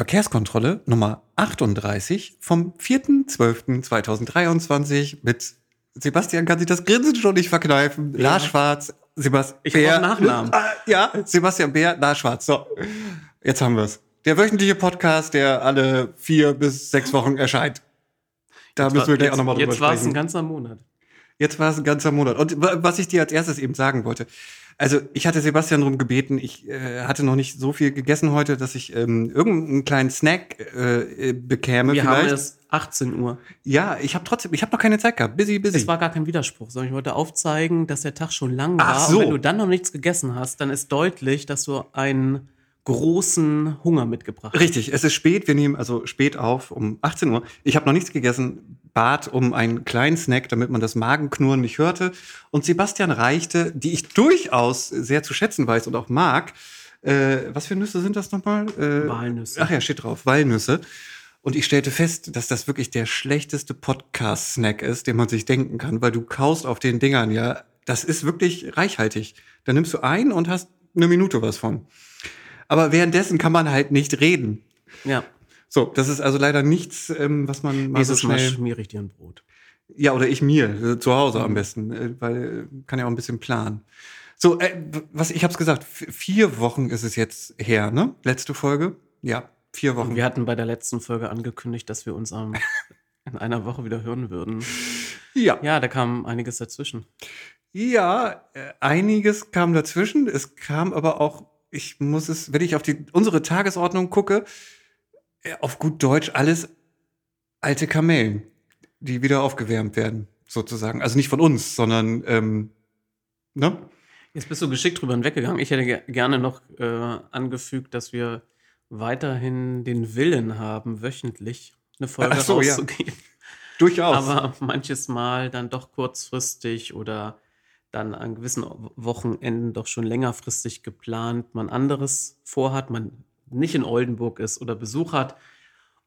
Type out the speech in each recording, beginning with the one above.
Verkehrskontrolle Nummer 38 vom 4.12.2023 mit Sebastian kann sich das Grinsen schon nicht verkneifen. Ja. Lars Schwarz, Sebastian ich Bär. Nachnamen. Ja, Sebastian Bär, Lars Schwarz. So, jetzt haben wir es. Der wöchentliche Podcast, der alle vier bis sechs Wochen erscheint. Da jetzt müssen wir gleich auch nochmal drüber sprechen. Jetzt war es ein ganzer Monat. Jetzt war es ein ganzer Monat. Und was ich dir als erstes eben sagen wollte, also ich hatte Sebastian darum gebeten, ich äh, hatte noch nicht so viel gegessen heute, dass ich ähm, irgendeinen kleinen Snack äh, bekäme. Wir vielleicht. haben es 18 Uhr. Ja, ich habe trotzdem, ich habe noch keine Zeit gehabt. Busy, busy. Es war gar kein Widerspruch, sondern ich wollte aufzeigen, dass der Tag schon lang war. Ach so. Und wenn du dann noch nichts gegessen hast, dann ist deutlich, dass du einen großen Hunger mitgebracht. Richtig, es ist spät, wir nehmen also spät auf um 18 Uhr. Ich habe noch nichts gegessen, bat um einen kleinen Snack, damit man das Magenknurren nicht hörte. Und Sebastian reichte, die ich durchaus sehr zu schätzen weiß und auch mag. Äh, was für Nüsse sind das nochmal? Äh, Walnüsse. Ach ja, steht drauf, Walnüsse. Und ich stellte fest, dass das wirklich der schlechteste Podcast-Snack ist, den man sich denken kann, weil du kaust auf den Dingern ja. Das ist wirklich reichhaltig. Da nimmst du ein und hast eine Minute was von. Aber währenddessen kann man halt nicht reden. Ja. So, das ist also leider nichts, ähm, was man mal so schnell... Mal schmiere ich dir ein Brot. Ja, oder ich mir, äh, zu Hause mhm. am besten, äh, weil äh, kann ja auch ein bisschen planen. So, äh, was ich hab's gesagt, vier Wochen ist es jetzt her, ne? Letzte Folge? Ja, vier Wochen. Und wir hatten bei der letzten Folge angekündigt, dass wir uns am, in einer Woche wieder hören würden. Ja. Ja, da kam einiges dazwischen. Ja, einiges kam dazwischen. Es kam aber auch, ich muss es, wenn ich auf die unsere Tagesordnung gucke, auf gut Deutsch alles alte Kamellen, die wieder aufgewärmt werden, sozusagen. Also nicht von uns, sondern, ähm, ne? Jetzt bist du geschickt drüber hinweggegangen. Ich hätte gerne noch äh, angefügt, dass wir weiterhin den Willen haben, wöchentlich eine Folge so, rauszugeben. Ja. Durchaus. Aber manches Mal dann doch kurzfristig oder dann an gewissen Wochenenden doch schon längerfristig geplant, man anderes vorhat, man nicht in Oldenburg ist oder Besuch hat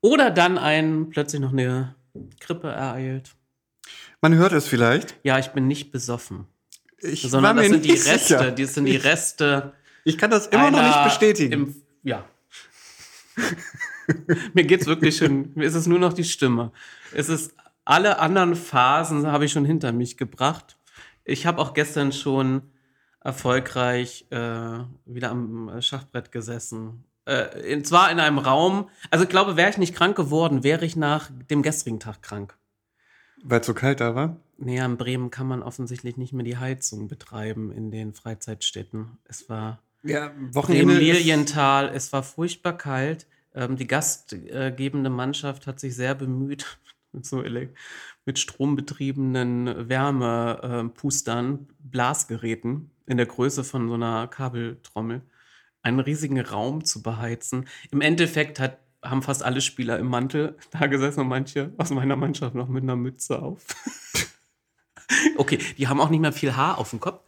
oder dann einen plötzlich noch eine Grippe ereilt. Man hört es vielleicht. Ja, ich bin nicht besoffen. Ich sondern das sind die Reste, sicher. die sind die Reste. Ich, ich kann das immer noch nicht bestätigen. Im, ja. mir geht's wirklich schon, mir ist es nur noch die Stimme. Es ist alle anderen Phasen habe ich schon hinter mich gebracht. Ich habe auch gestern schon erfolgreich äh, wieder am Schachbrett gesessen äh, in, zwar in einem Raum, also ich glaube, wäre ich nicht krank geworden, wäre ich nach dem gestrigen Tag krank. Weil es so kalt da war? Naja, in Bremen kann man offensichtlich nicht mehr die Heizung betreiben in den Freizeitstädten. Es war ja, Wochenende Lilienthal, es war furchtbar kalt. Ähm, die gastgebende Mannschaft hat sich sehr bemüht, mit so mit strombetriebenen Wärmepustern, Blasgeräten in der Größe von so einer Kabeltrommel einen riesigen Raum zu beheizen. Im Endeffekt hat, haben fast alle Spieler im Mantel da gesessen und manche aus meiner Mannschaft noch mit einer Mütze auf. okay, die haben auch nicht mehr viel Haar auf dem Kopf.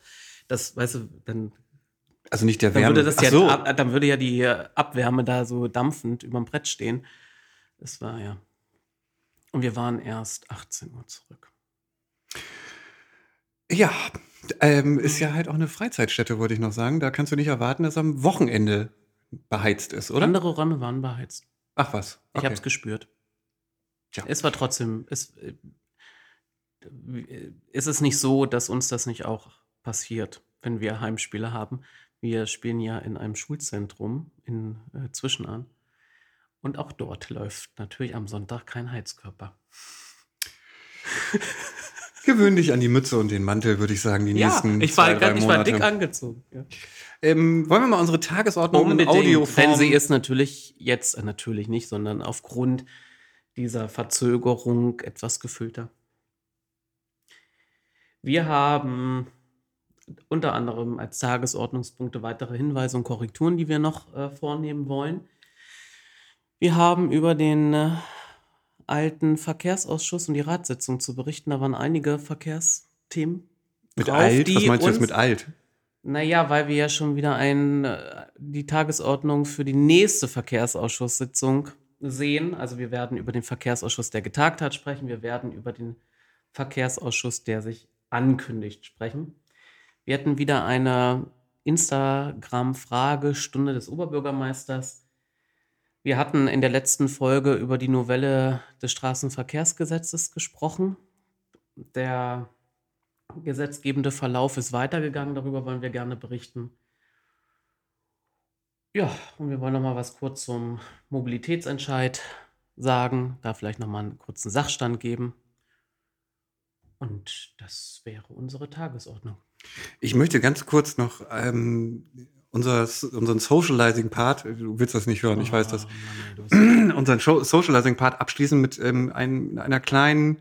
Das, weißt du, dann. Also nicht der Wärme. Dann würde, das ja, so. ab, dann würde ja die Abwärme da so dampfend über dem Brett stehen. Das war ja. Und wir waren erst 18 Uhr zurück. Ja, ähm, ist ja halt auch eine Freizeitstätte, wollte ich noch sagen. Da kannst du nicht erwarten, dass am Wochenende beheizt ist, oder? Andere Räume waren beheizt. Ach was. Okay. Ich habe es gespürt. Tja. Es war trotzdem, es, äh, ist es nicht so, dass uns das nicht auch passiert, wenn wir Heimspiele haben. Wir spielen ja in einem Schulzentrum in äh, Zwischenahn. Und auch dort läuft natürlich am Sonntag kein Heizkörper. Gewöhn dich an die Mütze und den Mantel, würde ich sagen, die ja, nächsten ich war, zwei, drei ich war dick angezogen. Ja. Ähm, wollen wir mal unsere Tagesordnung Unbedingt, im Audioform... Wenn sie ist natürlich jetzt, äh, natürlich nicht, sondern aufgrund dieser Verzögerung etwas gefüllter. Wir haben unter anderem als Tagesordnungspunkte weitere Hinweise und Korrekturen, die wir noch äh, vornehmen wollen. Wir haben über den äh, alten Verkehrsausschuss und die Ratssitzung zu berichten. Da waren einige Verkehrsthemen. Mit drauf, alt? Was meinst du jetzt mit alt? Naja, weil wir ja schon wieder ein, äh, die Tagesordnung für die nächste Verkehrsausschusssitzung sehen. Also wir werden über den Verkehrsausschuss, der getagt hat, sprechen. Wir werden über den Verkehrsausschuss, der sich ankündigt, sprechen. Wir hatten wieder eine Instagram-Fragestunde des Oberbürgermeisters Wir hatten in der letzten Folge über die Novelle des Straßenverkehrsgesetzes gesprochen. Der gesetzgebende Verlauf ist weitergegangen, darüber wollen wir gerne berichten. Ja, und wir wollen noch mal was kurz zum Mobilitätsentscheid sagen, da vielleicht noch mal einen kurzen Sachstand geben. Und das wäre unsere Tagesordnung. Ich möchte ganz kurz noch ähm, unser, unseren Socializing-Part, du willst das nicht hören, ich weiß das, du unseren Socializing-Part abschließen mit ähm, ein, einer kleinen,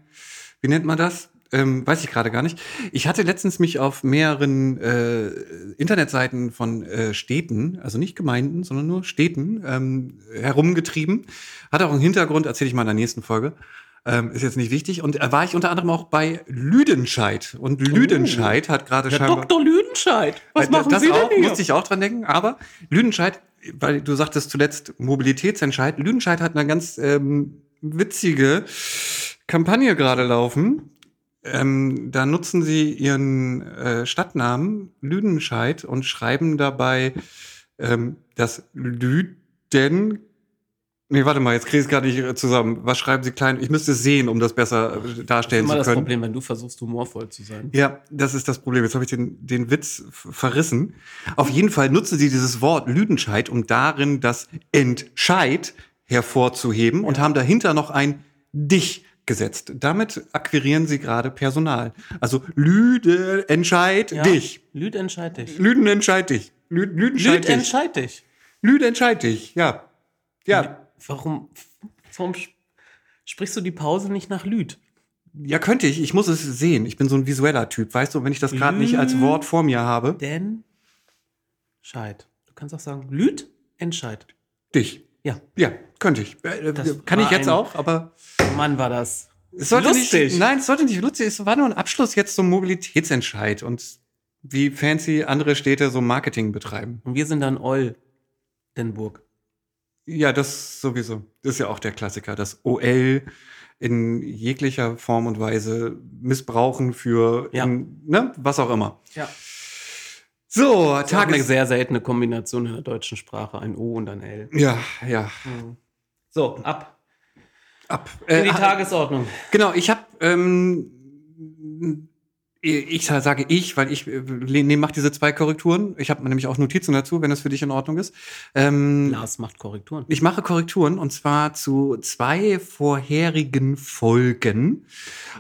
wie nennt man das? Ähm, weiß ich gerade gar nicht. Ich hatte letztens mich auf mehreren äh, Internetseiten von äh, Städten, also nicht Gemeinden, sondern nur Städten, ähm, herumgetrieben. Hat auch einen Hintergrund, erzähle ich mal in der nächsten Folge. Ähm, ist jetzt nicht wichtig. Und da war ich unter anderem auch bei Lüdenscheid. Und Lüdenscheid hat gerade scheinbar. Dr. Lüdenscheid, was Äh, machen das Sie auch, denn hier? musste ich auch dran denken, aber Lüdenscheid, weil du sagtest zuletzt Mobilitätsentscheid, Lüdenscheid hat eine ganz ähm, witzige Kampagne gerade laufen. Ähm, da nutzen sie ihren äh, Stadtnamen Lüdenscheid und schreiben dabei ähm, das Lüden. Nee, warte mal, jetzt kriege ich es gar nicht äh, zusammen. Was schreiben sie klein? Ich müsste es sehen, um das besser äh, Das ist darstellen immer zu das können. Problem, wenn du versuchst, humorvoll zu sein. Ja, das ist das Problem. Jetzt habe ich den, den Witz verrissen. Auf jeden Fall nutzen sie dieses Wort Lüdenscheid, um darin das Entscheid hervorzuheben und haben dahinter noch ein Dich gesetzt. Damit akquirieren sie gerade Personal. Also Lüde entscheid Ja. dich. Lüd entscheid dich. Lüden entscheid dich. Lü Lüden Lüd entscheid dich. entscheid dich. Lüde entscheid dich. Ja. Ja. Warum, warum sp- sprichst du die Pause nicht nach Lüd? Ja, könnte ich. Ich muss es sehen. Ich bin so ein visueller Typ. Weißt du, wenn ich das gerade nicht als Wort vor mir habe. Denn Scheid. Du kannst auch sagen, Lüd entscheid. Dich. Ja, Ja, könnte ich. Äh, Das Kann ich jetzt auch, aber Mann, war das. es sollte lustig. nicht. Nein, es sollte nicht lustig. Es war nur ein Abschluss jetzt zum Mobilitätsentscheid und wie fancy andere Städte so Marketing betreiben. Und wir sind dann Oldenburg. Ja, das sowieso. Das ist ja auch der Klassiker. Das OL in jeglicher Form und Weise missbrauchen für Ja. in, ne, was auch immer. Ja. So, Das ist auch eine Tages. sehr seltene Kombination in der deutschen Sprache. Ein O und ein L. Ja, ja. So, ab. Ab. In die Äh, Tagesordnung. Genau, ich habe, ähm, ich sage ich, weil ich äh, nee, mache diese zwei Korrekturen. Ich habe nämlich auch Notizen dazu, wenn das für dich in Ordnung ist. Ähm, Lars macht Korrekturen. ich mache Korrekturen und zwar zu zwei vorherigen Folgen.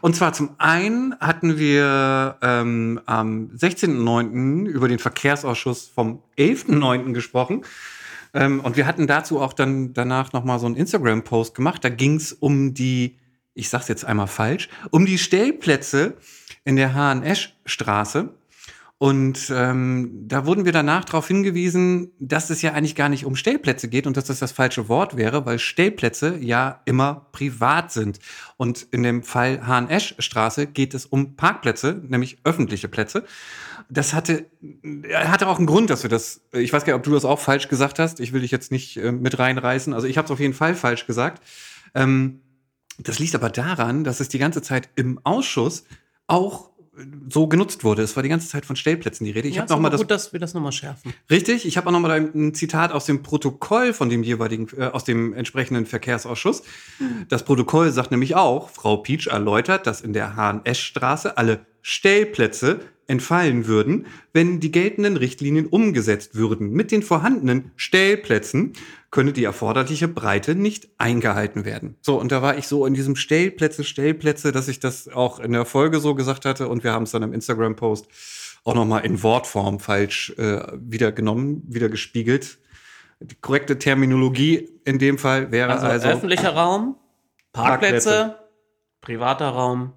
Und zwar zum einen hatten wir ähm, am 16.09. über den Verkehrsausschuss vom 11.09. gesprochen. Ähm, und wir hatten dazu auch dann danach noch mal so einen Instagram-Post gemacht. Da ging es um die, ich sag's jetzt einmal falsch, um die Stellplätze in der HNS-Straße. Und ähm, da wurden wir danach darauf hingewiesen, dass es ja eigentlich gar nicht um Stellplätze geht und dass das das falsche Wort wäre, weil Stellplätze ja immer privat sind. Und in dem Fall HNS-Straße geht es um Parkplätze, nämlich öffentliche Plätze. Das hatte, äh, hatte auch einen Grund, dass wir das, ich weiß gar nicht, ob du das auch falsch gesagt hast. Ich will dich jetzt nicht äh, mit reinreißen. Also ich habe es auf jeden Fall falsch gesagt. Ähm, das liegt aber daran, dass es die ganze Zeit im Ausschuss auch äh, so genutzt wurde. Es war die ganze Zeit von Stellplätzen die Rede. Ich ja, habe noch mal das gut, dass wir das nochmal schärfen. richtig. Ich habe auch noch mal ein Zitat aus dem Protokoll von dem jeweiligen, äh, aus dem entsprechenden Verkehrsausschuss. Das Protokoll sagt nämlich auch, Frau Pietsch erläutert, dass in der HNS-Straße alle Stellplätze entfallen würden, wenn die geltenden Richtlinien umgesetzt würden. Mit den vorhandenen Stellplätzen könne die erforderliche Breite nicht eingehalten werden. So, und da war ich so in diesem Stellplätze, Stellplätze, dass ich das auch in der Folge so gesagt hatte und wir haben es dann im Instagram-Post auch noch mal in Wortform falsch äh, wieder genommen, wieder gespiegelt. Die korrekte Terminologie in dem Fall wäre Also, also, öffentlicher Raum, Parkplätze, Parkplätze. privater Raum,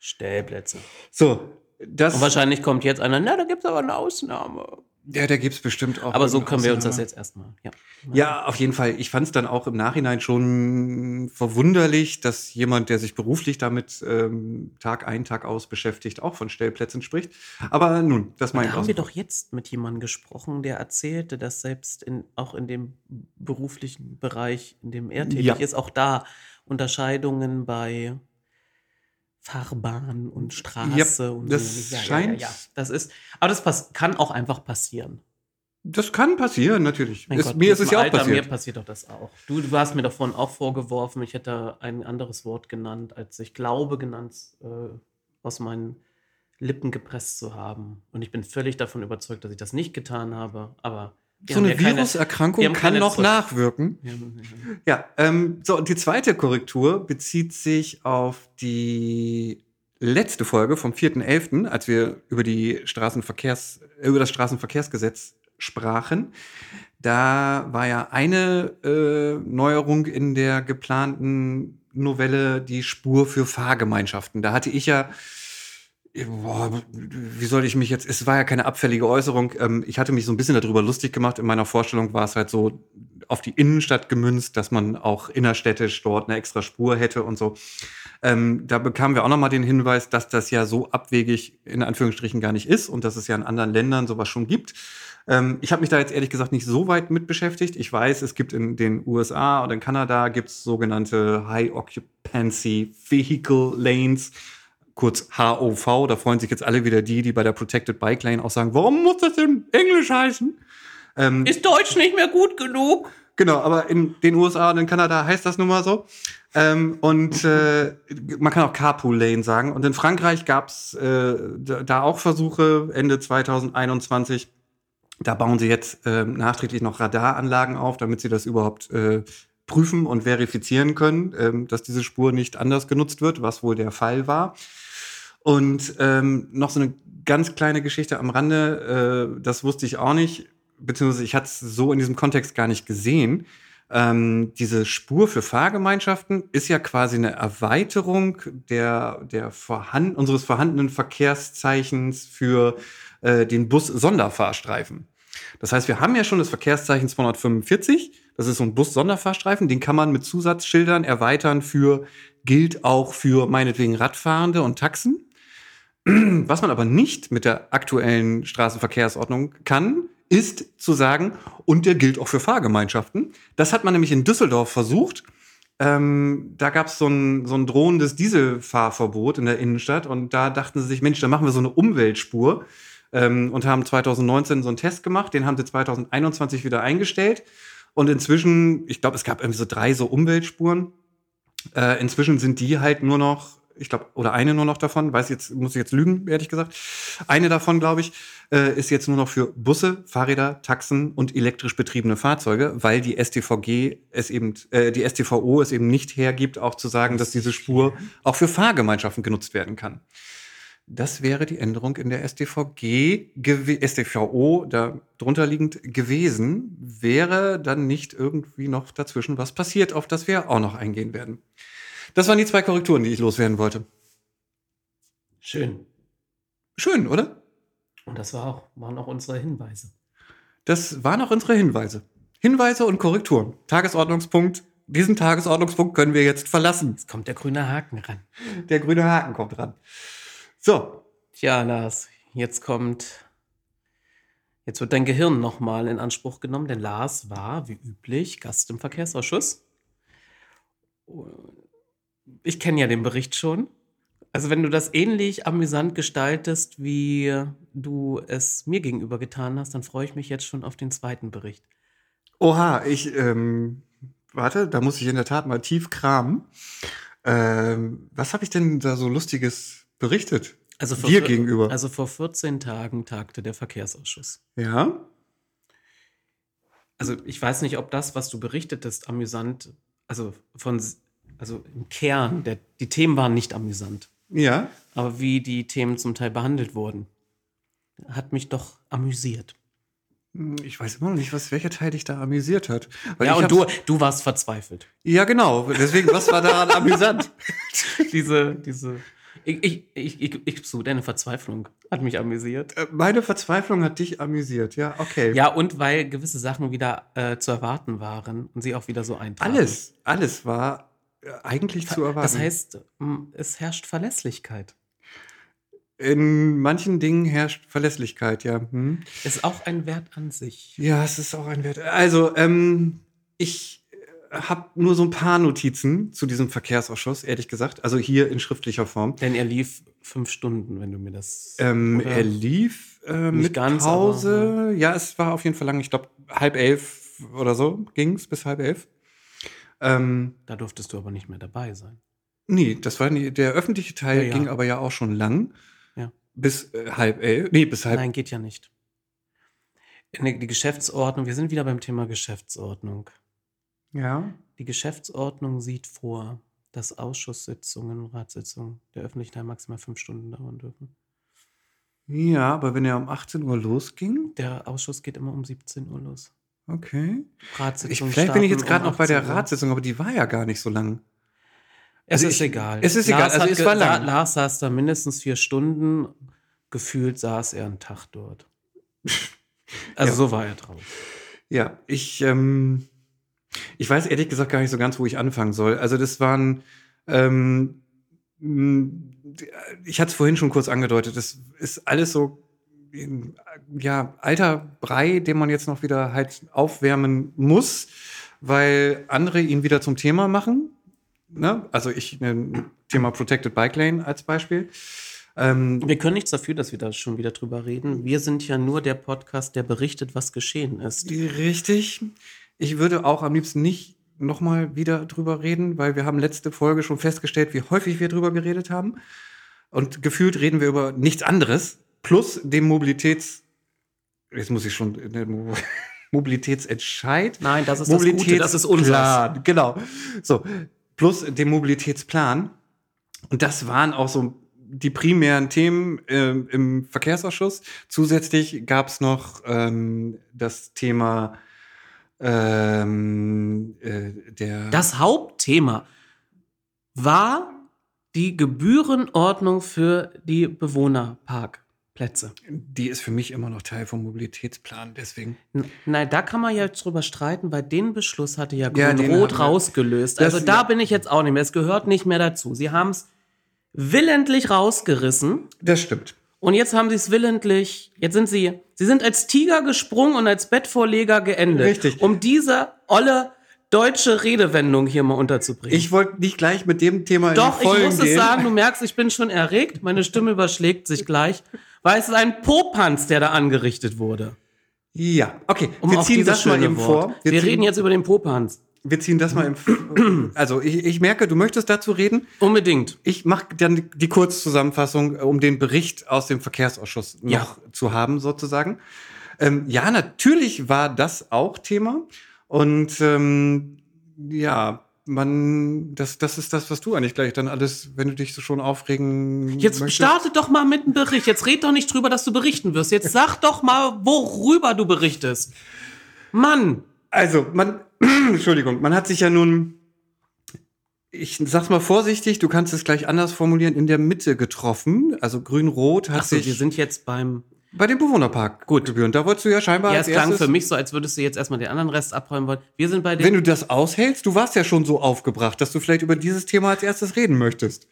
Stellplätze. so, das Und wahrscheinlich kommt jetzt einer, na, da gibt es aber eine Ausnahme. ja, da gibt's bestimmt auch Aber so können wir uns das jetzt erstmal. Ja. Ja, auf jeden Fall. Ich fand es dann auch im Nachhinein schon verwunderlich, dass jemand, der sich beruflich damit ähm, Tag ein, Tag aus beschäftigt, auch von Stellplätzen spricht. Aber nun, das Da mein haben wir doch jetzt mit jemandem gesprochen, der erzählte, dass selbst in, auch in dem beruflichen Bereich, in dem er tätig Ja. ist, auch da Unterscheidungen bei Fahrbahn und Straße Ja, und das so. scheint- Das ist, aber das pass kann auch einfach passieren. Das kann passieren, natürlich. Mein Ist, Gott, mir ist es ja auch Alter, passiert. Mir passiert doch das auch. Du, du hast mir davon auch vorgeworfen, ich hätte ein anderes Wort genannt, als ich glaube genannt, äh, aus meinen Lippen gepresst zu haben. Und ich bin völlig davon überzeugt, dass ich das nicht getan habe. Aber so eine keine- Viruserkrankung haben kann keine noch Zurück- nachwirken. Ja, ähm, so, und die zweite Korrektur bezieht sich auf die letzte Folge vom 4.11., als wir über, die Straßenverkehrs, äh, über das Straßenverkehrsgesetz sprachen. Da war ja eine äh, Neuerung in der geplanten Novelle die Spur für Fahrgemeinschaften. Da hatte ich ja Boah, wie soll ich mich jetzt? Es war ja keine abfällige Äußerung. Ähm, ich hatte mich so ein bisschen darüber lustig gemacht. In meiner Vorstellung war es halt so auf die Innenstadt gemünzt, dass man auch innerstädtisch dort eine extra Spur hätte und so. Ähm, da bekamen wir auch nochmal den Hinweis, dass das ja so abwegig in Anführungsstrichen gar nicht ist und dass es ja in anderen Ländern sowas schon gibt. Ähm, ich habe mich da jetzt ehrlich gesagt nicht so weit mit beschäftigt. Ich weiß, es gibt in den USA oder in Kanada gibt es sogenannte High Occupancy Vehicle Lanes kurz HOV. Da freuen sich jetzt alle wieder die, die bei der Protected Bike Lane auch sagen, warum muss das denn Englisch heißen? Ähm, Ist Deutsch nicht mehr gut genug? genau, aber in den USA und in Kanada heißt das nun mal so. Ähm, und äh, man kann auch Carpool Lane sagen. Und in Frankreich gab es äh, da auch Versuche Ende 2021. Da bauen sie jetzt äh, nachträglich noch Radaranlagen auf, damit sie das überhaupt äh, prüfen und verifizieren können, ähm, dass diese Spur nicht anders genutzt wird, was wohl der Fall war. Und ähm, noch so eine ganz kleine Geschichte am Rande, äh, das wusste ich auch nicht, beziehungsweise ich hatte es so in diesem Kontext gar nicht gesehen. Ähm, diese Spur für Fahrgemeinschaften ist ja quasi eine Erweiterung der, der vorhanden, unseres vorhandenen Verkehrszeichens für äh, den Bus-Sonderfahrstreifen. Das heißt, wir haben ja schon das Verkehrszeichen 245. Das ist so ein Bus-Sonderfahrstreifen. Den kann man mit Zusatzschildern erweitern für, gilt auch für meinetwegen Radfahrende und Taxen. Was man aber nicht mit der aktuellen Straßenverkehrsordnung kann, ist zu sagen, und der gilt auch für Fahrgemeinschaften. Das hat man nämlich in Düsseldorf versucht. Ähm, da gab es so ein, so ein drohendes Dieselfahrverbot in der Innenstadt und da dachten sie sich, Mensch, da machen wir so eine Umweltspur ähm, und haben 2019 so einen Test gemacht. Den haben sie 2021 wieder eingestellt. Und inzwischen, ich glaube, es gab irgendwie so drei so Umweltspuren. Äh, inzwischen sind die halt nur noch, ich glaube, oder eine nur noch davon, weiß jetzt, muss ich jetzt lügen, ehrlich gesagt. Eine davon, glaube ich, äh, ist jetzt nur noch für Busse, Fahrräder, Taxen und elektrisch betriebene Fahrzeuge, weil die STVG es eben, äh, die STVO es eben nicht hergibt, auch zu sagen, dass diese Spur auch für Fahrgemeinschaften genutzt werden kann. Das wäre die Änderung in der StVG, StVO, da drunter liegend gewesen. Wäre dann nicht irgendwie noch dazwischen was passiert, auf das wir auch noch eingehen werden. Das waren die zwei Korrekturen, die ich loswerden wollte. Schön. Schön, oder? Und das war auch, waren auch unsere Hinweise. Das waren auch unsere Hinweise. Hinweise und Korrekturen. Tagesordnungspunkt. Diesen Tagesordnungspunkt können wir jetzt verlassen. Jetzt kommt der grüne Haken ran. Der grüne Haken kommt ran. So, Tja, Lars, jetzt kommt. Jetzt wird dein Gehirn nochmal in Anspruch genommen, denn Lars war, wie üblich, Gast im Verkehrsausschuss. Ich kenne ja den Bericht schon. Also, wenn du das ähnlich amüsant gestaltest, wie du es mir gegenüber getan hast, dann freue ich mich jetzt schon auf den zweiten Bericht. Oha, ich, ähm, warte, da muss ich in der Tat mal tief kramen. Ähm, was habe ich denn da so Lustiges berichtet? Also vor Dir gegenüber. Also vor 14 Tagen tagte der Verkehrsausschuss. Ja? Also ich weiß nicht, ob das, was du berichtetest, amüsant, also von, also im Kern, der, die Themen waren nicht amüsant, Ja? aber wie die Themen zum Teil behandelt wurden, hat mich doch amüsiert. Hm, Ich weiß immer noch nicht, was, welcher Teil dich da amüsiert hat. Weil ja, und du, du warst verzweifelt. Ja, genau. Deswegen, was war daran amüsant? Diese, diese, ich, ich, ich, ich, ich so, deine Verzweiflung hat mich amüsiert. Äh, Meine Verzweiflung hat dich amüsiert, ja, okay. Ja, und weil gewisse Sachen wieder äh, zu erwarten waren und sie auch wieder so eintraten. Alles, alles war eigentlich zu erwarten. Das heißt, es herrscht Verlässlichkeit. in manchen Dingen herrscht Verlässlichkeit, ja. Hm. Ist auch ein Wert an sich. Ja, es ist auch ein Wert. Also, ähm, ich habe nur so ein paar Notizen zu diesem Verkehrsausschuss, ehrlich gesagt. Also hier in schriftlicher Form. Denn er lief fünf Stunden, wenn du mir das. Ähm, er lief äh, mit ganz, Pause. ja, es war auf jeden Fall lang. Ich glaube, halb elf oder so ging's bis halb elf. Ähm, Da durftest du aber nicht mehr dabei sein. nee, das war nie, der öffentliche Teil Ja, ja. ging aber ja auch schon lang. Ja. Bis äh, halb elf. Nee, bis halb. Nein, geht ja nicht. In der- Die Geschäftsordnung, wir sind wieder beim Thema Geschäftsordnung. Ja. Die Geschäftsordnung sieht vor, dass Ausschusssitzungen, Ratssitzungen der Öffentlichkeit maximal fünf Stunden dauern dürfen. Ja, aber wenn er um 18 Uhr losging, Der Ausschuss geht immer um 17 Uhr los. Okay. Ich, Ratssitzungen vielleicht bin ich jetzt gerade um noch bei der 18 Uhr. Ratssitzung, aber die war ja gar nicht so lang. Es Also ist ich- egal. es ist egal, also hat es war La- lang. Lars saß da mindestens vier Stunden. Gefühlt saß er einen Tag dort. Also Ja. so war er drauf. Ja, ich, ähm, ich weiß ehrlich gesagt gar nicht so ganz, wo ich anfangen soll. Also das waren, ähm, ich hatte es vorhin schon kurz angedeutet, das ist alles so, ja, alter Brei, den man jetzt noch wieder halt aufwärmen muss, weil andere ihn wieder zum Thema machen. Ne? Also ich, ne, Thema Protected Bike Lane als Beispiel. Ähm, Wir können nichts dafür, dass wir da schon wieder drüber reden. Wir sind ja nur der Podcast, der berichtet, was geschehen ist. Richtig. Ich würde auch am liebsten nicht nochmal wieder drüber reden, weil wir haben letzte Folge schon festgestellt, wie häufig wir drüber geredet haben. Und gefühlt reden wir über nichts anderes, plus dem Mobilitäts... Jetzt muss ich schon... äh, Mo- Mobilitätsentscheid. Nein, das ist das Gute, das ist. Mobilitätsplan, Genau. So, plus dem Mobilitätsplan. Und das waren auch so die primären Themen ähm, im Verkehrsausschuss. Zusätzlich gab es noch ähm, das Thema ähm, äh, der. Das Hauptthema war die Gebührenordnung für die Bewohnerparkplätze. die ist für mich immer noch Teil vom Mobilitätsplan. Deswegen. Nein, da kann man ja jetzt drüber streiten, weil den Beschluss hatte ja Ja, Grün-Rot hatten wir. rausgelöst. Also da ja. bin ich jetzt auch nicht mehr. Es gehört nicht mehr dazu. Sie haben es willentlich rausgerissen Das stimmt. und jetzt haben sie es willentlich. Jetzt sind sie. Sie sind als Tiger gesprungen und als Bettvorleger geendet. Richtig. Um diese olle deutsche Redewendung hier mal unterzubringen. Ich wollte nicht gleich mit dem Thema Doch, in die ich Vollen muss es gehen. sagen, du merkst, ich bin schon erregt, meine Stimme überschlägt sich gleich, weil es ist ein Popanz, der da angerichtet wurde. Ja, okay. Um wir ziehen das mal eben Wort. vor. Wir, ziehen, reden jetzt über den Popanz. Wir ziehen das mal im. Also ich, ich merke, du möchtest dazu reden. Unbedingt. Ich mache dann die, Kurzzusammenfassung, um den Bericht aus dem Verkehrsausschuss noch Ja. zu haben, sozusagen. Ähm, ja, natürlich war das auch Thema. Und ähm, ja, man, das, das ist das, was du eigentlich gleich dann alles, wenn du dich so schon aufregen Jetzt möchtest. startet doch mal mit einem Bericht. Jetzt red doch nicht drüber, dass du berichten wirst. Jetzt sag doch mal, worüber du berichtest. Mann, Also, man, Entschuldigung, man hat sich ja nun, ich sag's mal vorsichtig, du kannst es gleich anders formulieren, in der Mitte getroffen. Also Grün-Rot hat achso, sich wir sind jetzt beim. Bei den Bewohnerparkgebühren. Da wolltest du ja scheinbar Ja, als es klang für mich so, als würdest du jetzt erstmal den anderen Rest abräumen wollen. Wir sind bei den. Wenn du das aushältst, du warst ja schon so aufgebracht, dass du vielleicht über dieses Thema als erstes reden möchtest.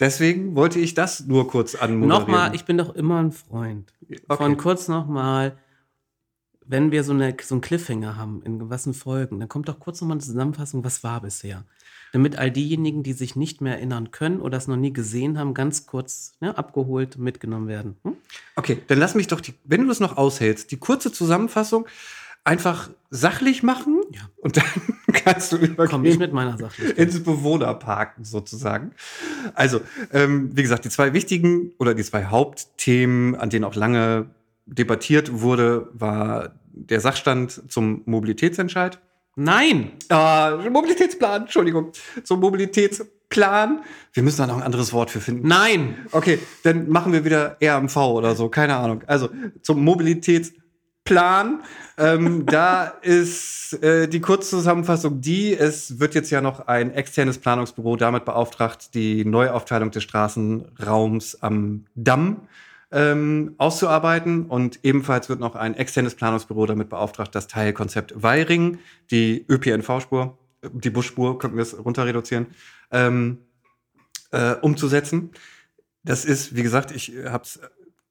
Deswegen wollte ich das nur kurz anmoderieren. Nochmal, ich bin doch immer ein Freund. Okay. Von kurz nochmal, wenn wir so, eine, so einen Cliffhanger haben in gewissen Folgen, dann kommt doch kurz nochmal eine Zusammenfassung, was war bisher. Damit all diejenigen, die sich nicht mehr erinnern können oder es noch nie gesehen haben, ganz kurz ne, abgeholt mitgenommen werden. Hm? Okay, dann lass mich doch, die, wenn du das noch aushältst, die kurze Zusammenfassung einfach sachlich machen Ja. und dann kannst du Komm ich übergehen mit meiner Sachlichkeit. ins Bewohnerparken sozusagen. Also, ähm, wie gesagt, die zwei wichtigen oder die zwei Hauptthemen, an denen auch lange debattiert wurde, war der Sachstand zum Mobilitätsentscheid. Nein! Äh, Mobilitätsplan, Entschuldigung, zum Mobilitätsplan. Wir müssen da noch ein anderes Wort für finden. Nein! Okay, dann machen wir wieder RMV oder so, keine Ahnung. Also zum Mobilitätsplan. Ähm, da ist äh, die Kurzzusammenfassung die, es wird jetzt ja noch ein externes Planungsbüro damit beauftragt, die Neuaufteilung des Straßenraums am Damm ähm, auszuarbeiten. Und ebenfalls wird noch ein externes Planungsbüro damit beauftragt, das Teilkonzept Weiring, die ÖPNV-Spur, die Busspur, könnten wir es runter reduzieren, ähm, äh, umzusetzen. Das ist, wie gesagt, ich habe es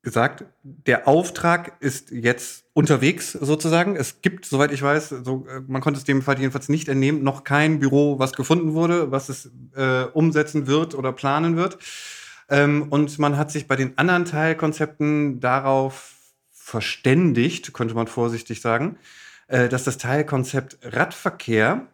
gesagt, der Auftrag ist jetzt unterwegs sozusagen. Es gibt, soweit ich weiß, so, äh, man konnte es dem Fall jedenfalls nicht entnehmen, noch kein Büro, was gefunden wurde, was es äh, umsetzen wird oder planen wird. Ähm, und man hat sich bei den anderen Teilkonzepten darauf verständigt, könnte man vorsichtig sagen, äh, dass das Teilkonzept Radverkehr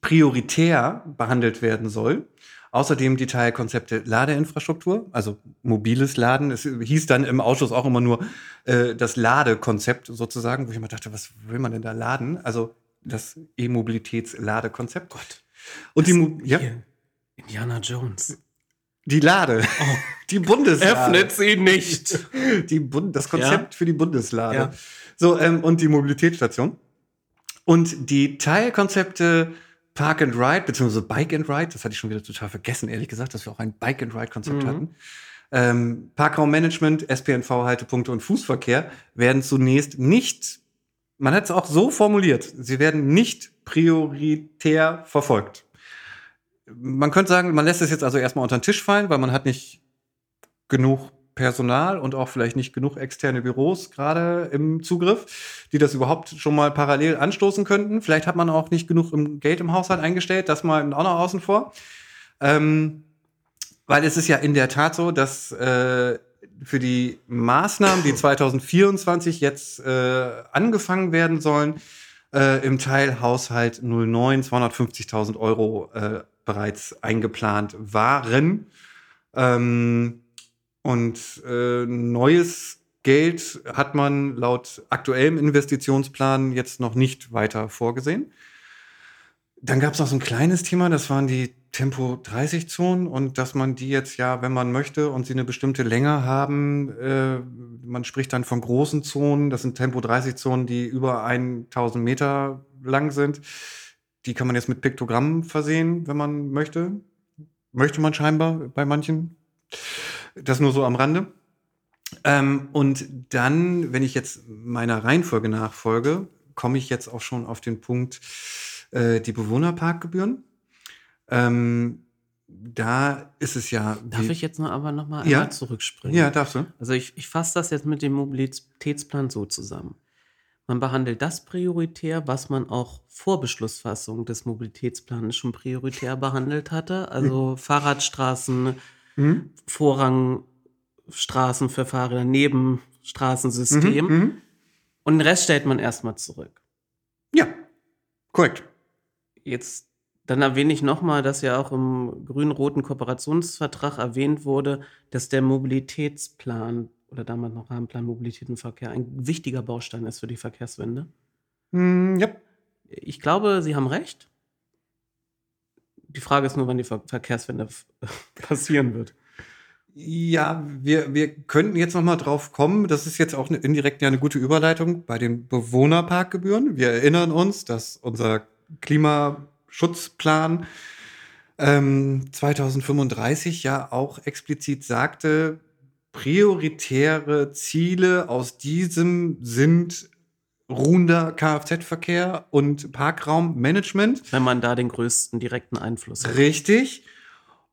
prioritär behandelt werden soll. Außerdem die Teilkonzepte Ladeinfrastruktur, also mobiles Laden. Es hieß dann im Ausschuss auch immer nur äh, das Ladekonzept sozusagen, wo ich immer dachte, was will man denn da laden? Also das E-Mobilitäts-Ladekonzept. Gott. Und die, Mo ja? Indiana Jones. Die Lade. Oh. Die Bundeslade. Öffnet sie nicht. Die Bund das Konzept ja. für die Bundeslade. Ja. So, ähm, und die Mobilitätsstation. Und die Teilkonzepte Park and Ride, beziehungsweise Bike and Ride, das hatte ich schon wieder total vergessen, ehrlich gesagt, dass wir auch ein Bike and Ride-Konzept mhm. hatten. Ähm, Parkraummanagement, SPNV-Haltepunkte und Fußverkehr werden zunächst nicht, man hat es auch so formuliert, sie werden nicht prioritär verfolgt. Man könnte sagen, man lässt es jetzt also erstmal unter den Tisch fallen, weil man hat nicht genug Personal und auch vielleicht nicht genug externe Büros gerade im Zugriff, die das überhaupt schon mal parallel anstoßen könnten. Vielleicht hat man auch nicht genug Geld im Haushalt eingestellt, das mal auch noch außen vor. Ähm, weil es ist ja in der Tat so, dass äh, für die Maßnahmen, die 2024 jetzt äh, angefangen werden sollen, äh, im Teilhaushalt 09 250.000 Euro äh, bereits eingeplant waren. Ähm, und äh, neues Geld hat man laut aktuellem Investitionsplan jetzt noch nicht weiter vorgesehen. Dann gab es noch so ein kleines Thema, das waren die Tempo 30 Zonen und dass man die jetzt ja, wenn man möchte und sie eine bestimmte Länge haben, äh, man spricht dann von großen Zonen, das sind Tempo 30 Zonen, die über 1000 Meter lang sind. Die kann man jetzt mit Piktogrammen versehen, wenn man möchte. Möchte man scheinbar bei manchen. Das nur so am Rande. Ähm, und dann, wenn ich jetzt meiner Reihenfolge nachfolge, komme ich jetzt auch schon auf den Punkt äh, die Bewohnerparkgebühren. Ähm, da ist es ja. Darf ich jetzt noch aber nochmal ja? zurückspringen? Ja, darfst du. Also ich, ich fasse das jetzt mit dem Mobilitätsplan so zusammen. Man behandelt das prioritär, was man auch vor Beschlussfassung des Mobilitätsplans schon prioritär behandelt hatte. Also mhm. Fahrradstraßen, mhm. Vorrangstraßen für Fahrräder, Nebenstraßensystem. Mhm, mhm. Und den Rest stellt man erstmal zurück. Ja, korrekt. Jetzt, dann erwähne ich nochmal, dass ja auch im grün-roten Kooperationsvertrag erwähnt wurde, dass der Mobilitätsplan oder damals noch Rahmenplan Mobilität und Verkehr ein wichtiger Baustein ist für die Verkehrswende. Mm, ja. Ich glaube, Sie haben recht. Die Frage ist nur, wann die Ver Verkehrswende passieren wird. Ja, wir, wir könnten jetzt noch mal drauf kommen. Das ist jetzt auch indirekt ja eine gute Überleitung bei den Bewohnerparkgebühren. Wir erinnern uns, dass unser Klimaschutzplan ähm, 2035 ja auch explizit sagte, prioritäre Ziele aus diesem sind ruhender Kfz-Verkehr und Parkraummanagement. Wenn man da den größten direkten Einfluss hat. Richtig.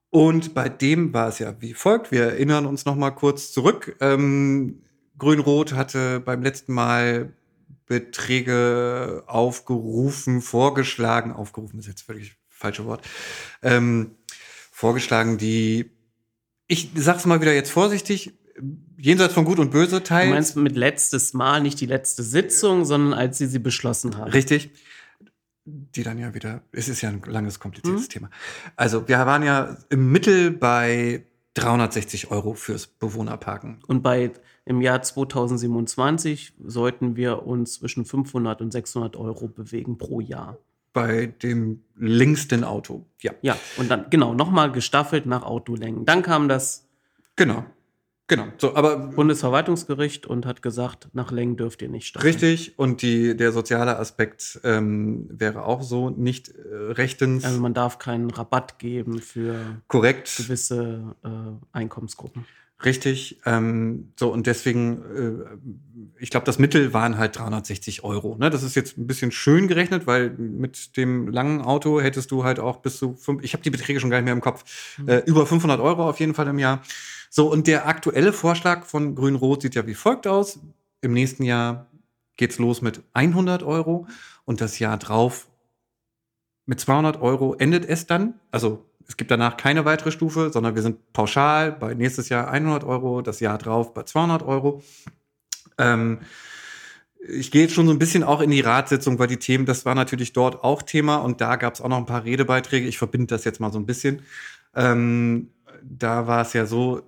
Und bei dem war es ja wie folgt. Wir erinnern uns noch mal kurz zurück. Ähm, Grün-Rot hatte beim letzten Mal Beträge aufgerufen, vorgeschlagen, aufgerufen ist jetzt völlig falsche Wort, ähm, vorgeschlagen, die, ich sag's mal wieder jetzt vorsichtig, jenseits von Gut und Böse teilt. Du meinst mit letztes Mal, nicht die letzte Sitzung, sondern als sie sie beschlossen haben. Richtig. Die dann ja wieder, es ist ja ein langes, kompliziertes mhm. Thema. Also wir waren ja im Mittel bei 360 Euro fürs Bewohnerparken. Und bei im Jahr 2027 sollten wir uns zwischen 500 und 600 Euro bewegen pro Jahr. Bei dem längsten Auto, ja. Ja, und dann, genau, nochmal gestaffelt nach Autolängen. Dann kam das. Genau. Genau, so, aber Bundesverwaltungsgericht und hat gesagt, nach Längen dürft ihr nicht staffeln. Richtig, und die, der soziale Aspekt ähm, wäre auch so nicht äh, rechtens. Also man darf keinen Rabatt geben für korrekt gewisse äh, Einkommensgruppen. Richtig, ähm, so und deswegen, äh, ich glaube, das Mittel waren halt 360 Euro. Ne? Das ist jetzt ein bisschen schön gerechnet, weil mit dem langen Auto hättest du halt auch bis zu fünf, ich habe die Beträge schon gar nicht mehr im Kopf, mhm. äh, über 500 Euro auf jeden Fall im Jahr. So, und der aktuelle Vorschlag von Grün-Rot sieht ja wie folgt aus. Im nächsten Jahr geht's los mit 100 Euro und das Jahr drauf mit 200 Euro endet es dann. Also es gibt danach keine weitere Stufe, sondern wir sind pauschal bei nächstes Jahr 100 Euro, das Jahr drauf bei 200 Euro. Ähm, ich gehe jetzt schon so ein bisschen auch in die Ratssitzung, weil die Themen, das war natürlich dort auch Thema und da gab es auch noch ein paar Redebeiträge. Ich verbinde das jetzt mal so ein bisschen. Ähm, da war es ja so,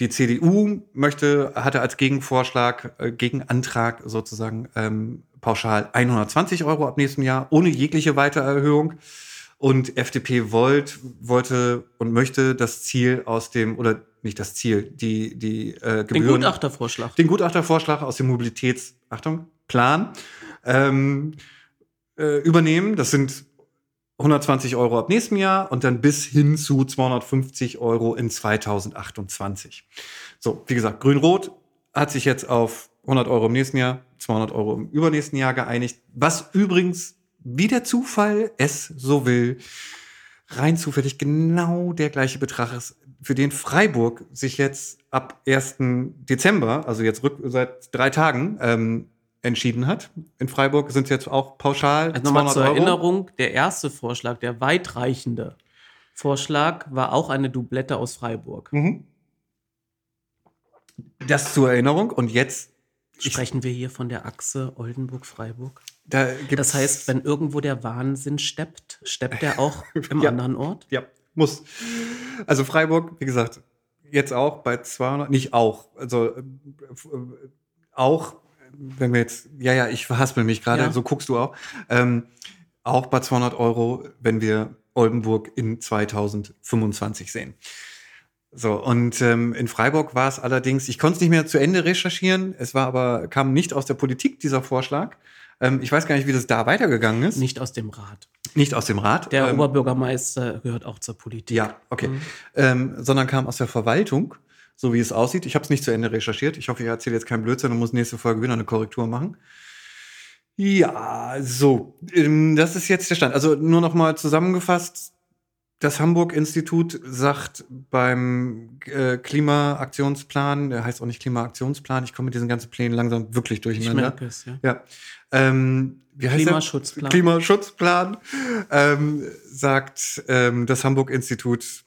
die CDU möchte, hatte als Gegenvorschlag, äh, Gegenantrag sozusagen ähm, pauschal 120 Euro ab nächstem Jahr, ohne jegliche Weitererhöhung. Und FDP wollt, wollte und möchte das Ziel aus dem, oder nicht das Ziel, die, die äh, Gebühren. Den Gutachtervorschlag. Den Gutachtervorschlag aus dem Mobilitäts, Achtung, Plan ähm, äh, übernehmen. Das sind 120 Euro ab nächstem Jahr und dann bis hin zu 250 Euro in 2028. So, wie gesagt, Grün-Rot hat sich jetzt auf 100 Euro im nächsten Jahr, 200 Euro im übernächsten Jahr geeinigt, was übrigens wie der Zufall es so will, rein zufällig genau der gleiche Betrag ist, für den Freiburg sich jetzt ab 1. Dezember, also jetzt rück, seit drei Tagen, ähm, entschieden hat. In Freiburg sind es jetzt auch pauschal. Also nochmal zur Euro. Erinnerung, der erste Vorschlag, der weitreichende Vorschlag, war auch eine Doublette aus Freiburg. Mhm. Das zur Erinnerung. Und jetzt sprechen wir hier von der Achse Oldenburg-Freiburg. Da das heißt, wenn irgendwo der Wahnsinn steppt, steppt er auch im ja, anderen Ort? Ja, muss. Also Freiburg, wie gesagt, jetzt auch bei 200, nicht auch, also äh, auch, wenn wir jetzt, ja, ja, ich verhaspel mich gerade, ja. so guckst du auch, ähm, auch bei 200 Euro, wenn wir Oldenburg in 2025 sehen. So, und ähm, in Freiburg war es allerdings, ich konnte es nicht mehr zu Ende recherchieren, es war aber, kam nicht aus der Politik, dieser Vorschlag. Ähm, ich weiß gar nicht, wie das da weitergegangen ist. Nicht aus dem Rat. Nicht aus dem Rat. Der ähm, Oberbürgermeister gehört auch zur Politik. Ja, okay. Mhm. Ähm, sondern kam aus der Verwaltung, so wie es aussieht. Ich habe es nicht zu Ende recherchiert. Ich hoffe, ich erzähle jetzt keinen Blödsinn und muss nächste Folge wieder eine Korrektur machen. Ja, so. Ähm, das ist jetzt der Stand. Also nur noch mal zusammengefasst das Hamburg-Institut sagt beim äh, Klimaaktionsplan, der heißt auch nicht Klimaaktionsplan, ich komme mit diesen ganzen Plänen langsam wirklich durcheinander. Ich merke es, ja. ja. Ähm, wie heißt Klimaschutzplan. Der? Klimaschutzplan ähm, sagt ähm, das Hamburg-Institut,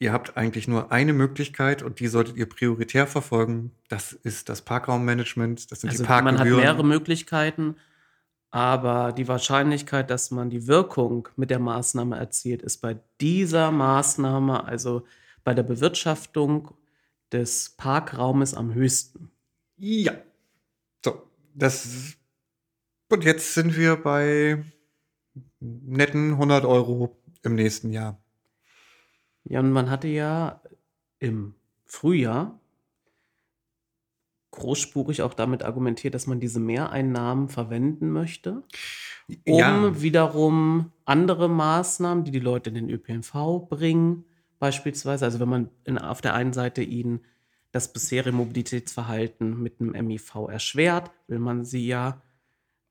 ihr habt eigentlich nur eine Möglichkeit und die solltet ihr prioritär verfolgen. Das ist das Parkraummanagement, das sind also die Parkgebühren. Man hat mehrere Möglichkeiten. Aber die Wahrscheinlichkeit, dass man die Wirkung mit der Maßnahme erzielt, ist bei dieser Maßnahme, also bei der Bewirtschaftung des Parkraumes am höchsten. Ja. So, das. Und jetzt sind wir bei netten 100 Euro im nächsten Jahr. Ja, und man hatte ja im Frühjahr großspurig auch damit argumentiert, dass man diese Mehreinnahmen verwenden möchte, um ja. wiederum andere Maßnahmen, die die Leute in den ÖPNV bringen, beispielsweise, also wenn man in, auf der einen Seite ihnen das bisherige Mobilitätsverhalten mit einem MIV erschwert, will man sie ja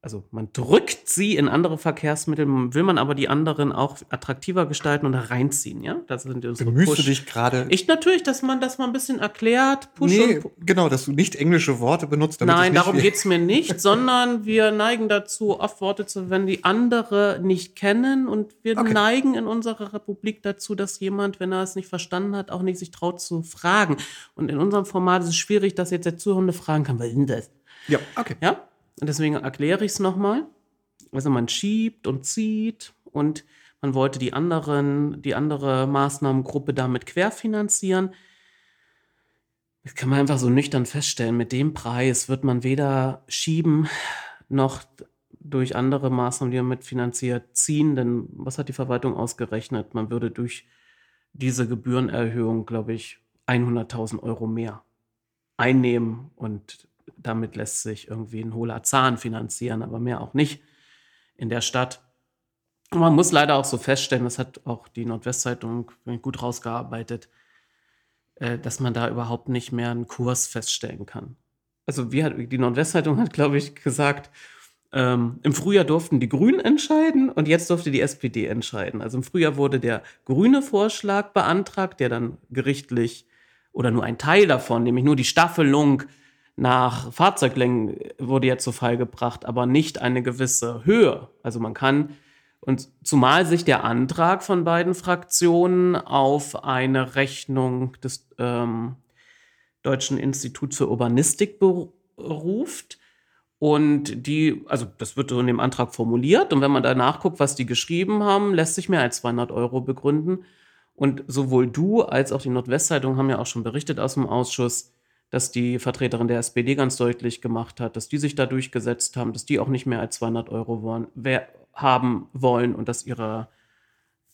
also man drückt sie in andere Verkehrsmittel, will man aber die anderen auch attraktiver gestalten und da reinziehen, ja? Das sind unsere Bemühst Push. du dich gerade. Ich natürlich, dass man das mal ein bisschen erklärt, Push nee, genau, dass du nicht englische Worte benutzt. Nein, darum geht es mir nicht, sondern wir neigen dazu, oft Worte zu verwenden, die andere nicht kennen und wir okay. neigen in unserer Republik dazu, dass jemand, wenn er es nicht verstanden hat, auch nicht sich traut zu fragen. Und in unserem Format ist es schwierig, dass jetzt der Zuhörende fragen kann, was ist denn das? Ja, okay. Ja? Und deswegen erkläre ich es nochmal. Also man schiebt und zieht und man wollte die anderen, die andere Maßnahmengruppe damit querfinanzieren. Das kann man einfach so nüchtern feststellen. Mit dem Preis wird man weder schieben noch durch andere Maßnahmen, die man mitfinanziert, ziehen. Denn was hat die Verwaltung ausgerechnet? Man würde durch diese Gebührenerhöhung, glaube ich, 100.000 Euro mehr einnehmen und damit lässt sich irgendwie ein hohler Zahn finanzieren, aber mehr auch nicht in der Stadt. Und man muss leider auch so feststellen, das hat auch die Nordwestzeitung gut rausgearbeitet, äh, dass man da überhaupt nicht mehr einen Kurs feststellen kann. Also wie hat, die Nordwestzeitung hat, glaube ich, gesagt, ähm, im Frühjahr durften die Grünen entscheiden und jetzt durfte die SPD entscheiden. Also im Frühjahr wurde der grüne Vorschlag beantragt, der dann gerichtlich oder nur ein Teil davon, nämlich nur die Staffelung nach Fahrzeuglängen wurde ja zu Fall gebracht, aber nicht eine gewisse Höhe. Also man kann, und zumal sich der Antrag von beiden Fraktionen auf eine Rechnung des ähm, Deutschen Instituts für Urbanistik beruft, und die, also das wird so in dem Antrag formuliert. Und wenn man da nachguckt, was die geschrieben haben, lässt sich mehr als 200 Euro begründen. Und sowohl du als auch die Nordwestzeitung haben ja auch schon berichtet aus dem Ausschuss, dass die Vertreterin der SPD ganz deutlich gemacht hat, dass die sich da durchgesetzt haben, dass die auch nicht mehr als 200 Euro wollen, wer, haben wollen und dass ihre,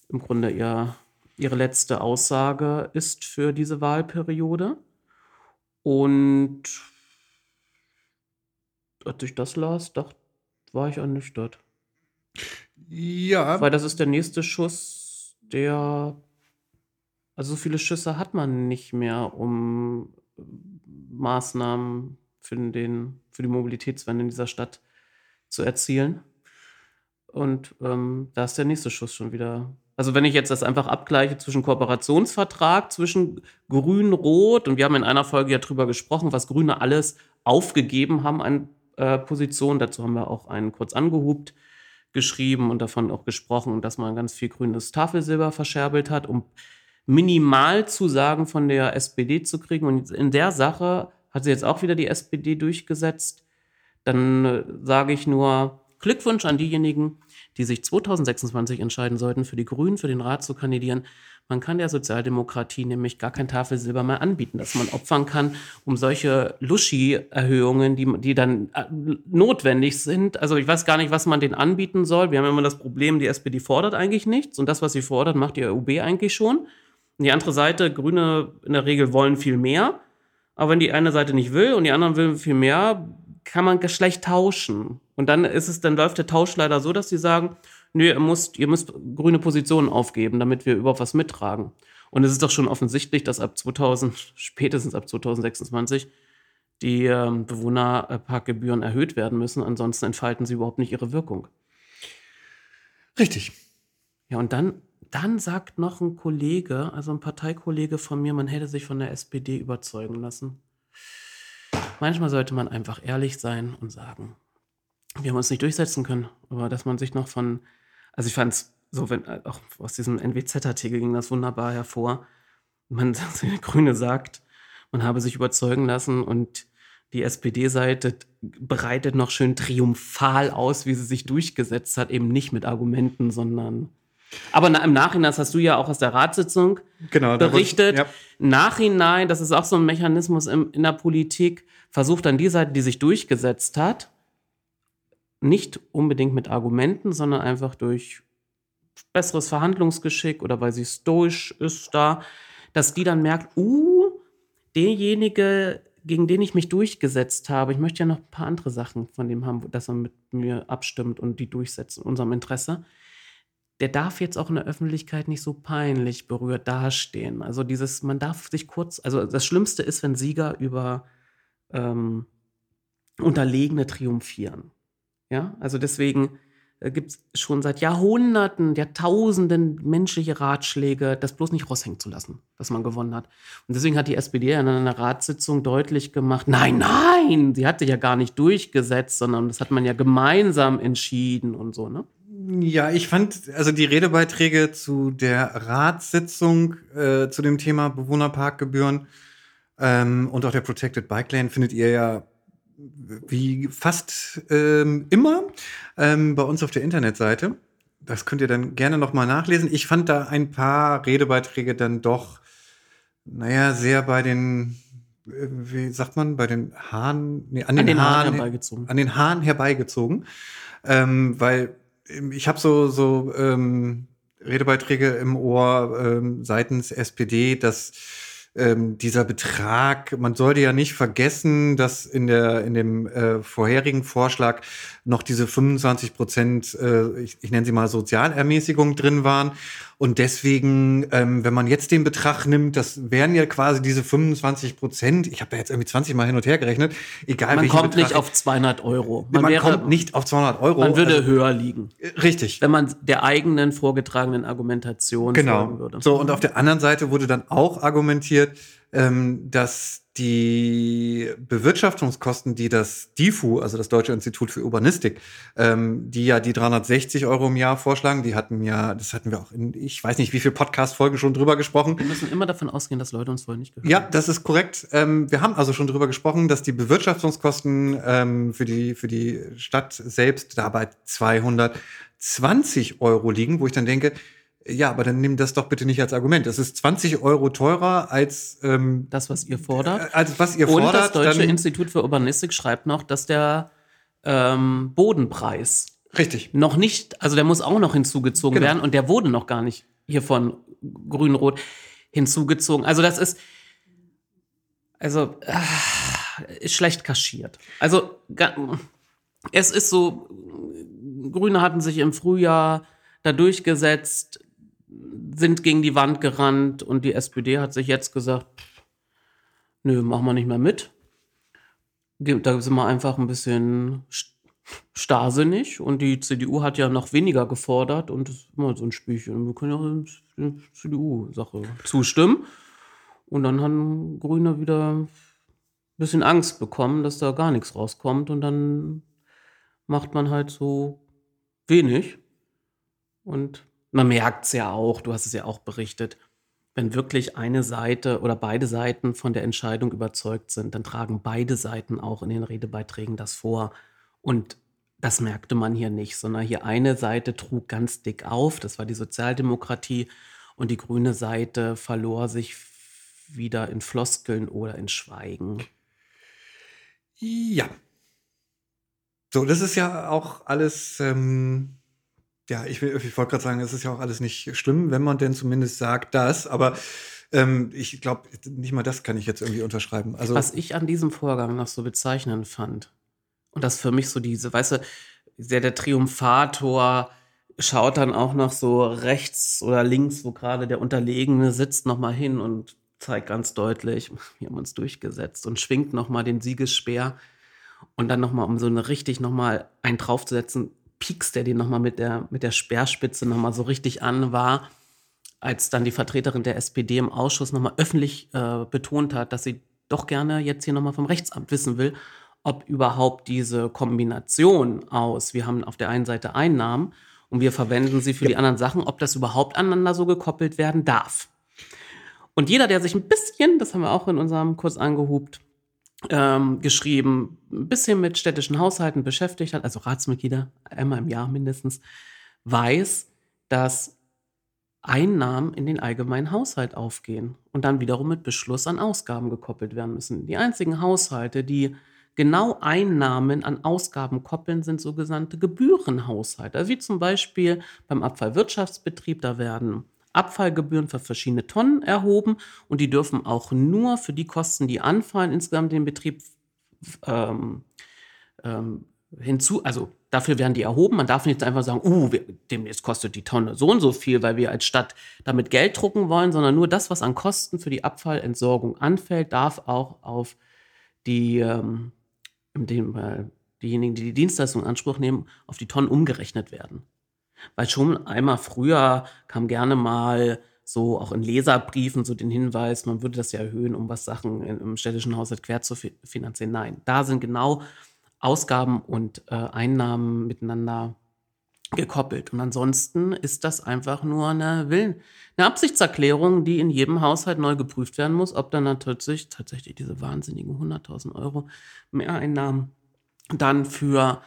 im Grunde ihr, ihre letzte Aussage ist für diese Wahlperiode. Und als ich das las, dachte, war ich ernüchtert. Ja. Weil das ist der nächste Schuss, der. Also so viele Schüsse hat man nicht mehr, um Maßnahmen für, den, für die Mobilitätswende in dieser Stadt zu erzielen. Und ähm, da ist der nächste Schuss schon wieder. Also wenn ich jetzt das einfach abgleiche zwischen Kooperationsvertrag, zwischen Grün, Rot, und wir haben in einer Folge ja drüber gesprochen, was Grüne alles aufgegeben haben an äh, Position. Dazu haben wir auch einen kurz angehubt geschrieben und davon auch gesprochen, dass man ganz viel grünes Tafelsilber verscherbelt hat, um Minimalzusagen von der SPD zu kriegen. Und in der Sache hat sie jetzt auch wieder die SPD durchgesetzt. Dann äh, sage ich nur Glückwunsch an diejenigen, die sich 2026 entscheiden sollten, für die Grünen, für den Rat zu kandidieren. Man kann der Sozialdemokratie nämlich gar kein Tafelsilber mehr anbieten, dass man opfern kann, um solche Luschi-Erhöhungen, die, die dann äh, notwendig sind. Also ich weiß gar nicht, was man denen anbieten soll. Wir haben immer das Problem, die SPD fordert eigentlich nichts und das, was sie fordert, macht die RUB eigentlich schon. Und die andere Seite, Grüne in der Regel wollen viel mehr. Aber wenn die eine Seite nicht will und die anderen will viel mehr, kann man schlecht tauschen. Und dann ist es, dann läuft der Tausch leider so, dass sie sagen, nö, ihr müsst, ihr müsst grüne Positionen aufgeben, damit wir überhaupt was mittragen. Und es ist doch schon offensichtlich, dass ab 2000, spätestens ab 2026, die ähm, Bewohnerparkgebühren erhöht werden müssen. Ansonsten entfalten sie überhaupt nicht ihre Wirkung. Richtig. Ja, und dann, dann sagt noch ein Kollege, also ein Parteikollege von mir, man hätte sich von der SPD überzeugen lassen. Manchmal sollte man einfach ehrlich sein und sagen, wir haben uns nicht durchsetzen können, aber dass man sich noch von also ich fand es so, wenn äh, auch aus diesem NWZ-Artikel ging das wunderbar hervor. Man, der Grüne sagt, man habe sich überzeugen lassen und die SPD-Seite bereitet noch schön triumphal aus, wie sie sich durchgesetzt hat, eben nicht mit Argumenten, sondern. Aber im Nachhinein, das hast du ja auch aus der Ratssitzung genau, berichtet. Ja. Nachhinein, das ist auch so ein Mechanismus in, in der Politik, versucht dann die Seite, die sich durchgesetzt hat, nicht unbedingt mit Argumenten, sondern einfach durch besseres Verhandlungsgeschick oder weil sie stoisch ist da, dass die dann merkt, uh, derjenige, gegen den ich mich durchgesetzt habe, ich möchte ja noch ein paar andere Sachen von dem haben, dass er mit mir abstimmt und die durchsetzt in unserem Interesse. Der darf jetzt auch in der Öffentlichkeit nicht so peinlich berührt dastehen. Also dieses, man darf sich kurz, also das Schlimmste ist, wenn Sieger über ähm, Unterlegene triumphieren. Ja, also deswegen äh, gibt es schon seit Jahrhunderten, Jahrtausenden menschliche Ratschläge, das bloß nicht raushängen zu lassen, dass man gewonnen hat. Und deswegen hat die SPD in einer Ratssitzung deutlich gemacht, nein, nein, sie hatte ja gar nicht durchgesetzt, sondern das hat man ja gemeinsam entschieden und so, ne? Ja, ich fand, also die Redebeiträge zu der Ratssitzung äh, zu dem Thema Bewohnerparkgebühren ähm, und auch der Protected Bike Lane findet ihr ja wie fast ähm, immer ähm, bei uns auf der Internetseite. Das könnt ihr dann gerne noch mal nachlesen. Ich fand da ein paar Redebeiträge dann doch, naja, sehr bei den, äh, wie sagt man, bei den Haaren, nee, an, an den, den Haaren, Haaren herbeigezogen. An den Haaren herbeigezogen. Ähm, weil ich habe so, so ähm, Redebeiträge im Ohr ähm, seitens SPD, dass ähm, dieser Betrag, man sollte ja nicht vergessen, dass in der in dem äh, vorherigen Vorschlag noch diese 25 Prozent, äh, ich, ich nenne sie mal Sozialermäßigung drin waren Und deswegen, ähm, wenn man jetzt den Betrag nimmt, das wären ja quasi diese 25 Prozent. Ich habe da jetzt irgendwie 20 Mal hin und her gerechnet. Egal Man kommt Betrag nicht auf 200 Euro. Man, wäre, kommt nicht auf 200 Euro. Man würde Also, höher liegen, richtig. wenn man der eigenen vorgetragenen Argumentation folgen Genau. würde. So, und auf der anderen Seite wurde dann auch argumentiert, ähm, dass die Bewirtschaftungskosten, die das DIFU, also das Deutsche Institut für Urbanistik, ähm, die ja die 360 Euro im Jahr vorschlagen, die hatten ja, das hatten wir auch in, ich weiß nicht, wie viele Podcast-Folgen schon drüber gesprochen. Wir müssen immer davon ausgehen, dass Leute uns vorher nicht gehört Ja, das ist korrekt. Ähm, wir haben also schon drüber gesprochen, dass die Bewirtschaftungskosten ähm, für, die, für die Stadt selbst dabei 220 Euro liegen, wo ich dann denke, ja, aber dann nimm das doch bitte nicht als Argument. Es ist 20 Euro teurer als, ähm, Das, was ihr fordert. als was ihr Und fordert. das Deutsche Institut für Urbanistik schreibt noch, dass der ähm, Bodenpreis richtig. noch nicht, also der muss auch noch hinzugezogen Genau. werden und der wurde noch gar nicht hier von Grün-Rot hinzugezogen. Also das ist, also ah, ist schlecht kaschiert. Also es ist so, Grüne hatten sich im Frühjahr da durchgesetzt, sind gegen die Wand gerannt und die SPD hat sich jetzt gesagt, nö, machen wir nicht mehr mit. Da sind wir einfach ein bisschen st- starrsinnig und die CDU hat ja noch weniger gefordert und das ist immer so ein Spielchen. Wir können ja der CDU-Sache zustimmen. Und dann haben Grüne wieder ein bisschen Angst bekommen, dass da gar nichts rauskommt und dann macht man halt so wenig. Und man merkt es ja auch, du hast es ja auch berichtet, wenn wirklich eine Seite oder beide Seiten von der Entscheidung überzeugt sind, dann tragen beide Seiten auch in den Redebeiträgen das vor. Und das merkte man hier nicht, sondern hier eine Seite trug ganz dick auf, das war die Sozialdemokratie, und die grüne Seite verlor sich wieder in Floskeln oder in Schweigen. Ja. So, das ist ja auch alles, ähm, ja, ich, will- ich wollte gerade sagen, es ist ja auch alles nicht schlimm, wenn man denn zumindest sagt das, aber ähm, ich glaube, nicht mal das kann ich jetzt irgendwie unterschreiben. Also, Was ich an diesem Vorgang noch so bezeichnend fand, und das für mich so diese, weißt du, der, der Triumphator schaut dann auch noch so rechts oder links, wo gerade der Unterlegene sitzt, nochmal hin und zeigt ganz deutlich, wir haben uns durchgesetzt und schwingt nochmal den Siegesspeer und dann nochmal, um so eine richtig nochmal einen draufzusetzen, piekst er den nochmal mit der, mit der Speerspitze nochmal so richtig an, war, als dann die Vertreterin der SPD im Ausschuss nochmal öffentlich äh, betont hat, dass sie doch gerne jetzt hier nochmal vom Rechtsamt wissen will, ob überhaupt diese Kombination aus, wir haben auf der einen Seite Einnahmen und wir verwenden sie für die anderen Sachen, ob das überhaupt aneinander so gekoppelt werden darf. Und jeder, der sich ein bisschen, das haben wir auch in unserem Kurs angehubt, ähm, geschrieben, ein bisschen mit städtischen Haushalten beschäftigt hat, also Ratsmitglieder, einmal im Jahr mindestens, weiß, dass Einnahmen in den allgemeinen Haushalt aufgehen und dann wiederum mit Beschluss an Ausgaben gekoppelt werden müssen. Die einzigen Haushalte, die genau Einnahmen an Ausgaben koppeln, sind sogenannte Gebührenhaushalte. Also wie zum Beispiel beim Abfallwirtschaftsbetrieb, da werden Abfallgebühren für verschiedene Tonnen erhoben und die dürfen auch nur für die Kosten, die anfallen, insgesamt den Betrieb ähm, ähm, hinzu, also dafür werden die erhoben. Man darf nicht einfach sagen, uh, wir, demnächst kostet die Tonne so und so viel, weil wir als Stadt damit Geld drucken wollen, sondern nur das, was an Kosten für die Abfallentsorgung anfällt, darf auch auf die, ähm, dem, äh, diejenigen, die die Dienstleistung in Anspruch nehmen, auf die Tonnen umgerechnet werden. Weil schon einmal früher kam gerne mal so auch in Leserbriefen so den Hinweis, man würde das ja erhöhen, um was Sachen im städtischen Haushalt quer zu fi- finanzieren. Nein, da sind genau Ausgaben und äh, Einnahmen miteinander gekoppelt. Und ansonsten ist das einfach nur eine Willen, eine Absichtserklärung, die in jedem Haushalt neu geprüft werden muss, ob dann natürlich tatsächlich diese wahnsinnigen 100.000 Euro Mehreinnahmen dann für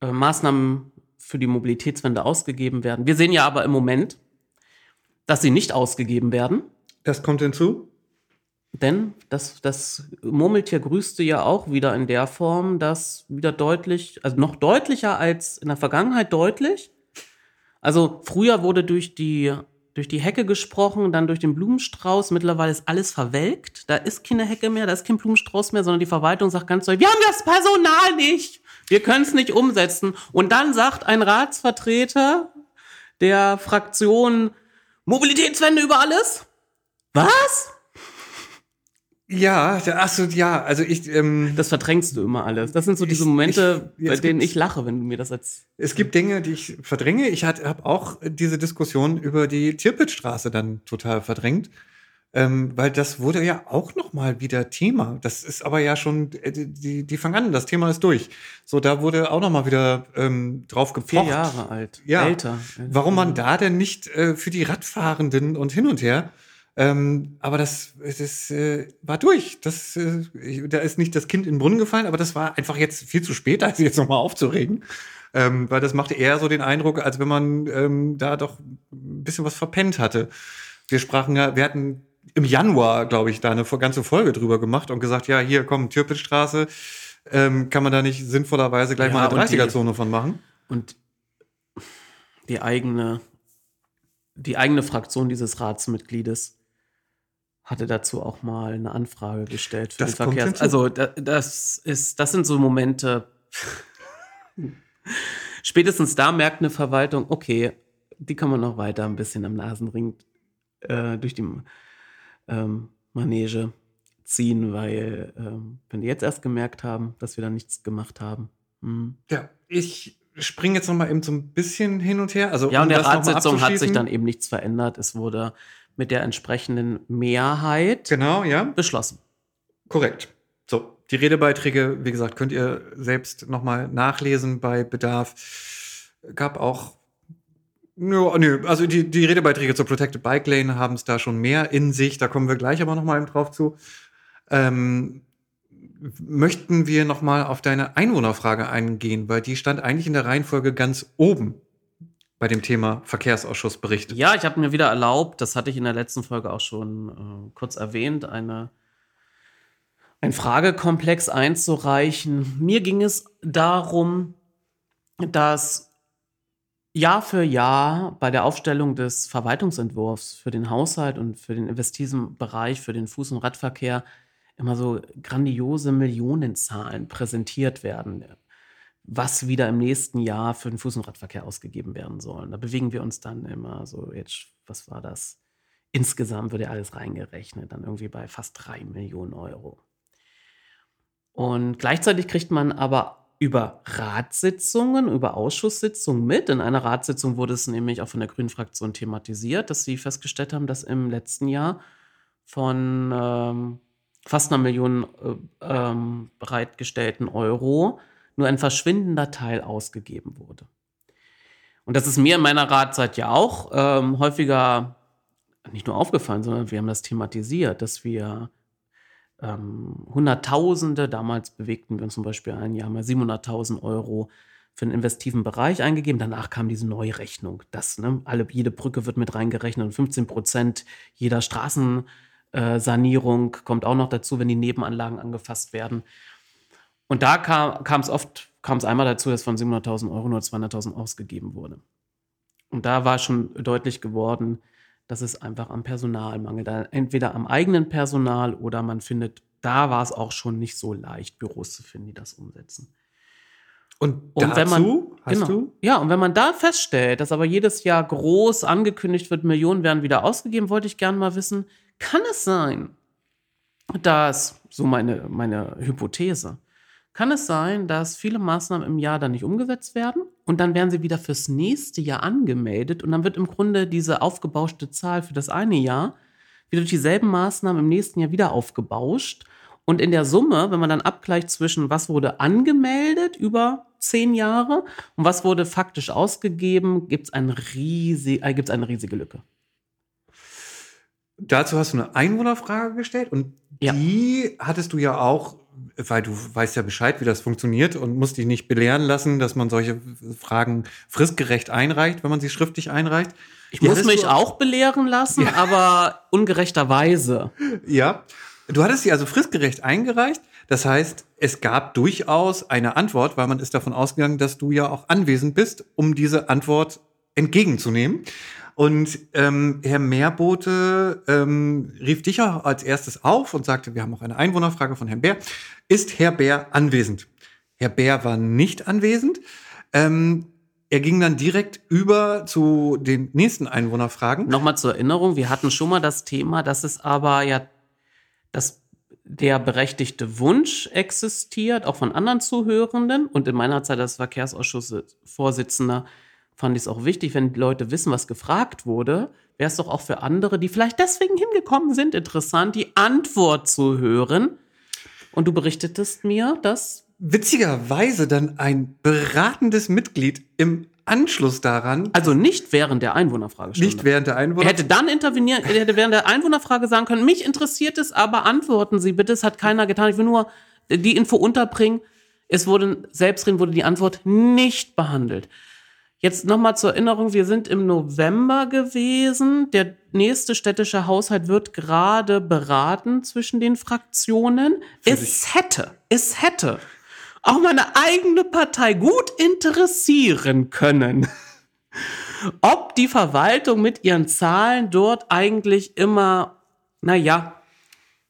äh, Maßnahmen für die Mobilitätswende ausgegeben werden. Wir sehen ja aber im Moment, dass sie nicht ausgegeben werden. das kommt hinzu. Denn das, das Murmeltier grüßte ja auch wieder in der Form, dass wieder deutlich, also noch deutlicher als in der Vergangenheit deutlich. Also früher wurde durch die, durch die Hecke gesprochen, dann durch den Blumenstrauß. Mittlerweile ist alles verwelkt. Da ist keine Hecke mehr, da ist kein Blumenstrauß mehr, sondern die Verwaltung sagt ganz deutlich, wir haben das Personal nicht. Wir können es nicht umsetzen. Und dann sagt ein Ratsvertreter der Fraktion Mobilitätswende über alles? Was? Ja, ach so, ja, also ich, ähm, Das verdrängst du immer alles. Das sind so diese Ich- Momente, ich- bei jetzt denen ich lache, wenn du mir das als. es gibt Dinge, die ich verdränge. Ich habe auch diese Diskussion über die Tirpitzstraße dann total verdrängt, ähm, weil das wurde ja auch noch mal wieder Thema. Das ist aber ja schon, äh, die, die, fangen an, das Thema ist durch. So, da wurde auch noch mal wieder ähm, drauf gepocht. Vier Jahre alt. Ja. Älter. Warum man da denn nicht äh, für die Radfahrenden und hin und her? Ähm, aber das, das äh, war durch. Das, äh, da ist nicht das Kind in den Brunnen gefallen, aber das war einfach jetzt viel zu spät, als jetzt nochmal aufzuregen. Ähm, weil das machte eher so den Eindruck, als wenn man ähm, da doch ein bisschen was verpennt hatte. Wir sprachen ja, wir hatten im Januar, glaube ich, da eine ganze Folge drüber gemacht und gesagt, ja, hier komm, Türpitzstraße, ähm, kann man da nicht sinnvollerweise gleich Ja, mal eine und die- 30er-Zone von machen? Und die eigene, die eigene Fraktion dieses Ratsmitgliedes hatte dazu auch mal eine Anfrage gestellt für Das den Verkehrs. Also da, das ist, das sind so Momente. Spätestens da merkt eine Verwaltung, okay, die kann man noch weiter ein bisschen am Nasenring äh, durch die ähm, Manege ziehen, weil ähm, wenn die jetzt erst gemerkt haben, dass wir da nichts gemacht haben. Hm. Ja, ich springe jetzt noch mal eben so ein bisschen hin und her. Also, Ja, um und der Ratssitzung hat sich dann eben nichts verändert. Es wurde mit der entsprechenden Mehrheit Genau, ja, beschlossen. korrekt. So, die Redebeiträge, wie gesagt, könnt ihr selbst noch mal nachlesen bei Bedarf. Gab auch Nö, nö, also die, die Redebeiträge zur Protected Bike Lane haben es da schon mehr in sich. Da kommen wir gleich aber noch mal eben drauf zu. Ähm, möchten wir noch mal auf deine Einwohnerfrage eingehen, weil die stand eigentlich in der Reihenfolge ganz oben bei dem Thema Verkehrsausschussbericht. Ja, ich habe mir wieder erlaubt, das hatte ich in der letzten Folge auch schon äh, kurz erwähnt, eine, ein Fragekomplex einzureichen. Mir ging es darum, dass Jahr für Jahr bei der Aufstellung des Verwaltungsentwurfs für den Haushalt und für den investiven Bereich, für den Fuß- und Radverkehr immer so grandiose Millionenzahlen präsentiert werden, was wieder im nächsten Jahr für den Fuß- und Radverkehr ausgegeben werden soll. Da bewegen wir uns dann immer so, jetzt, was war das? Insgesamt wird ja alles reingerechnet, dann irgendwie bei fast drei Millionen Euro. Und gleichzeitig kriegt man aber über Ratssitzungen, über Ausschusssitzungen mit. In einer Ratssitzung wurde es nämlich auch von der Grünen Fraktion thematisiert, dass sie festgestellt haben, dass im letzten Jahr von ähm, fast einer Million äh, ähm, bereitgestellten Euro nur ein verschwindender Teil ausgegeben wurde. Und das ist mir in meiner Ratzeit ja auch ähm, häufiger nicht nur aufgefallen, sondern wir haben das thematisiert, dass wir ähm, Hunderttausende, damals bewegten wir uns zum Beispiel ein Jahr mal 700.000 Euro für den investiven Bereich eingegeben. Danach kam diese Neurechnung. Das, ne, alle, jede Brücke wird mit reingerechnet und 15 Prozent jeder Straßensanierung kommt auch noch dazu, wenn die Nebenanlagen angefasst werden. Und da kam es oft, kam es einmal dazu, dass von 700.000 Euro nur 200.000 ausgegeben wurde. Und da war schon deutlich geworden, dass es einfach am Personal mangelt. Entweder am eigenen Personal oder man findet, da war es auch schon nicht so leicht, Büros zu finden, die das umsetzen. Und, Und dazu wenn man, hast genau. du? Ja, und wenn man da feststellt, dass aber jedes Jahr groß angekündigt wird, Millionen werden wieder ausgegeben, wollte ich gerne mal wissen, kann es sein, dass, so meine, meine Hypothese, kann es sein, dass viele Maßnahmen im Jahr dann nicht umgesetzt werden und dann werden sie wieder fürs nächste Jahr angemeldet und dann wird im Grunde diese aufgebauschte Zahl für das eine Jahr wieder durch dieselben Maßnahmen im nächsten Jahr wieder aufgebauscht. Und in der Summe, wenn man dann abgleicht zwischen was wurde angemeldet über zehn Jahre und was wurde faktisch ausgegeben, gibt es eine, riesig, äh, gibt's eine riesige Lücke. Dazu hast du eine Einwohnerfrage gestellt und Ja. die hattest du ja auch, weil du weißt ja Bescheid, wie das funktioniert und musst dich nicht belehren lassen, dass man solche Fragen fristgerecht einreicht, wenn man sie schriftlich einreicht. Ich Die muss mich auch belehren lassen, aber ungerechterweise. Ja. Du hattest sie also fristgerecht eingereicht. Das heißt, es gab durchaus eine Antwort, weil man ist davon ausgegangen, dass du ja auch anwesend bist, um diese Antwort entgegenzunehmen. Und ähm, Herr Meerbote ähm, rief dich auch als erstes auf und sagte, wir haben auch eine Einwohnerfrage von Herrn Bär. Ist Herr Bär anwesend? Herr Bär war nicht anwesend. Ähm, er ging dann direkt über zu den nächsten Einwohnerfragen. Nochmal zur Erinnerung, wir hatten schon mal das Thema, dass es aber ja, dass der berechtigte Wunsch existiert, auch von anderen Zuhörenden. Und in meiner Zeit als Verkehrsausschussvorsitzender fand ich es auch wichtig, wenn Leute wissen, was gefragt wurde, wäre es doch auch für andere, die vielleicht deswegen hingekommen sind, interessant, die Antwort zu hören. Und du berichtetest mir, dass witzigerweise dann ein beratendes Mitglied im Anschluss daran. Also nicht während der Einwohnerfragestunde. Nicht während der Einwohner. Er hätte dann intervenieren, er hätte während der Einwohnerfrage sagen können, mich interessiert es, aber antworten Sie bitte, es hat keiner getan. Ich will nur die Info unterbringen. Es wurde, selbstredend wurde die Antwort nicht behandelt. Jetzt nochmal zur Erinnerung, wir sind im November gewesen. Der nächste städtische Haushalt wird gerade beraten zwischen den Fraktionen. Es hätte, es hätte auch meine eigene Partei gut interessieren können, ob die Verwaltung mit ihren Zahlen dort eigentlich immer, naja,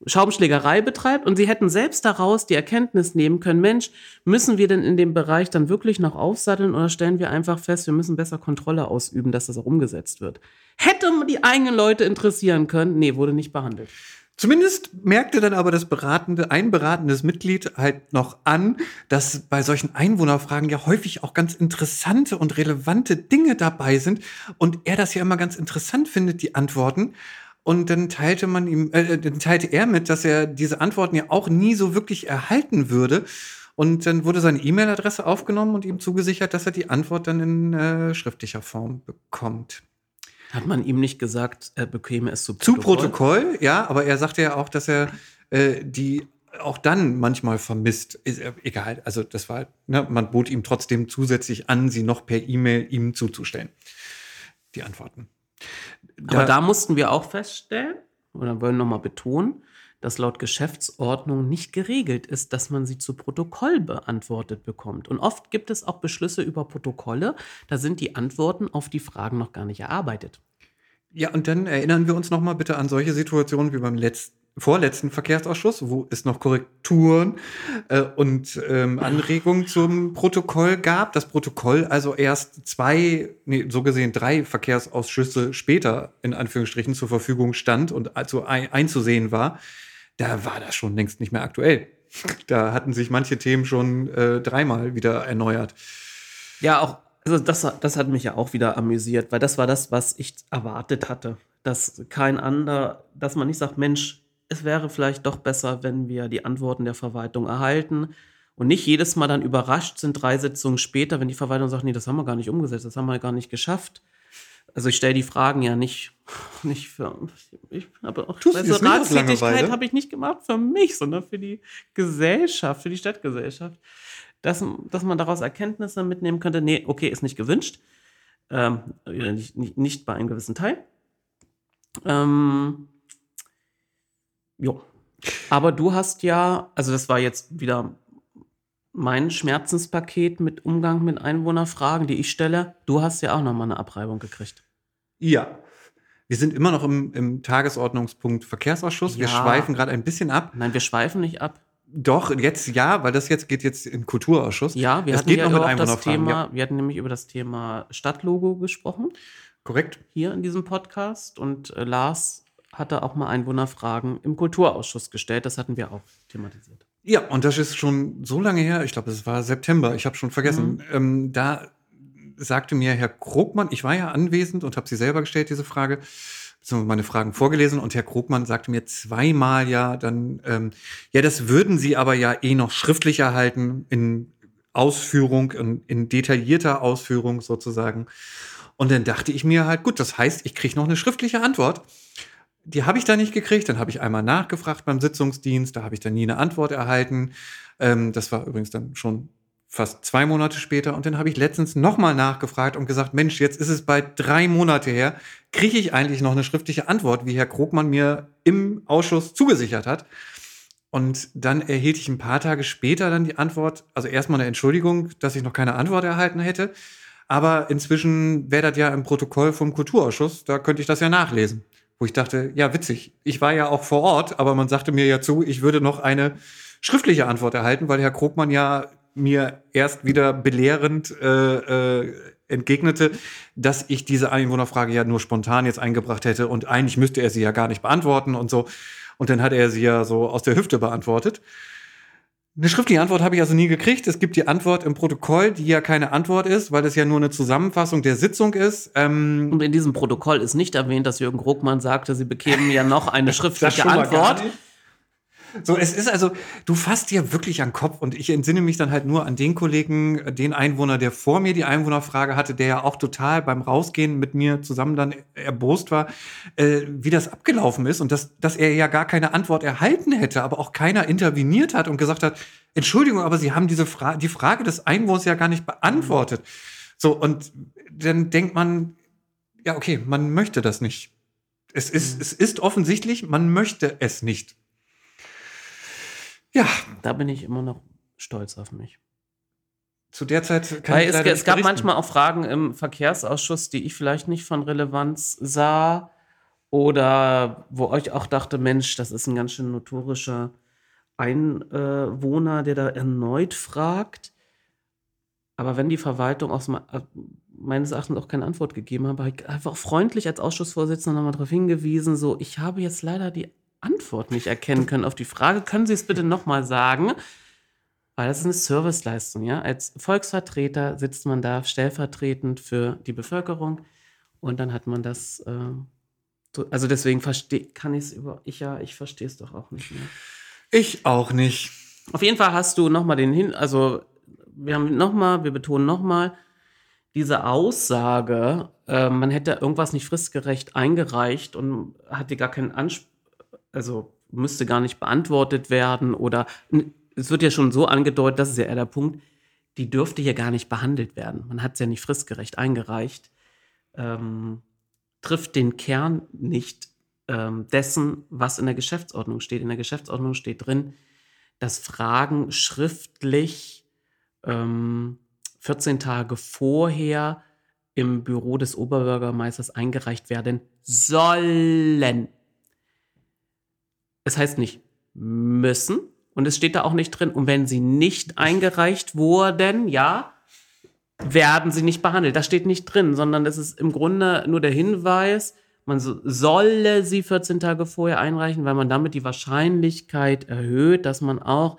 Schaumschlägerei betreibt und sie hätten selbst daraus die Erkenntnis nehmen können, Mensch, müssen wir denn in dem Bereich dann wirklich noch aufsatteln oder stellen wir einfach fest, wir müssen besser Kontrolle ausüben, dass das auch umgesetzt wird. Hätte die eigenen Leute interessieren können, nee, wurde nicht behandelt. Zumindest merkte dann aber das beratende, ein beratendes Mitglied halt noch an, dass bei solchen Einwohnerfragen ja häufig auch ganz interessante und relevante Dinge dabei sind und er das ja immer ganz interessant findet, die Antworten. Und dann teilte man ihm, äh, dann teilte er mit, dass er diese Antworten ja auch nie so wirklich erhalten würde. Und dann wurde seine E-Mail-Adresse aufgenommen und ihm zugesichert, dass er die Antwort dann in äh, schriftlicher Form bekommt. Hat man ihm nicht gesagt, er bekäme es zu Protokoll? Zu Protokoll, ja, aber er sagte ja auch, dass er äh, die auch dann manchmal vermisst. Ist, äh, egal, also das war, ne, man bot ihm trotzdem zusätzlich an, sie noch per E-Mail ihm zuzustellen. Die Antworten. Da, aber da mussten wir auch feststellen, oder wollen nochmal betonen, dass laut Geschäftsordnung nicht geregelt ist, dass man sie zu Protokoll beantwortet bekommt. Und oft gibt es auch Beschlüsse über Protokolle, da sind die Antworten auf die Fragen noch gar nicht erarbeitet. Ja, und dann erinnern wir uns noch mal bitte an solche Situationen wie beim letzten vorletzten Verkehrsausschuss, wo es noch Korrekturen äh, und ähm, Anregungen zum Protokoll gab. Das Protokoll also erst zwei, nee, so gesehen drei Verkehrsausschüsse später in Anführungsstrichen zur Verfügung stand und also ein, einzusehen war da war das schon längst nicht mehr aktuell. Da hatten sich manche Themen schon äh, dreimal wieder erneuert. Ja, auch, also das, das hat mich ja auch wieder amüsiert, weil das war das, was ich erwartet hatte. Dass kein anderer, dass man nicht sagt, Mensch, es wäre vielleicht doch besser, wenn wir die Antworten der Verwaltung erhalten und nicht jedes Mal dann überrascht sind, drei Sitzungen später, wenn die Verwaltung sagt, nee, das haben wir gar nicht umgesetzt, das haben wir gar nicht geschafft. Also ich stelle die Fragen ja nicht, nicht für. Ich habe auch Tust also Ratstätigkeit habe ich nicht gemacht für mich, sondern für die Gesellschaft, für die Stadtgesellschaft. Dass, dass man daraus Erkenntnisse mitnehmen könnte, nee, okay, ist nicht gewünscht. Ähm, nicht, nicht, nicht, bei einem gewissen Teil. Ähm, jo. Aber du hast ja, also das war jetzt wieder mein Schmerzenspaket mit Umgang mit Einwohnerfragen, die ich stelle. Du hast ja auch nochmal eine Abreibung gekriegt. Ja. Wir sind immer noch im, im Tagesordnungspunkt Verkehrsausschuss. Ja. Wir schweifen gerade ein bisschen ab. Nein, wir schweifen nicht ab. Doch, jetzt ja, weil das jetzt geht jetzt in Kulturausschuss. Ja, wir es hatten geht ja noch mit das Thema, ja. wir hatten nämlich über das Thema Stadtlogo gesprochen. Korrekt. Hier in diesem Podcast. Und äh, Lars hatte auch mal Einwohnerfragen im Kulturausschuss gestellt. Das hatten wir auch thematisiert. Ja, und das ist schon so lange her, ich glaube, es war September, ich habe schon vergessen. Mhm. Ähm, da sagte mir Herr Krogmann, ich war ja anwesend und habe sie selber gestellt, diese Frage, beziehungsweise meine Fragen vorgelesen und Herr Krogmann sagte mir zweimal ja dann, ähm, ja, das würden Sie aber ja eh noch schriftlich erhalten in Ausführung, in, in detaillierter Ausführung sozusagen. Und dann dachte ich mir halt, gut, das heißt, ich kriege noch eine schriftliche Antwort die habe ich da nicht gekriegt. Dann habe ich einmal nachgefragt beim Sitzungsdienst, da habe ich dann nie eine Antwort erhalten. Ähm, das war übrigens dann schon fast zwei Monate später. Und dann habe ich letztens nochmal nachgefragt und gesagt, Mensch, jetzt ist es bald drei Monate her. Kriege ich eigentlich noch eine schriftliche Antwort, wie Herr Krogmann mir im Ausschuss zugesichert hat? Und dann erhielt ich ein paar Tage später dann die Antwort, also erstmal eine Entschuldigung, dass ich noch keine Antwort erhalten hätte. Aber inzwischen wäre das ja im Protokoll vom Kulturausschuss, da könnte ich das ja nachlesen wo ich dachte, ja, witzig. Ich war ja auch vor Ort, aber man sagte mir ja zu, ich würde noch eine schriftliche Antwort erhalten, weil Herr Krogmann ja mir erst wieder belehrend äh, äh, entgegnete, dass ich diese Einwohnerfrage ja nur spontan jetzt eingebracht hätte und eigentlich müsste er sie ja gar nicht beantworten und so. Und dann hat er sie ja so aus der Hüfte beantwortet. Eine schriftliche Antwort habe ich also nie gekriegt. Es gibt die Antwort im Protokoll, die ja keine Antwort ist, weil es ja nur eine Zusammenfassung der Sitzung ist. Ähm Und in diesem Protokoll ist nicht erwähnt, dass Jürgen Ruckmann sagte, sie bekämen ja noch eine schriftliche Antwort. So, es ist also, du fasst dir wirklich an den Kopf und ich entsinne mich dann halt nur an den Kollegen, den Einwohner, der vor mir die Einwohnerfrage hatte, der ja auch total beim Rausgehen mit mir zusammen dann erbost war, äh, wie das abgelaufen ist und dass, dass er ja gar keine Antwort erhalten hätte, aber auch keiner interveniert hat und gesagt hat, Entschuldigung, aber Sie haben diese Frage, die Frage des Einwohners ja gar nicht beantwortet. So, und dann denkt man, ja, okay, man möchte das nicht. Es ist, mhm. es ist offensichtlich, man möchte es nicht. Ja. Da bin ich immer noch stolz auf mich. Zu der Zeit kann Weil ich es, es gab manchmal auch Fragen im Verkehrsausschuss, die ich vielleicht nicht von Relevanz sah oder wo ich auch dachte, Mensch, das ist ein ganz schön notorischer Einwohner, der da erneut fragt. Aber wenn die Verwaltung aus meines Erachtens auch keine Antwort gegeben hat, habe ich einfach freundlich als Ausschussvorsitzender nochmal darauf hingewiesen, so, ich habe jetzt leider die Antwort nicht erkennen können auf die Frage. Können Sie es bitte nochmal sagen? Weil das ist eine Serviceleistung, ja. Als Volksvertreter sitzt man da stellvertretend für die Bevölkerung und dann hat man das. Äh, so, also deswegen verstehe kann ich es über. Ich ja, ich verstehe es doch auch nicht mehr. Ich auch nicht. Auf jeden Fall hast du nochmal den Hin. Also wir haben nochmal, wir betonen nochmal, diese Aussage, äh, man hätte irgendwas nicht fristgerecht eingereicht und hatte gar keinen Anspruch also müsste gar nicht beantwortet werden oder es wird ja schon so angedeutet, das ist ja eher der Punkt, die dürfte hier gar nicht behandelt werden. Man hat es ja nicht fristgerecht eingereicht, ähm, trifft den Kern nicht ähm, dessen, was in der Geschäftsordnung steht. In der Geschäftsordnung steht drin, dass Fragen schriftlich ähm, 14 Tage vorher im Büro des Oberbürgermeisters eingereicht werden sollen. Es heißt nicht müssen und es steht da auch nicht drin. Und wenn sie nicht eingereicht wurden, ja, werden sie nicht behandelt. Das steht nicht drin, sondern es ist im Grunde nur der Hinweis, man solle sie 14 Tage vorher einreichen, weil man damit die Wahrscheinlichkeit erhöht, dass man auch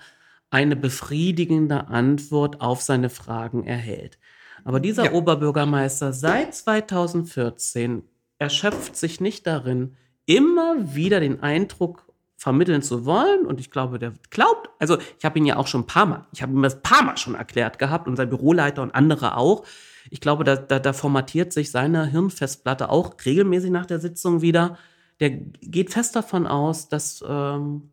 eine befriedigende Antwort auf seine Fragen erhält. Aber dieser ja. Oberbürgermeister seit 2014 erschöpft sich nicht darin, immer wieder den Eindruck vermitteln zu wollen. Und ich glaube, der glaubt, also ich habe ihn ja auch schon ein paar Mal, ich habe ihm das ein paar Mal schon erklärt gehabt und sein Büroleiter und andere auch. Ich glaube, da, da, da formatiert sich seine Hirnfestplatte auch regelmäßig nach der Sitzung wieder. Der geht fest davon aus, dass ähm,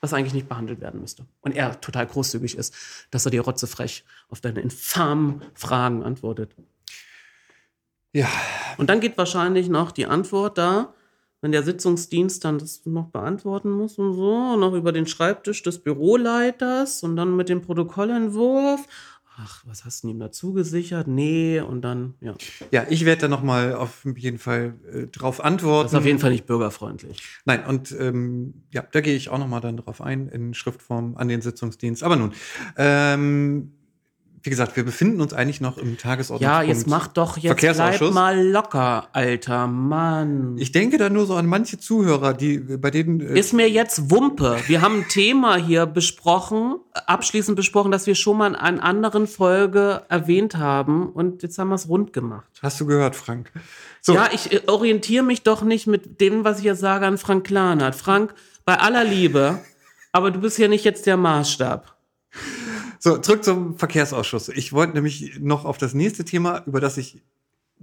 das eigentlich nicht behandelt werden müsste. Und er total großzügig ist, dass er dir rotzefrech auf deine infamen Fragen antwortet. Ja. Und dann geht wahrscheinlich noch die Antwort da, wenn der Sitzungsdienst dann das noch beantworten muss und so, noch über den Schreibtisch des Büroleiters und dann mit dem Protokollentwurf. Ach, was hast du ihm dazu gesichert? Nee, und dann, ja. Ja, ich werde da noch mal auf jeden Fall äh, drauf antworten. Das ist auf jeden Fall nicht bürgerfreundlich. Nein, und ähm, ja, da gehe ich auch noch mal dann drauf ein in Schriftform an den Sitzungsdienst. Aber nun, ähm, wie gesagt, wir befinden uns eigentlich noch im Tagesordnungspunkt. Ja, jetzt mach doch jetzt bleib mal locker, alter Mann. Ich denke da nur so an manche Zuhörer, die bei denen äh ist mir jetzt Wumpe. Wir haben ein Thema hier besprochen, abschließend besprochen, das wir schon mal in einer anderen Folge erwähnt haben und jetzt haben wir es rund gemacht. Hast du gehört, Frank? So. Ja, ich äh, orientiere mich doch nicht mit dem, was ich jetzt sage, an Frank Klanert. Frank, bei aller Liebe, aber du bist ja nicht jetzt der Maßstab. So, zurück zum Verkehrsausschuss. Ich wollte nämlich noch auf das nächste Thema, über das ich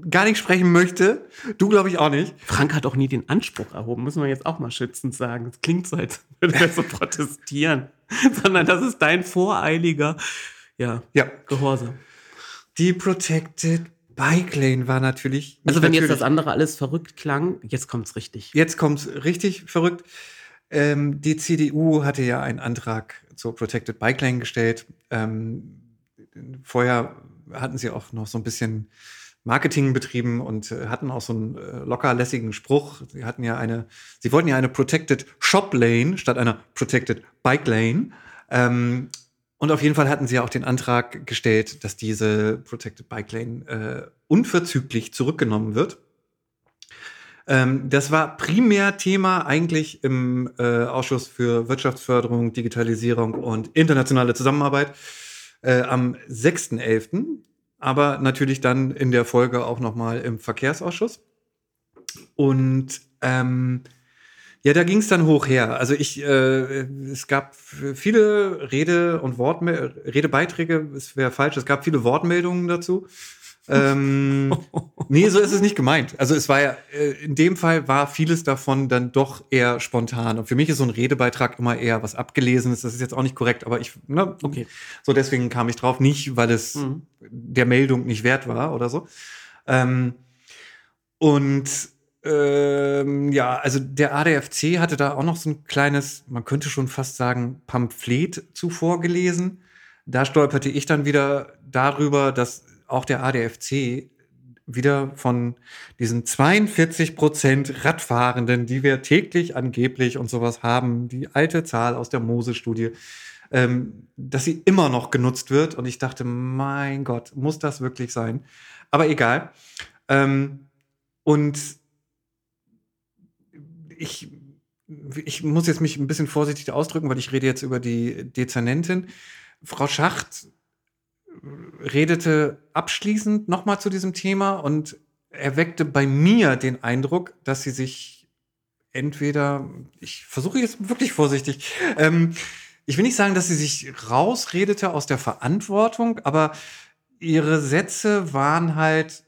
gar nicht sprechen möchte. Du, glaube ich, auch nicht. Frank hat auch nie den Anspruch erhoben, müssen wir jetzt auch mal schützend sagen. Das klingt so, als würde er so protestieren. Sondern das ist dein voreiliger ja, ja. Gehorsam. Die Protected Bike Lane war natürlich. Also, wenn natürlich, jetzt das andere alles verrückt klang, jetzt kommt's richtig. Jetzt kommt's richtig verrückt. Ähm, die CDU hatte ja einen Antrag zur Protected Bike Lane gestellt. Ähm, vorher hatten sie auch noch so ein bisschen Marketing betrieben und äh, hatten auch so einen äh, lockerlässigen Spruch. Sie hatten ja eine, sie wollten ja eine Protected Shop Lane statt einer Protected Bike Lane. Ähm, Und auf jeden Fall hatten sie ja auch den Antrag gestellt, dass diese Protected Bike Lane äh, unverzüglich zurückgenommen wird. Ähm, das war primär Thema eigentlich im äh, Ausschuss für Wirtschaftsförderung, Digitalisierung und internationale Zusammenarbeit äh, am 6.11., aber natürlich dann in der Folge auch nochmal im Verkehrsausschuss. Und ähm, ja, da ging es dann hoch her. Also ich, äh, es gab viele Rede- und Wortme Redebeiträge, es wäre falsch, es gab viele Wortmeldungen dazu. Ähm, nee, so ist es nicht gemeint. Also es war ja, äh, in dem Fall war vieles davon dann doch eher spontan. Und für mich ist so ein Redebeitrag immer eher was Abgelesenes. Das ist jetzt auch nicht korrekt, aber ich, ne, okay. So deswegen kam ich drauf. Nicht, weil es mhm. der Meldung nicht wert war oder so. Ähm, und ähm, ja, also der ADFC hatte da auch noch so ein kleines, man könnte schon fast sagen, Pamphlet zuvor gelesen. Da stolperte ich dann wieder darüber, dass auch der ADFC wieder von diesen 42 Prozent Radfahrenden, die wir täglich angeblich und sowas haben, die alte Zahl aus der Mose-Studie, ähm, dass sie immer noch genutzt wird. Und ich dachte, mein Gott, muss das wirklich sein? Aber egal. Ähm, und ich, ich muss jetzt mich ein bisschen vorsichtig ausdrücken, weil ich rede jetzt über die Dezernentin. Frau Schacht redete abschließend nochmal zu diesem Thema und erweckte bei mir den Eindruck, dass sie sich entweder, ich versuche jetzt wirklich vorsichtig, ähm, ich will nicht sagen, dass sie sich rausredete aus der Verantwortung, aber ihre Sätze waren halt,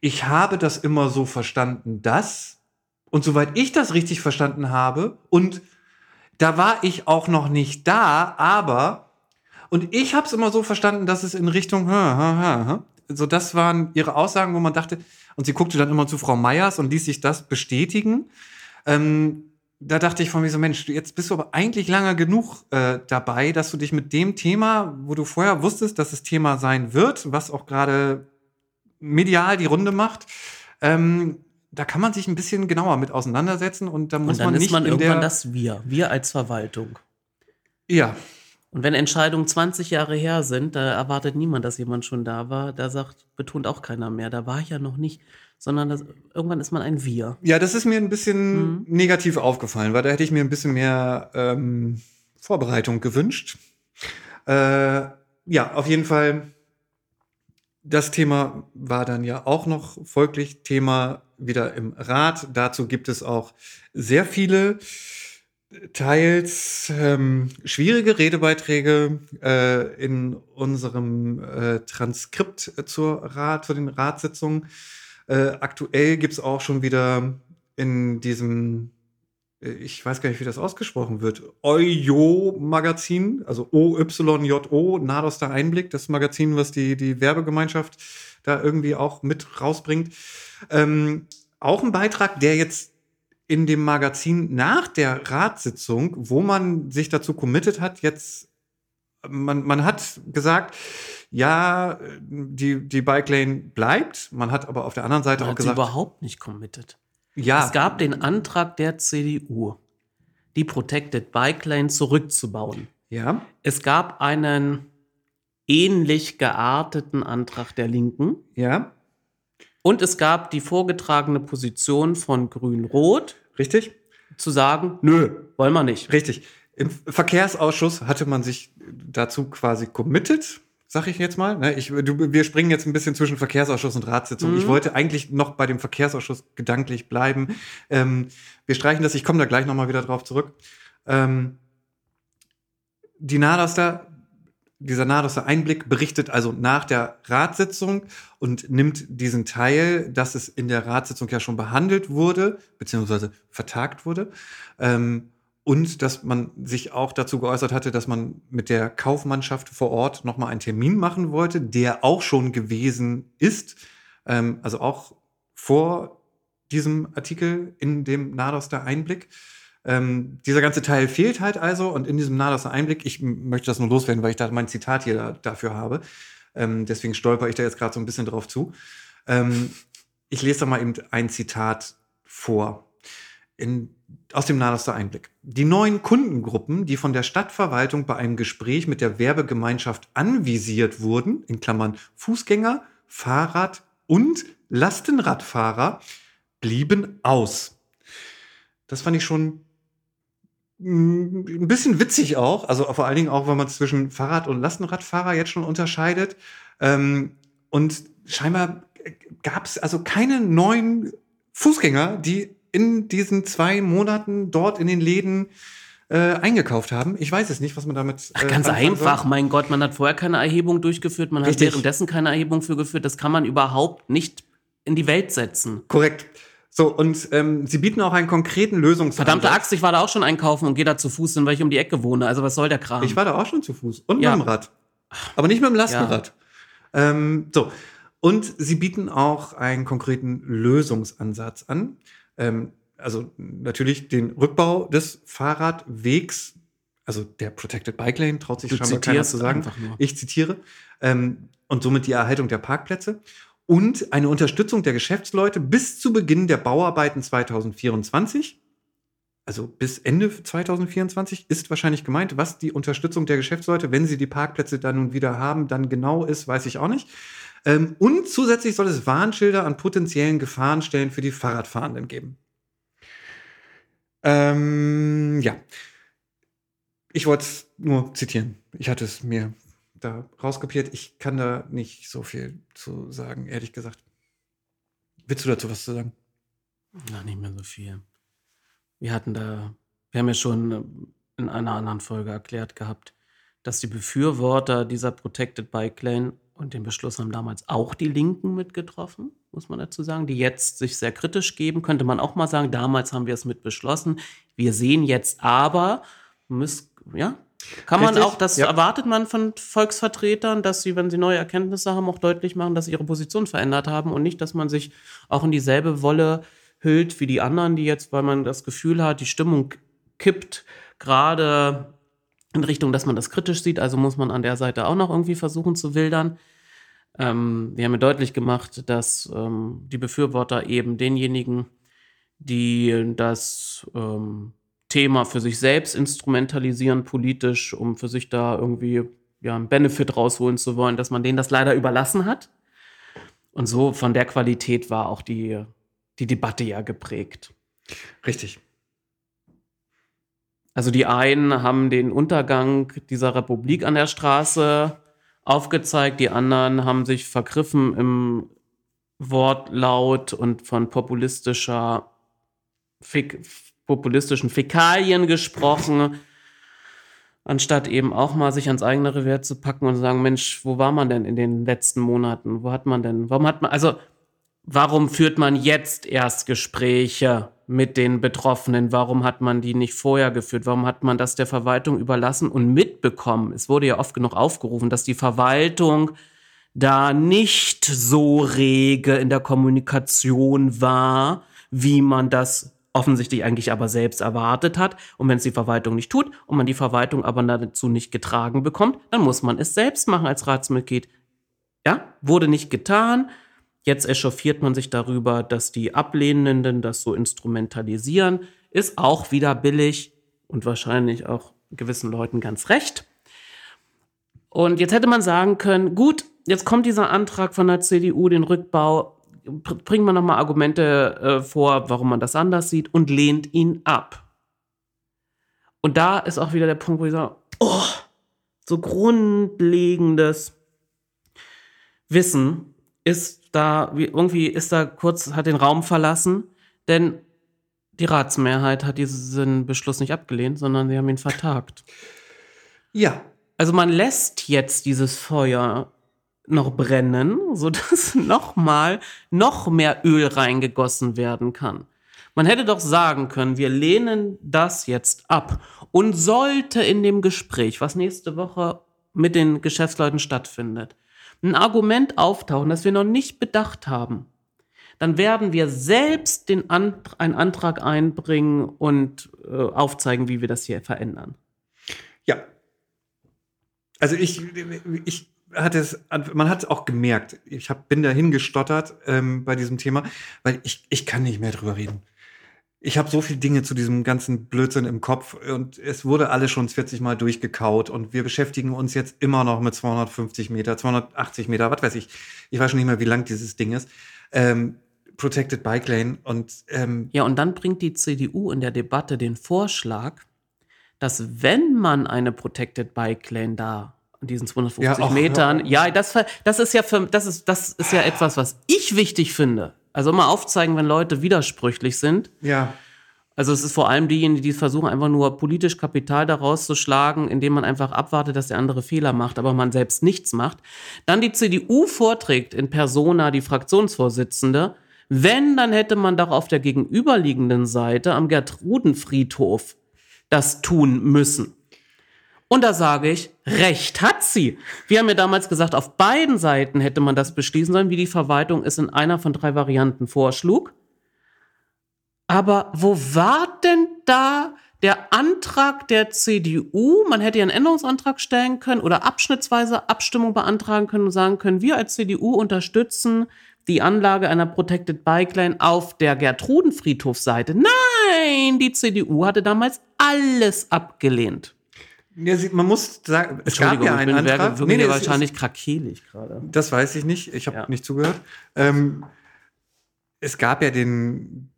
ich habe das immer so verstanden, dass, und soweit ich das richtig verstanden habe, und da war ich auch noch nicht da, aber, und ich habe es immer so verstanden, dass es in Richtung, ha, ha, ha, so das waren ihre Aussagen, wo man dachte, und sie guckte dann immer zu Frau Meyers und ließ sich das bestätigen. Ähm, da dachte ich von mir so, Mensch, jetzt bist du aber eigentlich lange genug äh, dabei, dass du dich mit dem Thema, wo du vorher wusstest, dass es Thema sein wird, was auch gerade medial die Runde macht, ähm, da kann man sich ein bisschen genauer mit auseinandersetzen und da muss und dann man nicht ist man irgendwann das Wir, wir als Verwaltung. Ja. Und wenn Entscheidungen 20 Jahre her sind, da erwartet niemand, dass jemand schon da war. Da sagt, betont auch keiner mehr, da war ich ja noch nicht, sondern das, irgendwann ist man ein Wir. Ja, das ist mir ein bisschen mhm. negativ aufgefallen, weil da hätte ich mir ein bisschen mehr ähm, Vorbereitung gewünscht. Äh, ja, auf jeden Fall das Thema war dann ja auch noch folglich Thema wieder im Rat. Dazu gibt es auch sehr viele teils ähm, schwierige Redebeiträge äh, in unserem äh, Transkript zur Rat, zu den Ratssitzungen. Äh, aktuell gibt es auch schon wieder in diesem äh, ich weiß gar nicht, wie das ausgesprochen wird, Oyo-Magazin, also O-Y-J-O, Nados der Einblick, das Magazin, was die, die Werbegemeinschaft da irgendwie auch mit rausbringt. Ähm, auch ein Beitrag, der jetzt in dem Magazin nach der Ratssitzung, wo man sich dazu committed hat, jetzt, man, man hat gesagt, ja, die, die Bike Lane bleibt. Man hat aber auf der anderen Seite man auch gesagt. überhaupt nicht committed. Ja. Es gab den Antrag der CDU, die Protected Bike Lane zurückzubauen. Ja. Es gab einen ähnlich gearteten Antrag der Linken. Ja. Und es gab die vorgetragene Position von Grün-Rot. Richtig. Zu sagen, nö, wollen wir nicht. Richtig. Im Verkehrsausschuss hatte man sich dazu quasi committed sag ich jetzt mal. Ne? Ich, du, wir springen jetzt ein bisschen zwischen Verkehrsausschuss und Ratssitzung. Mhm. Ich wollte eigentlich noch bei dem Verkehrsausschuss gedanklich bleiben. Ähm, wir streichen das, ich komme da gleich nochmal wieder drauf zurück. Ähm, die Nadoster, dieser Nadoster Einblick berichtet also nach der Ratssitzung und nimmt diesen Teil, dass es in der Ratssitzung ja schon behandelt wurde, beziehungsweise vertagt wurde, ähm, und dass man sich auch dazu geäußert hatte, dass man mit der Kaufmannschaft vor Ort nochmal einen Termin machen wollte, der auch schon gewesen ist, ähm, also auch vor diesem Artikel in dem Nadoster Einblick. Ähm, dieser ganze Teil fehlt halt also und in diesem Nadoster Einblick, ich möchte das nur loswerden, weil ich da mein Zitat hier da, dafür habe. Ähm, deswegen stolper ich da jetzt gerade so ein bisschen drauf zu. Ähm, ich lese da mal eben ein Zitat vor. in, aus dem Nahoster Einblick. Die neuen Kundengruppen, die von der Stadtverwaltung bei einem Gespräch mit der Werbegemeinschaft anvisiert wurden, in Klammern Fußgänger, Fahrrad und Lastenradfahrer, blieben aus. Das fand ich schon ein bisschen witzig auch, also vor allen Dingen auch, wenn man zwischen Fahrrad- und Lastenradfahrer jetzt schon unterscheidet. Ähm, und scheinbar gab es also keine neuen Fußgänger, die in diesen zwei Monaten dort in den Läden äh, eingekauft haben. Ich weiß es nicht, was man damit. Ach, ganz einfach, soll. mein Gott, man hat vorher keine Erhebung durchgeführt, man Richtig. hat währenddessen keine Erhebung für geführt. Das kann man überhaupt nicht in die Welt setzen. Korrekt. So, und ähm, sie bieten auch einen konkreten Lösungsansatz. Verdammte Axt, ich war da auch schon einkaufen und gehe da zu Fuß, weil ich um die Ecke wohne. Also was soll der Kram? Ich war da auch schon zu Fuß und ja. mit dem Rad. Aber nicht mit dem Lastenrad. Ja. Ähm, so, und sie bieten auch einen konkreten Lösungsansatz an. Ähm, also natürlich den Rückbau des Fahrradwegs, also der Protected Bike Lane, traut sich du scheinbar keiner zu sagen. Ich zitiere. Ähm, und somit die Erhaltung der Parkplätze und eine Unterstützung der Geschäftsleute bis zu Beginn der Bauarbeiten 2024. Also bis Ende 2024 ist wahrscheinlich gemeint, was die Unterstützung der Geschäftsleute, wenn sie die Parkplätze dann nun wieder haben, dann genau ist, weiß ich auch nicht. Ähm, und zusätzlich soll es Warnschilder an potenziellen Gefahrenstellen für die Fahrradfahrenden geben. Ähm, ja. Ich wollte es nur zitieren. Ich hatte es mir da rauskopiert. Ich kann da nicht so viel zu sagen, ehrlich gesagt. Willst du dazu was zu sagen? Na, nicht mehr so viel. Wir hatten da, wir haben ja schon in einer anderen Folge erklärt gehabt, dass die Befürworter dieser Protected Bike Lane und den Beschluss haben damals auch die Linken mitgetroffen, muss man dazu sagen, die jetzt sich sehr kritisch geben. Könnte man auch mal sagen, damals haben wir es mit beschlossen. Wir sehen jetzt aber, müß, ja, kann Richtig? man auch, das ja. erwartet man von Volksvertretern, dass sie, wenn sie neue Erkenntnisse haben, auch deutlich machen, dass sie ihre Position verändert haben und nicht, dass man sich auch in dieselbe Wolle hüllt wie die anderen, die jetzt, weil man das Gefühl hat, die Stimmung kippt gerade in Richtung, dass man das kritisch sieht. Also muss man an der Seite auch noch irgendwie versuchen zu wildern. Ähm, wir haben ja deutlich gemacht, dass ähm, die Befürworter eben denjenigen, die das ähm, Thema für sich selbst instrumentalisieren politisch, um für sich da irgendwie ja, einen Benefit rausholen zu wollen, dass man denen das leider überlassen hat. Und so von der Qualität war auch die, die Debatte ja geprägt. Richtig. Also die einen haben den Untergang dieser Republik an der Straße aufgezeigt, die anderen haben sich vergriffen im Wortlaut und von populistischer Fäk populistischen Fäkalien gesprochen, anstatt eben auch mal sich ans eigene Revier zu packen und zu sagen, Mensch, wo war man denn in den letzten Monaten? Wo hat man denn, warum hat man, also warum führt man jetzt erst Gespräche mit den Betroffenen? Warum hat man die nicht vorher geführt? Warum hat man das der Verwaltung überlassen und mitbekommen? Es wurde ja oft genug aufgerufen, dass die Verwaltung da nicht so rege in der Kommunikation war, wie man das offensichtlich eigentlich aber selbst erwartet hat. Und wenn es die Verwaltung nicht tut und man die Verwaltung aber dazu nicht getragen bekommt, dann muss man es selbst machen als Ratsmitglied. Ja, wurde nicht getan. Jetzt echauffiert man sich darüber, dass die Ablehnenden das so instrumentalisieren. Ist auch wieder billig und wahrscheinlich auch gewissen Leuten ganz recht. Und jetzt hätte man sagen können, gut, jetzt kommt dieser Antrag von der CDU, den Rückbau, bringt man nochmal Argumente äh, vor, warum man das anders sieht und lehnt ihn ab. Und da ist auch wieder der Punkt, wo ich sage, oh, so grundlegendes Wissen ist da, irgendwie ist da kurz, hat den Raum verlassen, denn die Ratsmehrheit hat diesen Beschluss nicht abgelehnt, sondern sie haben ihn vertagt. Ja. Also man lässt jetzt dieses Feuer noch brennen, sodass nochmal noch mehr Öl reingegossen werden kann. Man hätte doch sagen können, wir lehnen das jetzt ab. Und sollte in dem Gespräch, was nächste Woche mit den Geschäftsleuten stattfindet, ein Argument auftauchen, das wir noch nicht bedacht haben, dann werden wir selbst den Ant einen Antrag einbringen und äh, aufzeigen, wie wir das hier verändern. Ja. Also ich, ich hatte es, man hat es auch gemerkt. Ich hab, bin dahin gestottert ähm, bei diesem Thema, weil ich, ich kann nicht mehr drüber reden. ich habe so viele Dinge zu diesem ganzen Blödsinn im Kopf und es wurde alles schon 40 Mal durchgekaut und wir beschäftigen uns jetzt immer noch mit 250 Meter, 280 Meter, was weiß ich. Ich weiß schon nicht mehr, wie lang dieses Ding ist. Ähm, Protected Bike Lane und ähm, Ja, und dann bringt die CDU in der Debatte den Vorschlag, dass wenn man eine Protected Bike Lane da an diesen 250 Ja, ach, Metern, ja, das, ver- das ist ja für, das ist, das ist ja etwas, was ich wichtig finde. Also mal aufzeigen, wenn Leute widersprüchlich sind. ja, Also es ist vor allem diejenigen, die versuchen, einfach nur politisch Kapital daraus zu schlagen, indem man einfach abwartet, dass der andere Fehler macht, aber man selbst nichts macht. Dann die CDU vorträgt in Persona die Fraktionsvorsitzende. Wenn, dann hätte man doch auf der gegenüberliegenden Seite am Gertrudenfriedhof das tun müssen. Und da sage ich, recht hat sie. Wir haben ja damals gesagt, auf beiden Seiten hätte man das beschließen sollen, wie die Verwaltung es in einer von drei Varianten vorschlug. Aber wo war denn da der Antrag der CDU? Man hätte ja einen Änderungsantrag stellen können oder abschnittsweise Abstimmung beantragen können und sagen können, wir als CDU unterstützen die Anlage einer Protected Bike Lane auf der Gertrudenfriedhofseite. Nein, die CDU hatte damals alles abgelehnt. Ja man muss sagen, es gab ja ich einen bin Antrag. Antrag. Nee, nee, wahrscheinlich krakelig gerade. Das weiß ich nicht. Ich habe Ja. nicht zugehört. Ähm, es gab ja den.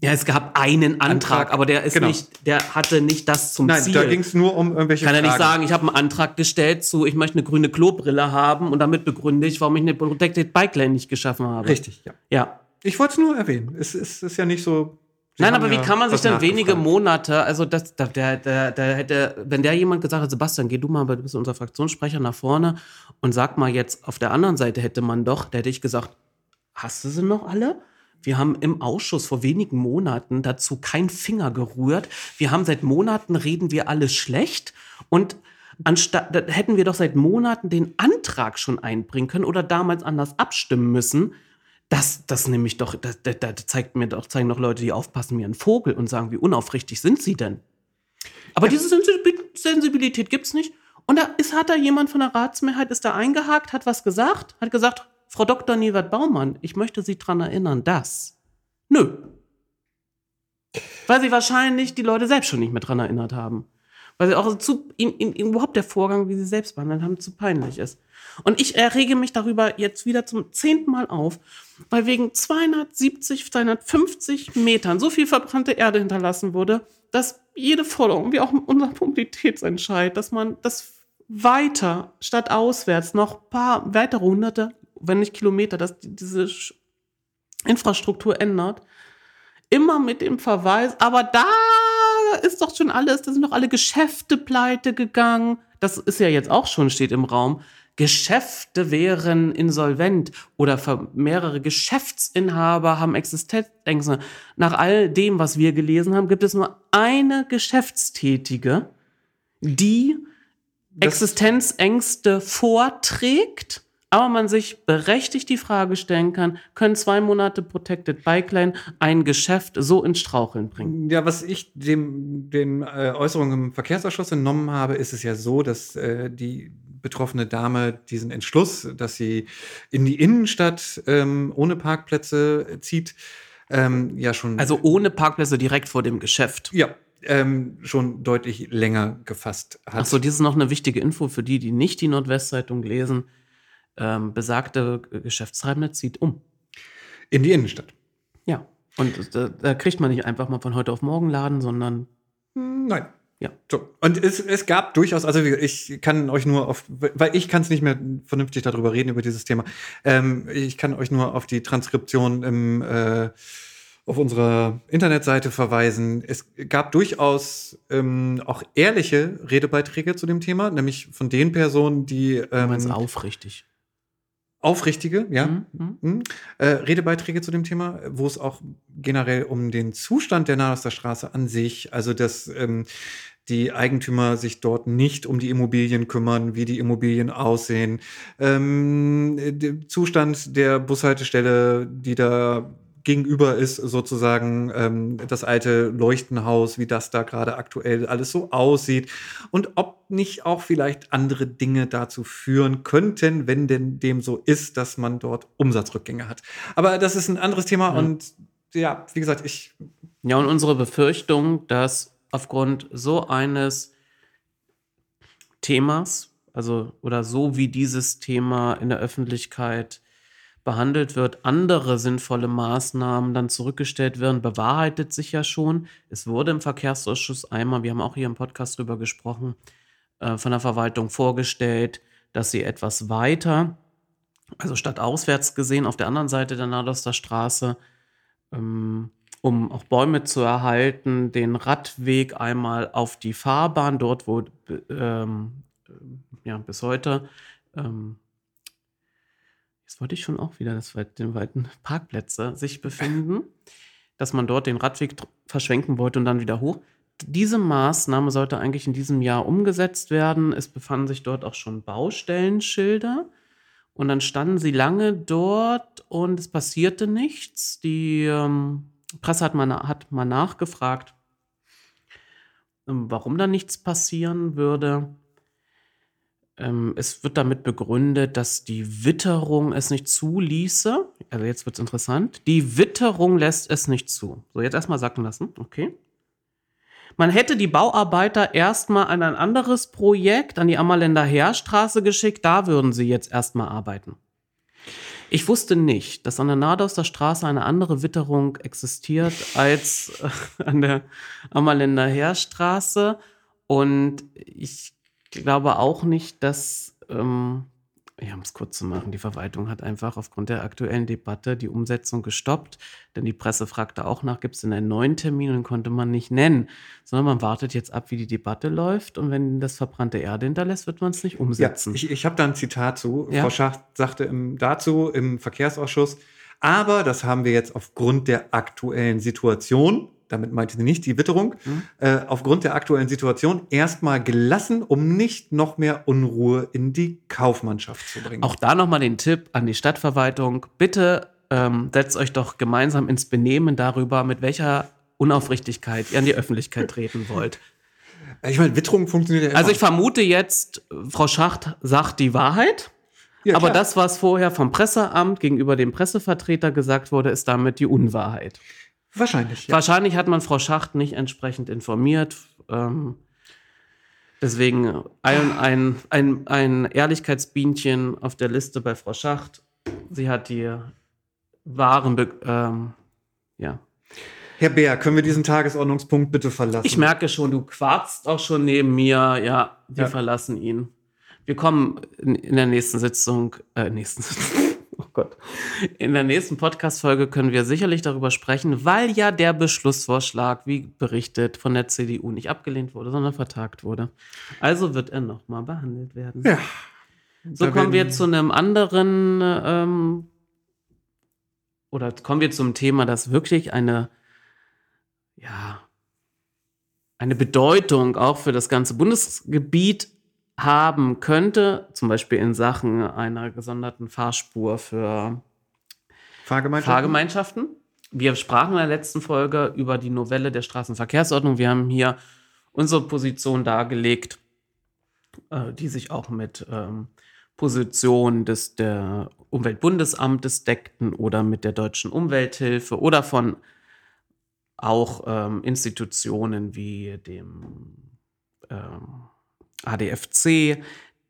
Ja, es gab einen Antrag, Antrag, aber der ist genau. nicht, der hatte nicht das zum Nein, Ziel. da ging es nur um irgendwelche kann er nicht Fragen. sagen, ich habe einen Antrag gestellt zu, ich möchte eine grüne Klobrille haben und damit begründe ich, warum ich eine Protected Bike Lane nicht geschaffen habe. Richtig, ja. Ja. Ich wollte es nur erwähnen. Es ist, ist ja nicht so. Sie Nein, aber wie kann man sich dann wenige. Monate, also das, da, der, der, der hätte, wenn der jemand gesagt hat, Sebastian, geh du mal, du bist unser Fraktionssprecher nach vorne und sag mal jetzt, auf der anderen Seite hätte man doch, da hätte ich gesagt, hast du sie noch alle? Wir haben im Ausschuss vor wenigen Monaten dazu kein Finger gerührt. Wir haben seit Monaten reden wir alles schlecht und anstatt da hätten wir doch seit Monaten den Antrag schon einbringen können oder damals anders abstimmen müssen. Das, das nämlich doch, das, das zeigt mir doch, zeigen doch Leute, die aufpassen wie ein Vogel und sagen, wie unaufrichtig sind sie denn? Aber diese Sensibil- Sensibilität gibt's nicht. Und da ist, hat da jemand von der Ratsmehrheit, ist da eingehakt, hat was gesagt, hat gesagt, Frau Dr. Niewert Baumann, ich möchte Sie dran erinnern, dass. Nö. Weil sie wahrscheinlich die Leute selbst schon nicht mehr dran erinnert haben. Weil sie auch zu, ihnen, ihnen überhaupt der Vorgang, wie sie selbst behandelt haben, zu peinlich ist. Und ich errege mich darüber jetzt wieder zum zehnten Mal auf, weil wegen 270, 250 Metern so viel verbrannte Erde hinterlassen wurde, dass jede Forderung, wie auch unser Mobilitätsentscheid, dass man das weiter statt auswärts noch paar weitere hunderte, wenn nicht Kilometer, dass die- diese Infrastruktur ändert, immer mit dem Verweis, aber da ist doch schon alles, da sind doch alle Geschäfte pleite gegangen. Das ist ja jetzt auch schon, steht im Raum. Geschäfte wären insolvent oder mehrere Geschäftsinhaber haben Existenzängste. Nach all dem, was wir gelesen haben, gibt es nur eine Geschäftstätige, die Das- Existenzängste vorträgt, aber man sich berechtigt die Frage stellen kann, können zwei Monate Protected Bike Lane ein Geschäft so ins Straucheln bringen? Ja, was ich dem, den äh, Äußerungen im Verkehrsausschuss entnommen habe, ist es ja so, dass äh, die betroffene Dame diesen Entschluss, dass sie in die Innenstadt ähm, ohne Parkplätze zieht, ähm, ja schon. Also ohne Parkplätze direkt vor dem Geschäft. ja, ähm, schon deutlich länger gefasst hat. Achso, dies ist noch eine wichtige Info für die, die nicht die Nordwestzeitung lesen. Ähm, besagte Geschäftstreibende zieht um. In die Innenstadt. Ja. Und da, da kriegt man nicht einfach mal von heute auf morgen Laden, sondern Nein. Ja. So. Und es, es gab durchaus, also ich kann euch nur auf, weil ich kann es nicht mehr vernünftig darüber reden, über dieses Thema. Ähm, ich kann euch nur auf die Transkription im, äh, auf unserer Internetseite verweisen. Es gab durchaus ähm, auch ehrliche Redebeiträge zu dem Thema, nämlich von den Personen, die ähm, ähm, aufrichtig. Aufrichtige, ja, Mhm, mhm. Mhm. Äh, Redebeiträge zu dem Thema, wo es auch generell um den Zustand der Nahoster Straße an sich, also dass ähm, die Eigentümer sich dort nicht um die Immobilien kümmern, wie die Immobilien aussehen, ähm, der Zustand der Bushaltestelle, die da gegenüber ist sozusagen ähm, das alte Leuchtenhaus, wie das da gerade aktuell alles so aussieht und ob nicht auch vielleicht andere Dinge dazu führen könnten, wenn denn dem so ist, dass man dort Umsatzrückgänge hat. Aber das ist ein anderes Thema Ja. und ja, wie gesagt, ich Ja, und unsere Befürchtung, dass aufgrund so eines Themas, also oder so wie dieses Thema in der Öffentlichkeit behandelt wird, andere sinnvolle Maßnahmen dann zurückgestellt werden, bewahrheitet sich ja schon. Es wurde im Verkehrsausschuss einmal, wir haben auch hier im Podcast drüber gesprochen, äh, von der Verwaltung vorgestellt, dass sie etwas weiter, also statt auswärts gesehen, auf der anderen Seite der Nadoster Straße, ähm, um auch Bäume zu erhalten, den Radweg einmal auf die Fahrbahn, dort wo ähm, ja, bis heute, ähm, jetzt wollte ich schon auch wieder das, den weiten Parkplätze sich befinden, dass man dort den Radweg verschwenken wollte und dann wieder hoch. Diese Maßnahme sollte eigentlich in diesem Jahr umgesetzt werden. Es befanden sich dort auch schon Baustellenschilder. Und dann standen sie lange dort und es passierte nichts. Die ähm, Presse hat mal, hat mal nachgefragt, ähm, warum da nichts passieren würde. Ähm, es wird damit begründet, dass die Witterung es nicht zuließe. Also jetzt wird es interessant. Die Witterung lässt es nicht zu. So, jetzt erstmal sacken lassen. Okay. Man hätte die Bauarbeiter erstmal an ein anderes Projekt, an die Ammerländer Heerstraße geschickt. Da würden sie jetzt erstmal arbeiten. Ich wusste nicht, dass an der Nadauster Straße eine andere Witterung existiert als äh, an der Ammerländer Heerstraße. Und ich glaube auch nicht, dass, ähm, ja, um es kurz zu machen, die Verwaltung hat einfach aufgrund der aktuellen Debatte die Umsetzung gestoppt. Denn die Presse fragte auch nach, gibt es denn einen neuen Termin und den konnte man nicht nennen. Sondern man wartet jetzt ab, wie die Debatte läuft. Und wenn das verbrannte Erde hinterlässt, wird man es nicht umsetzen. Ja, ich ich habe da ein Zitat zu. Ja? Frau Schacht sagte im, dazu im Verkehrsausschuss, aber das haben wir jetzt aufgrund der aktuellen Situation damit meinte sie nicht die Witterung, mhm. äh, aufgrund der aktuellen Situation erstmal gelassen, um nicht noch mehr Unruhe in die Kaufmannschaft zu bringen. Auch da nochmal den Tipp an die Stadtverwaltung. Bitte ähm, setzt euch doch gemeinsam ins Benehmen darüber, mit welcher Unaufrichtigkeit ihr an die Öffentlichkeit treten wollt. Ich meine, Witterung funktioniert ja immer. Also ich vermute jetzt, Frau Schacht sagt die Wahrheit. Ja, aber das, was vorher vom Presseamt gegenüber dem Pressevertreter gesagt wurde, ist damit die Unwahrheit. Wahrscheinlich. Ja. Wahrscheinlich hat man Frau Schacht nicht entsprechend informiert. Ähm, deswegen ein, ein, ein, ein Ehrlichkeitsbienchen auf der Liste bei Frau Schacht. Sie hat die wahren, Be ähm, ja. Herr Bär, können wir diesen Tagesordnungspunkt bitte verlassen? Ich merke schon, du quarzt auch schon neben mir. Ja, wir ja. verlassen ihn. Wir kommen in, in der nächsten Sitzung, äh, nächsten Sitzung. Gott. In der nächsten Podcast-Folge können wir sicherlich darüber sprechen, weil ja der Beschlussvorschlag, wie berichtet, von der CDU nicht abgelehnt wurde, sondern vertagt wurde. Also wird er nochmal behandelt werden. Ja. So kommen wir zu einem anderen, ähm, oder kommen wir zum Thema, das wirklich eine, ja, eine Bedeutung auch für das ganze Bundesgebiet haben könnte, zum Beispiel in Sachen einer gesonderten Fahrspur für Fahrgemeinschaften. Fahrgemeinschaften. Wir sprachen in der letzten Folge über die Novelle der Straßenverkehrsordnung. Wir haben hier unsere Position dargelegt, äh, die sich auch mit ähm, Position des der Umweltbundesamtes deckten oder mit der deutschen Umwelthilfe oder von auch ähm, Institutionen wie dem ähm, ADFC,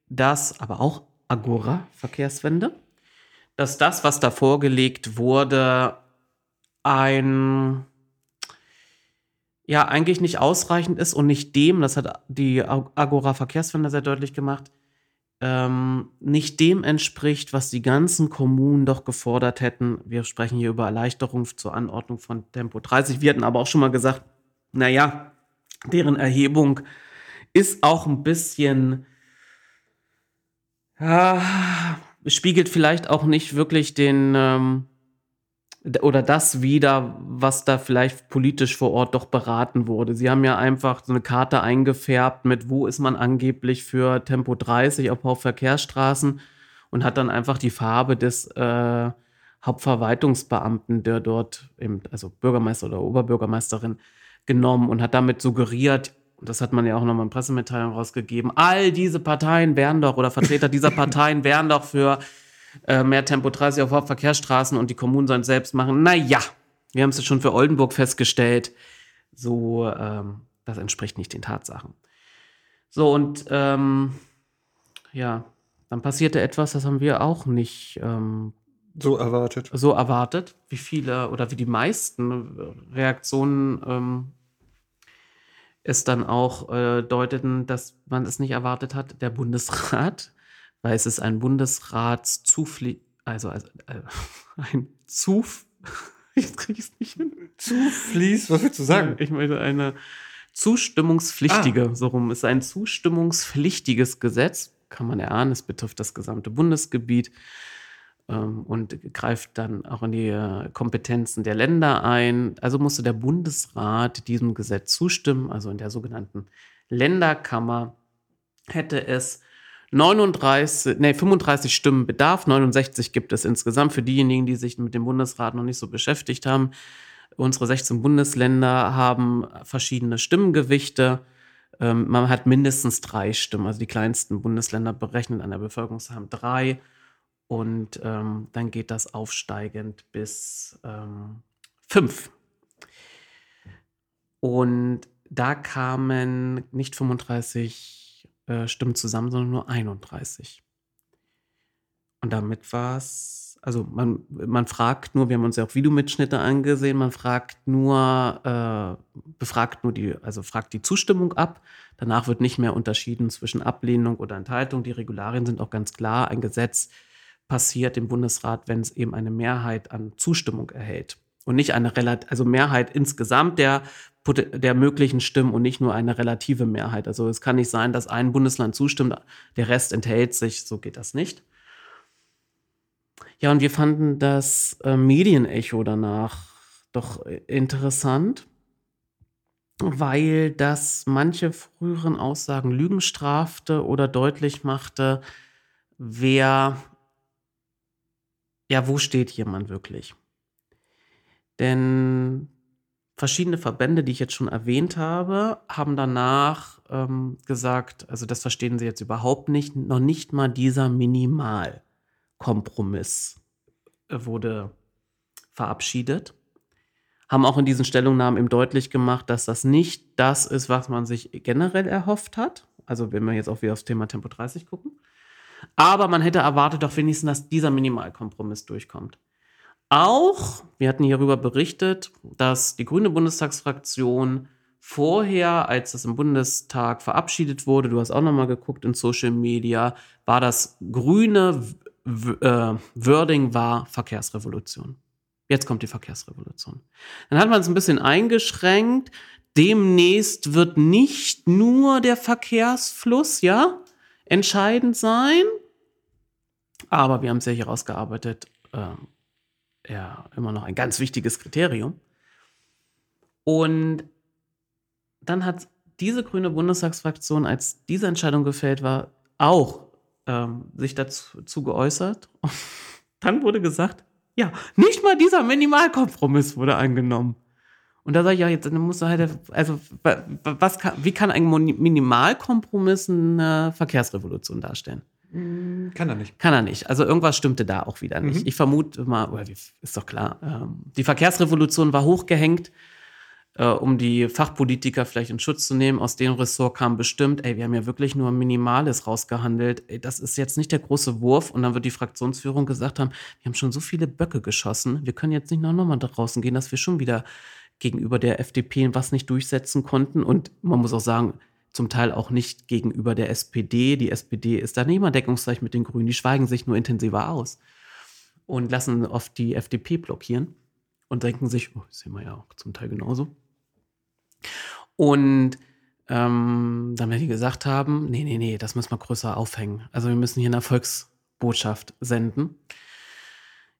das, aber auch Agora-Verkehrswende, dass das, was da vorgelegt wurde, ein ja eigentlich nicht ausreichend ist und nicht dem, das hat die Agora Verkehrswende sehr deutlich gemacht, ähm, nicht dem entspricht, was die ganzen Kommunen doch gefordert hätten. Wir sprechen hier über Erleichterung zur Anordnung von Tempo 30. Wir hatten aber auch schon mal gesagt, naja, deren Erhebung ist auch ein bisschen, ja, spiegelt vielleicht auch nicht wirklich den, ähm, oder das wieder, was da vielleicht politisch vor Ort doch beraten wurde. Sie haben ja einfach so eine Karte eingefärbt mit, wo ist man angeblich für Tempo 30 auf Hauptverkehrsstraßen und hat dann einfach die Farbe des äh, Hauptverwaltungsbeamten, der dort, eben, also Bürgermeister oder Oberbürgermeisterin, genommen und hat damit suggeriert, das hat man ja auch nochmal in Pressemitteilung rausgegeben, all diese Parteien wären doch, oder Vertreter dieser Parteien wären doch für äh, mehr Tempo 30 auf Hauptverkehrsstraßen und die Kommunen sollen es selbst machen. Naja, wir haben es schon für Oldenburg festgestellt, so, ähm, das entspricht nicht den Tatsachen. So, und ähm, ja, dann passierte etwas, das haben wir auch nicht ähm, so erwartet. So erwartet, wie viele oder wie die meisten Reaktionen ähm, es dann auch äh, deuteten, dass man es nicht erwartet hat. Der Bundesrat, weil es ist ein Bundesratszufli, also, also äh, ein Zuf, jetzt kriege ich es nicht hin. Zufließ, was willst du sagen? Ich meine eine zustimmungspflichtige, ah. so rum, ist ein zustimmungspflichtiges Gesetz, kann man erahnen, es betrifft das gesamte Bundesgebiet und greift dann auch in die äh, Kompetenzen der Länder ein. Also musste der Bundesrat diesem Gesetz zustimmen, also in der sogenannten Länderkammer hätte es 39, nee, 35 Stimmen Bedarf, 69 gibt es insgesamt für diejenigen, die sich mit dem Bundesrat noch nicht so beschäftigt haben. Unsere 16 Bundesländer haben verschiedene Stimmengewichte. Ähm, man hat mindestens drei Stimmen, also die kleinsten Bundesländer berechnet an der Bevölkerungszahl haben drei. Und ähm, dann geht das aufsteigend bis ähm, fünf. Und da kamen nicht 35 äh, Stimmen zusammen, sondern nur 31. Und damit war es, also man, man fragt nur, wir haben uns ja auch Videomitschnitte angesehen, man fragt nur, äh, befragt nur die, also fragt die Zustimmung ab. Danach wird nicht mehr unterschieden zwischen Ablehnung oder Enthaltung. Die Regularien sind auch ganz klar. Ein Gesetz passiert im Bundesrat, wenn es eben eine Mehrheit an Zustimmung erhält. Und nicht eine Relat also Mehrheit insgesamt der, der möglichen Stimmen und nicht nur eine relative Mehrheit. Also es kann nicht sein, dass ein Bundesland zustimmt, der Rest enthält sich. So geht das nicht. Ja, und wir fanden das äh, Medienecho danach doch interessant, weil das manche früheren Aussagen Lügen strafte oder deutlich machte, wer ja, wo steht jemand wirklich? Denn verschiedene Verbände, die ich jetzt schon erwähnt habe, haben danach ähm, gesagt, also das verstehen sie jetzt überhaupt nicht, noch nicht mal dieser Minimalkompromiss wurde verabschiedet. Haben auch in diesen Stellungnahmen eben deutlich gemacht, dass das nicht das ist, was man sich generell erhofft hat. Also wenn wir jetzt auch wieder aufs Thema Tempo 30 gucken. Aber man hätte erwartet doch wenigstens, dass dieser Minimalkompromiss durchkommt. Auch, wir hatten hierüber berichtet, dass die grüne Bundestagsfraktion vorher, als das im Bundestag verabschiedet wurde, du hast auch nochmal geguckt in Social Media, war das grüne äh, Wording war Verkehrsrevolution. Jetzt kommt die Verkehrsrevolution. Dann hat man es ein bisschen eingeschränkt. Demnächst wird nicht nur der Verkehrsfluss, ja, entscheidend sein. Aber wir haben es ja hier rausgearbeitet, äh, ja, immer noch ein ganz wichtiges Kriterium. Und dann hat diese grüne Bundestagsfraktion, als diese Entscheidung gefällt war, auch ähm, sich dazu geäußert. Und dann wurde gesagt, ja, nicht mal dieser Minimalkompromiss wurde angenommen. Und da sage ich ja, jetzt musst du halt, also was kann, wie kann ein Minimalkompromiss eine Verkehrsrevolution darstellen? Hm, kann er nicht. Kann er nicht. Also irgendwas stimmte da auch wieder nicht. Mhm. Ich vermute mal, ist doch klar, ähm, die Verkehrsrevolution war hochgehängt, äh, um die Fachpolitiker vielleicht in Schutz zu nehmen. Aus dem Ressort kam bestimmt, ey, wir haben ja wirklich nur Minimales rausgehandelt. Ey, das ist jetzt nicht der große Wurf. Und dann wird die Fraktionsführung gesagt haben, wir haben schon so viele Böcke geschossen, wir können jetzt nicht noch mal draußen gehen, dass wir schon wieder gegenüber der FDP was nicht durchsetzen konnten. Und man muss auch sagen, zum Teil auch nicht gegenüber der SPD. Die SPD ist da nicht mal deckungsgleich mit den Grünen. Die schweigen sich nur intensiver aus und lassen oft die FDP blockieren und denken sich, oh, das sehen wir ja auch zum Teil genauso. Und ähm, dann werden die gesagt haben, nee, nee, nee, das müssen wir größer aufhängen. Also wir müssen hier eine Erfolgsbotschaft senden.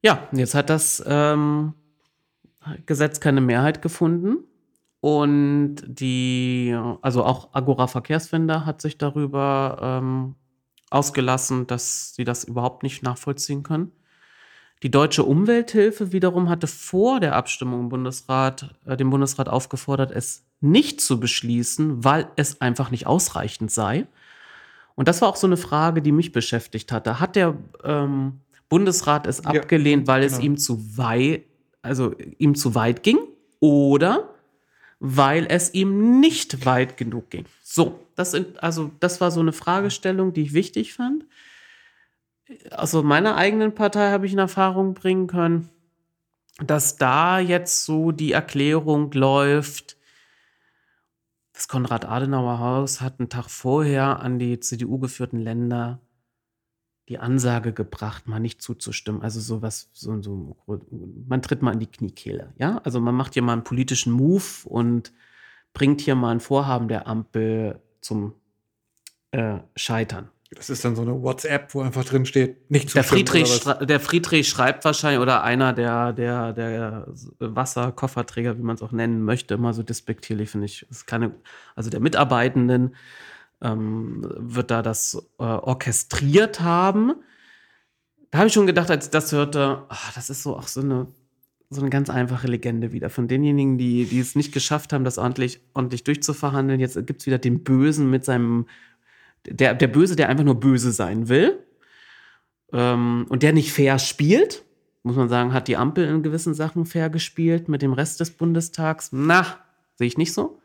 Ja, jetzt hat das ähm, Gesetz keine Mehrheit gefunden. Und die, also auch Agora Verkehrswende hat sich darüber ähm, ausgelassen, dass sie das überhaupt nicht nachvollziehen können. Die Deutsche Umwelthilfe wiederum hatte vor der Abstimmung im Bundesrat äh, den Bundesrat aufgefordert, es nicht zu beschließen, weil es einfach nicht ausreichend sei. Und das war auch so eine Frage, die mich beschäftigt hatte. Hat der ähm, Bundesrat es abgelehnt, weil genau. es ihm zu weit also ihm zu weit ging oder weil es ihm nicht weit genug ging. So, das sind, also das war so eine Fragestellung, die ich wichtig fand. Also meiner eigenen Partei habe ich in Erfahrung bringen können, dass da jetzt so die Erklärung läuft, das Konrad-Adenauer-Haus hat einen Tag vorher an die CDU geführten Länder die Ansage gebracht, mal nicht zuzustimmen. Also sowas, so, so, man tritt mal in die Kniekehle. Ja, also man macht hier mal einen politischen Move und bringt hier mal ein Vorhaben der Ampel zum äh, Scheitern. Das ist dann so eine WhatsApp, wo einfach drin steht, nicht der Friedrich, der Friedrich schreibt wahrscheinlich, oder einer der, der, der Wasserkofferträger, wie man es auch nennen möchte, immer so despektierlich, finde ich. ist keine, also der Mitarbeitenden ähm, wird da das äh, orchestriert haben. Da habe ich schon gedacht, als ich das hörte, ach, das ist so auch so eine, so eine ganz einfache Legende wieder. Von denjenigen, die, die es nicht geschafft haben, das ordentlich, ordentlich durchzuverhandeln. Jetzt gibt es wieder den Bösen mit seinem, der, der Böse, der einfach nur böse sein will. Ähm, und der nicht fair spielt. Muss man sagen, hat die Ampel in gewissen Sachen fair gespielt mit dem Rest des Bundestags? Na, sehe ich nicht so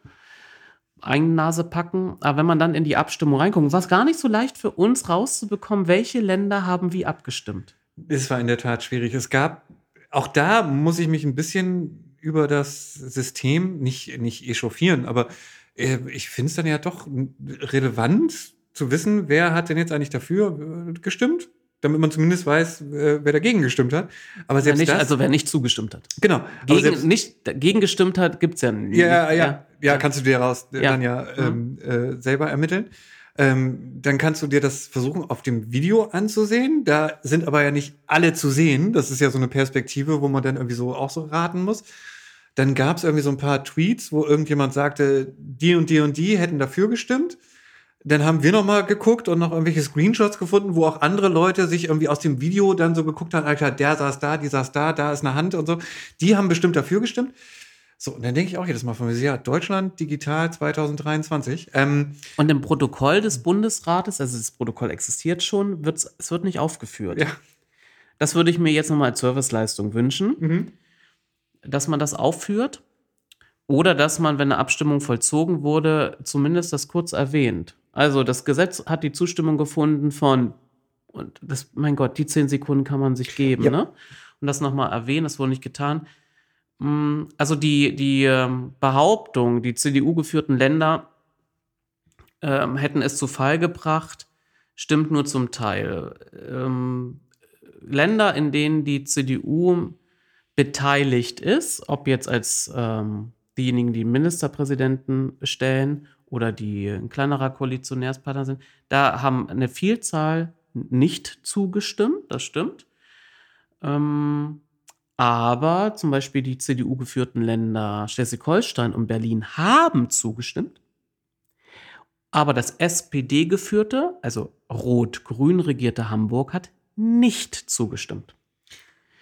eigene Nase packen. Aber wenn man dann in die Abstimmung reinguckt, war es gar nicht so leicht für uns rauszubekommen, welche Länder haben wie abgestimmt. Es war in der Tat schwierig. Es gab, auch da muss ich mich ein bisschen über das System nicht, nicht echauffieren, aber äh, ich finde es dann ja doch relevant zu wissen, wer hat denn jetzt eigentlich dafür äh, gestimmt damit man zumindest weiß, äh, wer dagegen gestimmt hat. Aber selbst nicht, das, also wer nicht zugestimmt hat. Genau. Gegen, selbst, nicht dagegen gestimmt hat, gibt's ja nicht. Ja, ja, ja, ja, kannst du dir daraus ja. dann ja mhm. ähm, äh, selber ermitteln. Ähm, dann kannst du dir das versuchen, auf dem Video anzusehen. Da sind aber ja nicht alle zu sehen. Das ist ja so eine Perspektive, wo man dann irgendwie so auch so raten muss. Dann gab es irgendwie so ein paar Tweets, wo irgendjemand sagte, die und die und die hätten dafür gestimmt. Dann haben wir noch mal geguckt und noch irgendwelche Screenshots gefunden, wo auch andere Leute sich irgendwie aus dem Video dann so geguckt haben, Alter, der saß da, die saß da, da ist eine Hand und so. Die haben bestimmt dafür gestimmt. So, und dann denke ich auch jedes Mal von mir, ja, Deutschland digital 2023. Ähm, und im Protokoll des Bundesrates, also das Protokoll existiert schon, wird's, es wird nicht aufgeführt. Ja. Das würde ich mir jetzt nochmal als Serviceleistung wünschen, mhm. dass man das aufführt. Oder dass man, wenn eine Abstimmung vollzogen wurde, zumindest das kurz erwähnt. Also das Gesetz hat die Zustimmung gefunden von, und das, mein Gott, die zehn Sekunden kann man sich geben, ja. ne? Und das nochmal erwähnen, das wurde nicht getan. Mm, also die, die ähm, Behauptung, die CDU-geführten Länder ähm, hätten es zu Fall gebracht, stimmt nur zum Teil. Ähm, Länder, in denen die CDU beteiligt ist, ob jetzt als ähm, diejenigen, die Ministerpräsidenten stellen oder die ein kleinerer Koalitionärspartner sind, da haben eine Vielzahl nicht zugestimmt, das stimmt. Ähm, aber zum Beispiel die CDU-geführten Länder Schleswig-Holstein und Berlin haben zugestimmt. Aber das SPD-geführte, also rot-grün regierte Hamburg hat nicht zugestimmt.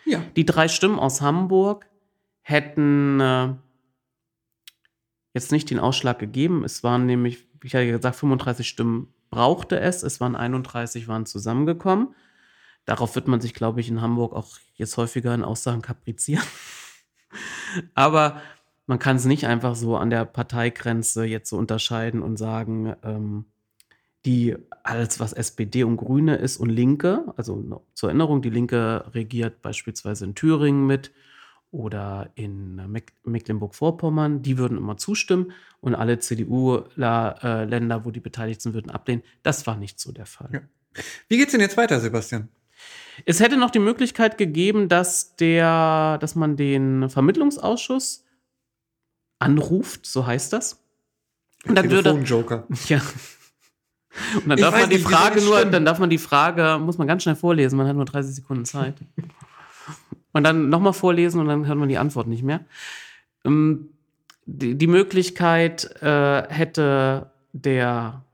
Ja. Die drei Stimmen aus Hamburg hätten äh, jetzt nicht den Ausschlag gegeben. Es waren nämlich, wie ich hatte gesagt, 35 Stimmen brauchte es. Es waren 31, waren zusammengekommen. Darauf wird man sich, glaube ich, in Hamburg auch jetzt häufiger in Aussagen kaprizieren. Aber man kann es nicht einfach so an der Parteigrenze jetzt so unterscheiden und sagen, ähm, die alles, was SPD und Grüne ist und Linke, also zur Erinnerung, die Linke regiert beispielsweise in Thüringen mit oder in Mecklenburg-Vorpommern, die würden immer zustimmen und alle CDU-Länder, wo die beteiligt sind, würden ablehnen. Das war nicht so der Fall. Ja. Wie geht's denn jetzt weiter, Sebastian? Es hätte noch die Möglichkeit gegeben, dass der, dass man den Vermittlungsausschuss anruft, so heißt das. Und dann würde Joker. Ja. Und dann darf man die nicht, Frage nur, dann darf man die Frage, muss man ganz schnell vorlesen, man hat nur 30 Sekunden Zeit. und dann nochmal vorlesen und dann hört man die Antwort nicht mehr. Ähm, die, Möglichkeit äh, hätte der,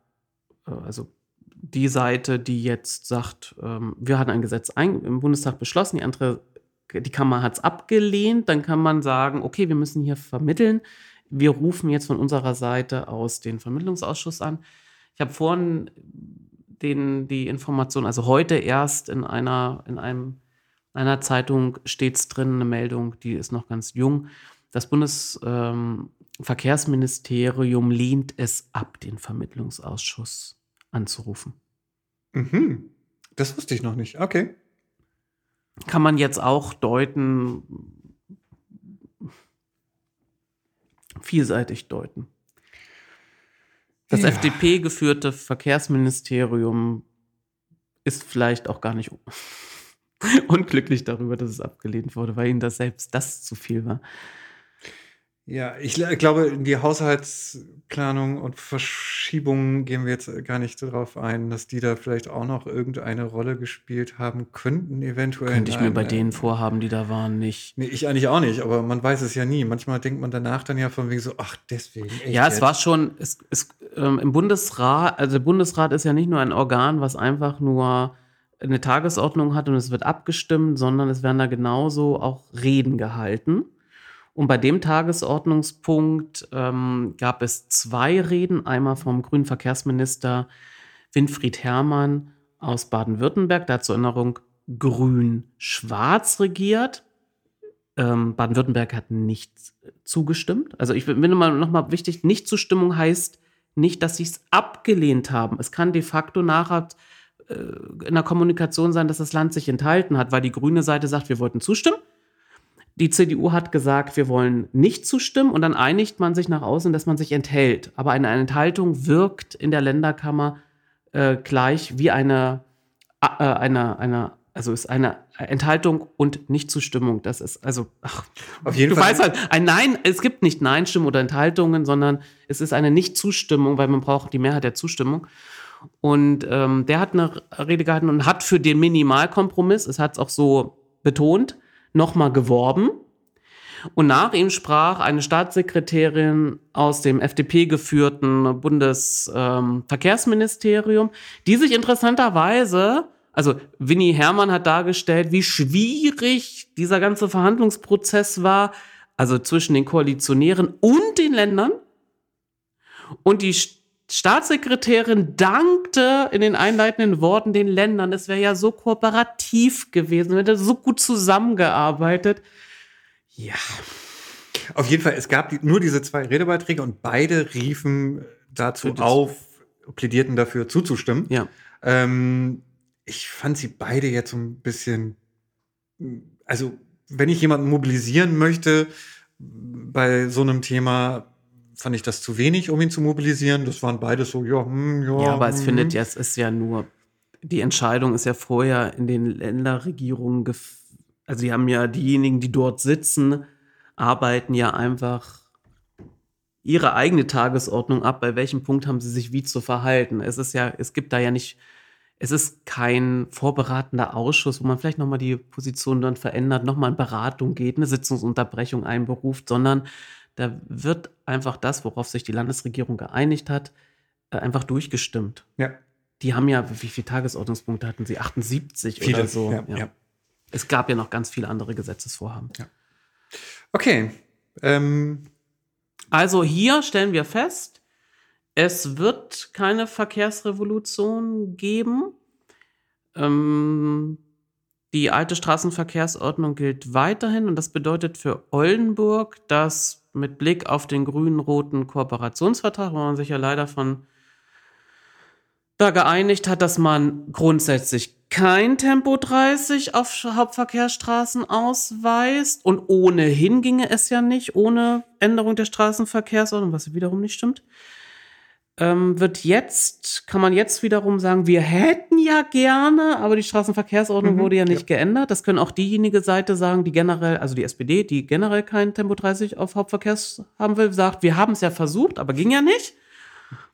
äh, also die Seite, die jetzt sagt, ähm, wir hatten ein Gesetz im Bundestag beschlossen, die andere, die Kammer hat es abgelehnt, dann kann man sagen, okay, wir müssen hier vermitteln. Wir rufen jetzt von unserer Seite aus den Vermittlungsausschuss an. Ich habe vorhin den, die Information, also heute erst in einer, in einem In einer Zeitung steht es drin, eine Meldung, die ist noch ganz jung. Das Bundesverkehrsministerium ähm, lehnt es ab, den Vermittlungsausschuss anzurufen. Mhm. Das wusste ich noch nicht. Okay. Kann man jetzt auch deuten, vielseitig deuten. Das ja. FDP-geführte Verkehrsministerium ist vielleicht auch gar nicht unglücklich darüber, dass es abgelehnt wurde, weil ihnen das selbst das zu viel war. Ja, ich glaube, in die Haushaltsplanung und Verschiebungen gehen wir jetzt gar nicht darauf ein, dass die da vielleicht auch noch irgendeine Rolle gespielt haben könnten, eventuell. Könnte ich mir bei den Vorhaben, die da waren, nicht. Nee, ich eigentlich auch nicht, aber man weiß es ja nie. Manchmal denkt man danach dann ja von wegen so, ach, deswegen. ja, es jetzt? war schon, es, es, ähm, im Bundesrat, also der Bundesrat ist ja nicht nur ein Organ, was einfach nur eine Tagesordnung hat und es wird abgestimmt, sondern es werden da genauso auch Reden gehalten. Und bei dem Tagesordnungspunkt ähm, gab es zwei Reden, einmal vom grünen Verkehrsminister Winfried Herrmann aus Baden-Württemberg, da zur Erinnerung grün-schwarz regiert. Ähm, Baden-Württemberg hat nicht zugestimmt. Also ich finde mal nochmal wichtig, Nichtzustimmung heißt nicht, dass sie es abgelehnt haben. Es kann de facto nachher in der Kommunikation sein, dass das Land sich enthalten hat, weil die grüne Seite sagt, wir wollten zustimmen die CDU hat gesagt, wir wollen nicht zustimmen und dann einigt man sich nach außen, dass man sich enthält. Aber eine Enthaltung wirkt in der Länderkammer äh, gleich wie eine, äh, eine, eine, also ist eine Enthaltung und Nichtzustimmung. Das ist also, ach, auf jeden du Fall. weißt halt, ein Nein, es gibt nicht Nein-Stimmen oder Enthaltungen, sondern es ist eine Nichtzustimmung, weil man braucht die Mehrheit der Zustimmung. Und ähm, der hat eine Rede gehalten und hat für den Minimalkompromiss, es hat es auch so betont, nochmal geworben. Und nach ihm sprach eine Staatssekretärin aus dem FDP geführten Bundesverkehrsministerium, ähm, die sich interessanterweise, also Winnie Herrmann hat dargestellt, wie schwierig dieser ganze Verhandlungsprozess war, also zwischen den Koalitionären und den Ländern. Und die Staatssekretärin dankte in den einleitenden Worten den Ländern. Es wäre ja so kooperativ gewesen, wir hätten so gut zusammengearbeitet. Ja. Auf jeden Fall, es gab nur diese zwei Redebeiträge und beide riefen dazu auf, plädierten dafür zuzustimmen. Ja. Ähm, ich fand sie beide jetzt so ein bisschen, also wenn ich jemanden mobilisieren möchte bei so einem Thema, fand ich das zu wenig, um ihn zu mobilisieren. Das waren beide so, ja, hm, ja. Ja, aber es hm. findet ja, es ist ja nur, die Entscheidung ist ja vorher in den Länderregierungen, also die haben ja diejenigen, die dort sitzen, arbeiten ja einfach ihre eigene Tagesordnung ab, bei welchem Punkt haben sie sich wie zu verhalten. Es ist ja, es gibt da ja nicht, es ist kein vorberatender Ausschuss, wo man vielleicht nochmal die Position dann verändert, nochmal in Beratung geht, eine Sitzungsunterbrechung einberuft, sondern da wird einfach das, worauf sich die Landesregierung geeinigt hat, äh, einfach durchgestimmt. Ja. Die haben ja, wie viele Tagesordnungspunkte hatten sie? 78 viele, oder so. Ja, ja. Es gab ja noch ganz viele andere Gesetzesvorhaben. Ja. Okay. Ähm. Also hier stellen wir fest, es wird keine Verkehrsrevolution geben. Ähm, die alte Straßenverkehrsordnung gilt weiterhin und das bedeutet für Oldenburg, dass mit Blick auf den grün-roten Kooperationsvertrag, wo man sich ja leider von da geeinigt hat, dass man grundsätzlich kein Tempo 30 auf Hauptverkehrsstraßen ausweist. Und ohnehin ginge es ja nicht ohne Änderung der Straßenverkehrsordnung, was wiederum nicht stimmt ähm, wird jetzt, kann man jetzt wiederum sagen, wir hätten ja gerne, aber die Straßenverkehrsordnung mhm, wurde ja nicht ja. geändert. Das können auch diejenige Seite sagen, die generell, also die SPD, die generell kein Tempo 30 auf Hauptverkehrs haben will, sagt, wir haben es ja versucht, aber ging ja nicht.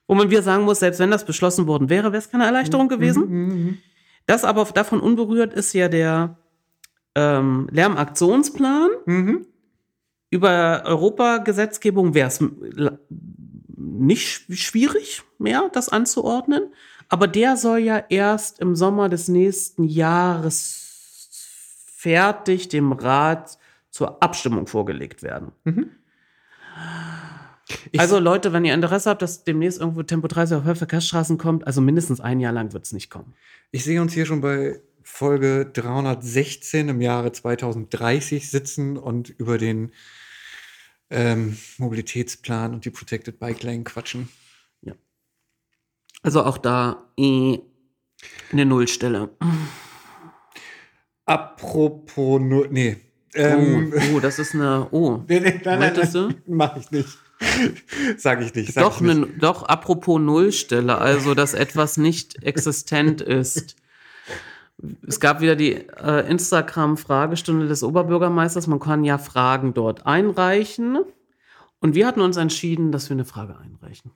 Wo man wir sagen muss, selbst wenn das beschlossen worden wäre, wäre es keine Erleichterung mhm, gewesen. Mhm, mhm, das aber davon unberührt ist ja der ähm, Lärmaktionsplan. Mhm. Über Europagesetzgebung wäre es nicht schwierig mehr, das anzuordnen. Aber der soll ja erst im Sommer des nächsten Jahres fertig dem Rat zur Abstimmung vorgelegt werden. Mhm. also Leute, wenn ihr Interesse habt, dass demnächst irgendwo Tempo 30 auf Verkehrsstraßen kommt, also mindestens ein Jahr lang wird es nicht kommen. Ich sehe uns hier schon bei Folge 316 im Jahre 2030 sitzen und über den ähm, Mobilitätsplan und die Protected Bike Lane quatschen. Also auch da äh, eine Nullstelle. Apropos, nur, nee. Ähm, oh, oh, das ist eine. Oh. nee, nee, nein, nein, nein, mach ich nicht. Sag ich nicht. Sag Doch, ich nicht. ne, doch, apropos Nullstelle, also dass etwas nicht existent ist. Es gab wieder die äh, Instagram-Fragestunde des Oberbürgermeisters. Man kann ja Fragen dort einreichen. Und wir hatten uns entschieden, dass wir eine Frage einreichen.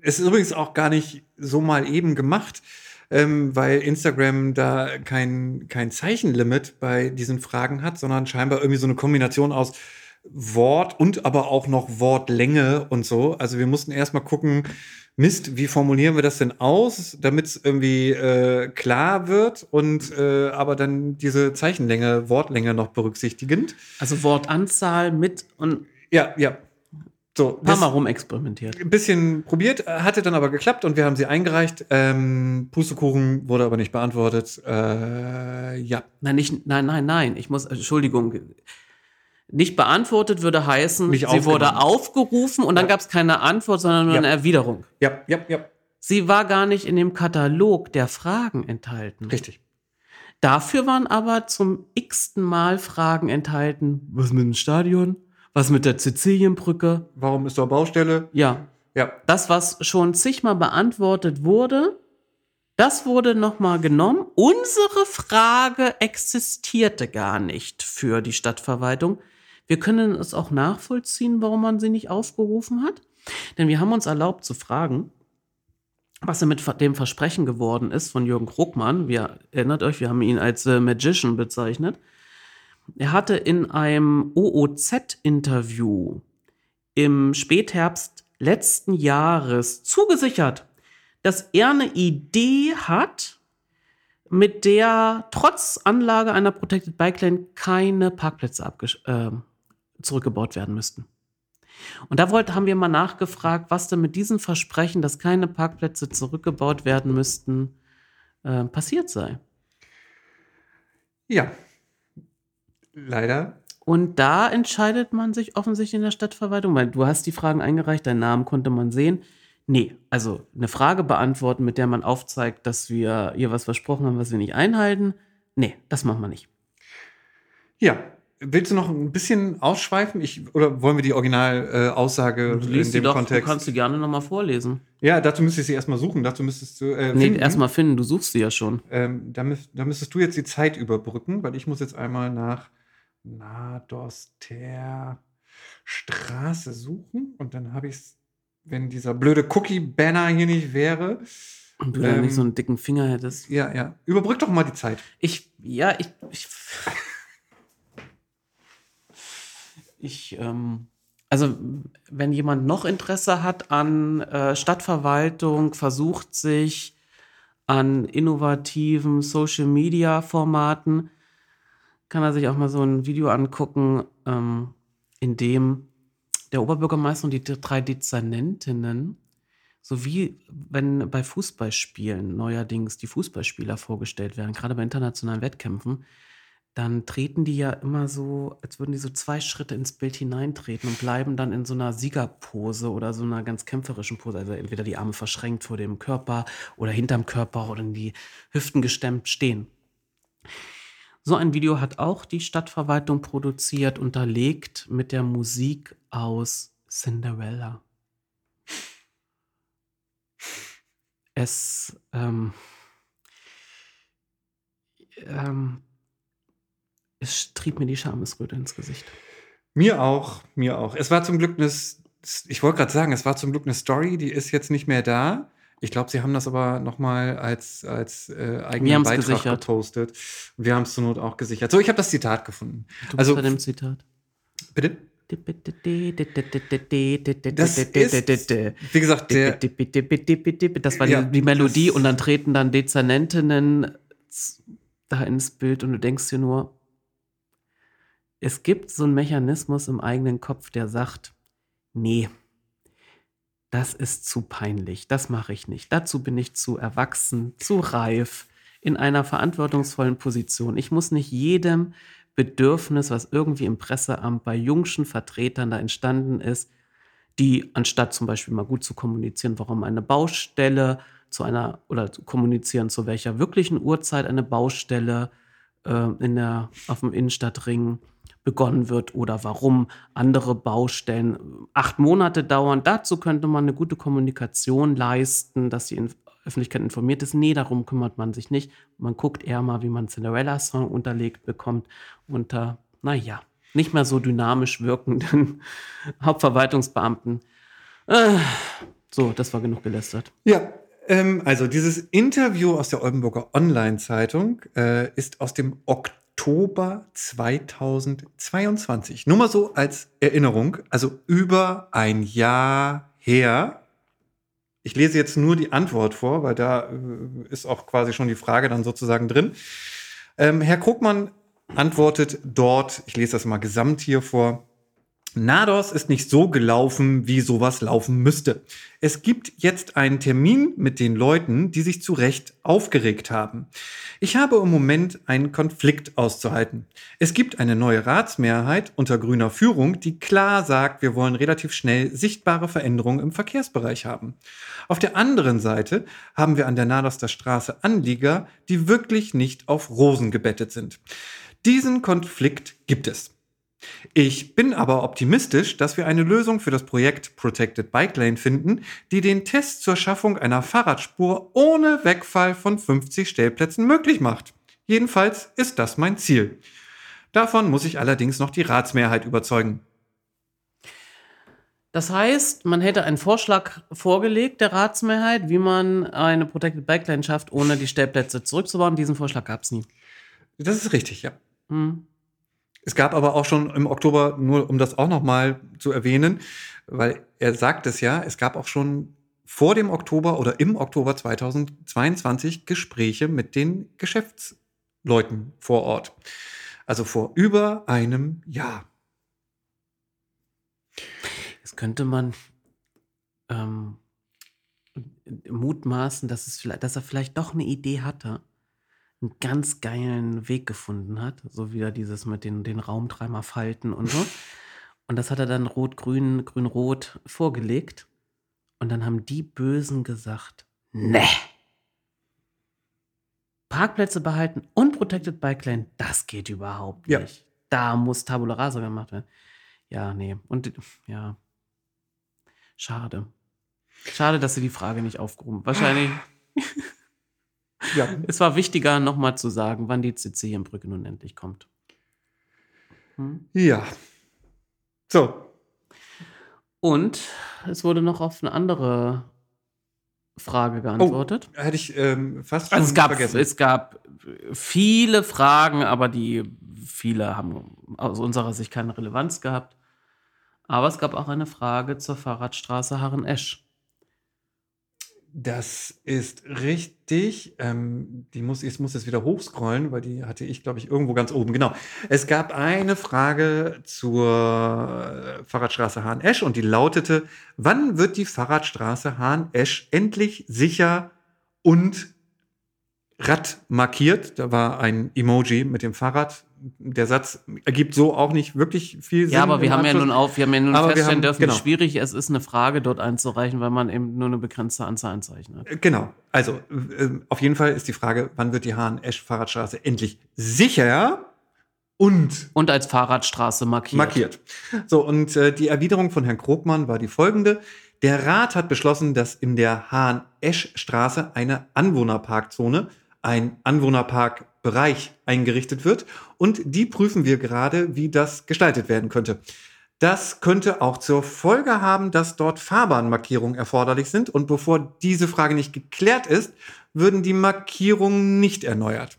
Es ist übrigens auch gar nicht so mal eben gemacht, ähm, weil Instagram da kein, kein Zeichenlimit bei diesen Fragen hat, sondern scheinbar irgendwie so eine Kombination aus Wort und aber auch noch Wortlänge und so. Also wir mussten erstmal gucken, Mist, wie formulieren wir das denn aus, damit es irgendwie äh, klar wird und äh, aber dann diese Zeichenlänge, Wortlänge noch berücksichtigend. Also Wortanzahl mit und Ja, ja. So, ein paar Mal rumexperimentiert. ein bisschen probiert, äh, hatte dann aber geklappt und wir haben sie eingereicht. Ähm, Pustekuchen wurde aber nicht beantwortet. Äh, ja. Nein, nicht, nein, nein, nein. Ich muss, Entschuldigung. Nicht beantwortet würde heißen, Nicht sie wurde aufgerufen und dann Ja. gab es keine Antwort, sondern nur Ja. eine Erwiderung. Ja, ja, ja. Sie war gar nicht in dem Katalog der Fragen enthalten. Richtig. Dafür waren aber zum x-ten Mal Fragen enthalten. Was mit dem Stadion? Was mit der Sizilienbrücke? Warum ist da Baustelle? Ja, Ja. das, was schon zigmal beantwortet wurde, das wurde nochmal genommen. Unsere Frage existierte gar nicht für die Stadtverwaltung. Wir können es auch nachvollziehen, warum man sie nicht aufgerufen hat. Denn wir haben uns erlaubt zu fragen, was denn mit dem Versprechen geworden ist von Jürgen Krugmann. Wir erinnert euch, wir haben ihn als äh, Magician bezeichnet. Er hatte in einem OOZ-Interview im Spätherbst letzten Jahres zugesichert, dass er eine Idee hat, mit der trotz Anlage einer Protected Bike Lane keine Parkplätze abgesch- äh, zurückgebaut werden müssten. Und da wollte, haben wir mal nachgefragt, was denn mit diesem Versprechen, dass keine Parkplätze zurückgebaut werden müssten, äh, passiert sei. Ja. Leider. Und da entscheidet man sich offensichtlich in der Stadtverwaltung, weil du hast die Fragen eingereicht, deinen Namen konnte man sehen. Nee, also eine Frage beantworten, mit der man aufzeigt, dass wir ihr was versprochen haben, was wir nicht einhalten. Nee, das machen wir nicht. Ja. Willst du noch ein bisschen ausschweifen? Ich, oder wollen wir die Originalaussage äh, Du in dem doch, du Kontext? kannst sie gerne nochmal vorlesen. ja, dazu müsste ich sie erstmal suchen. Dazu müsstest du. Äh, Nee, erstmal finden, du suchst sie ja schon. Ähm, da, müsst, da müsstest du jetzt die Zeit überbrücken, weil ich muss jetzt einmal nach Nadoster Straße suchen und dann habe ich es, wenn dieser blöde Cookie-Banner hier nicht wäre. Und du da Ähm, nicht so einen dicken Finger hättest. Ja, ja. Überbrück doch mal die Zeit. Ich, ja, ich, ich, ich, ähm, also wenn jemand noch Interesse hat an äh, Stadtverwaltung, versucht sich an innovativen Social-Media-Formaten, kann er sich auch mal so ein Video angucken, ähm, in dem der Oberbürgermeister und die drei Dezernentinnen sowie wenn bei Fußballspielen neuerdings die Fußballspieler vorgestellt werden, gerade bei internationalen Wettkämpfen, dann treten die ja immer so, als würden die so zwei Schritte ins Bild hineintreten und bleiben dann in so einer Siegerpose oder so einer ganz kämpferischen Pose. Also entweder die Arme verschränkt vor dem Körper oder hinterm Körper oder in die Hüften gestemmt stehen. So ein Video hat auch die Stadtverwaltung produziert, unterlegt mit der Musik aus Cinderella. Es, ähm, ähm, es trieb mir die Schamesröte ins Gesicht. Mir auch, mir auch. Es war zum Glück eine, ich wollte gerade sagen, es war zum Glück eine Story, die ist jetzt nicht mehr da. Ich glaube, sie haben das aber noch mal als, als äh, eigenen Beitrag gesichert. gepostet. Wir haben es zur Not auch gesichert. So, ich habe das Zitat gefunden. Du Also- bei dem Zitat. Bitte? Das ist, wie gesagt, der, Das war Ja, die, die Melodie und dann treten dann Dezernentinnen da ins Bild und du denkst dir nur, es gibt so einen Mechanismus im eigenen Kopf, der sagt, nee, das ist zu peinlich, das mache ich nicht. Dazu bin ich zu erwachsen, zu reif. in einer verantwortungsvollen Position. Ich muss nicht jedem Bedürfnis, was irgendwie im Presseamt bei jungschen Vertretern da entstanden ist, die anstatt zum Beispiel mal gut zu kommunizieren, warum eine Baustelle zu einer oder zu kommunizieren, zu welcher wirklichen Uhrzeit eine Baustelle äh, in der, auf dem Innenstadtring begonnen wird oder warum andere Baustellen acht Monate dauern. Dazu könnte man eine gute Kommunikation leisten, dass die Öffentlichkeit informiert ist. Nee, darum kümmert man sich nicht. Man guckt eher mal, wie man Cinderella-Song unterlegt bekommt unter, naja, nicht mehr so dynamisch wirkenden Hauptverwaltungsbeamten. Äh, so, das war genug gelästert. Ja, ähm, also dieses Interview aus der Oldenburger Online-Zeitung äh, ist aus dem Oktober 2022. Nur mal so als Erinnerung, also über ein Jahr her. Ich lese jetzt nur die Antwort vor, weil da äh, ist auch quasi schon die Frage dann sozusagen drin. Ähm, Herr Krugmann antwortet dort, ich lese das mal gesamt hier vor, Nados ist nicht so gelaufen, wie sowas laufen müsste. Es gibt jetzt einen Termin mit den Leuten, die sich zu Recht aufgeregt haben. Ich habe im Moment einen Konflikt auszuhalten. Es gibt eine neue Ratsmehrheit unter grüner Führung, die klar sagt, wir wollen relativ schnell sichtbare Veränderungen im Verkehrsbereich haben. Auf der anderen Seite haben wir an der Nadoster Straße Anlieger, die wirklich nicht auf Rosen gebettet sind. Diesen Konflikt gibt es. Ich bin aber optimistisch, dass wir eine Lösung für das Projekt Protected Bike Lane finden, die den Test zur Schaffung einer Fahrradspur ohne Wegfall von 50 Stellplätzen möglich macht. Jedenfalls ist das mein Ziel. Davon muss ich allerdings noch die Ratsmehrheit überzeugen. Das heißt, man hätte einen Vorschlag vorgelegt der Ratsmehrheit, wie man eine Protected Bike Lane schafft, ohne die Stellplätze zurückzubauen. Diesen Vorschlag gab es nie. Das ist richtig, ja. Hm. Es gab aber auch schon im Oktober, nur um das auch nochmal zu erwähnen, weil er sagt es ja, es gab auch schon vor dem Oktober oder im Oktober 2022 Gespräche mit den Geschäftsleuten vor Ort. Also vor über einem Jahr. Jetzt könnte man ähm, mutmaßen, dass, es vielleicht, dass er vielleicht doch eine Idee hatte einen ganz geilen Weg gefunden hat. So wieder dieses mit den, den Raumtreiber-Falten und so. Und das hat er dann rot-grün, grün-rot vorgelegt. Und dann haben die Bösen gesagt, ne. Parkplätze behalten und Protected Bike Lane, das geht überhaupt nicht. Ja. Da muss Tabula Rasa gemacht werden. Ja, nee. Und ja. Schade. Schade, dass sie die Frage nicht aufgehoben. Wahrscheinlich. Ja. Es war wichtiger, nochmal zu sagen, wann die CC-Brücke nun endlich kommt. Hm? Ja. So. Und es wurde noch auf eine andere Frage geantwortet. Oh, hätte ich ähm, fast schon also es gab, vergessen. Es gab viele Fragen, aber die viele haben aus unserer Sicht keine Relevanz gehabt. Aber es gab auch eine Frage zur Fahrradstraße Harren-Esch. Das ist richtig. Ähm, die muss, ich muss jetzt wieder hochscrollen, weil die hatte ich, glaube ich, irgendwo ganz oben. Genau. Es gab eine Frage zur Fahrradstraße Hahn-Esch und die lautete: Wann wird die Fahrradstraße Hahn-Esch endlich sicher und radmarkiert? Da war ein Emoji mit dem Fahrrad der Satz ergibt so auch nicht wirklich viel Sinn. Ja, aber wir haben ja nun auf, wir haben ja nun aber feststellen haben, dürfen, genau. wie schwierig es ist, eine Frage dort einzureichen, weil man eben nur eine begrenzte Anzahl Anzeichen hat. Genau. Also äh, auf jeden Fall ist die Frage, wann wird die Hahn-Esch-Fahrradstraße endlich sicher und und als Fahrradstraße markiert. Markiert. So und äh, die Erwiderung von Herrn Krogmann war die folgende: Der Rat hat beschlossen, dass in der Hahn-Esch-Straße eine Anwohnerparkzone, ein Anwohnerpark Bereich eingerichtet wird. Und die prüfen wir gerade, wie das gestaltet werden könnte. Das könnte auch zur Folge haben, dass dort Fahrbahnmarkierungen erforderlich sind. Und bevor diese Frage nicht geklärt ist, würden die Markierungen nicht erneuert.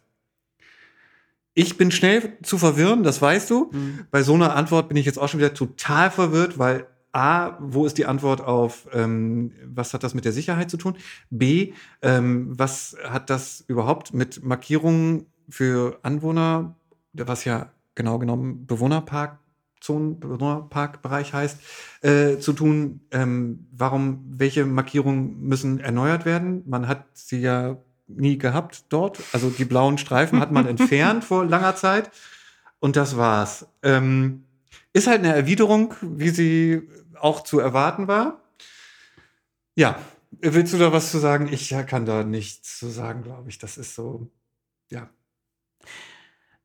Ich bin schnell zu verwirren, das weißt du. Mhm. Bei so einer Antwort bin ich jetzt auch schon wieder total verwirrt, weil A, wo ist die Antwort auf, ähm, was hat das mit der Sicherheit zu tun? B, ähm, was hat das überhaupt mit Markierungen für Anwohner, was ja genau genommen Bewohnerparkzonen, Bewohnerparkbereich heißt, äh, zu tun. Ähm, warum, welche Markierungen müssen erneuert werden? Man hat sie ja nie gehabt dort. Also die blauen Streifen hat man entfernt vor langer Zeit. Und das war's. Ähm, ist halt eine Erwiderung, wie sie auch zu erwarten war. Ja, willst du da was zu sagen? Ich kann da nichts zu sagen, glaube ich. Das ist so, ja.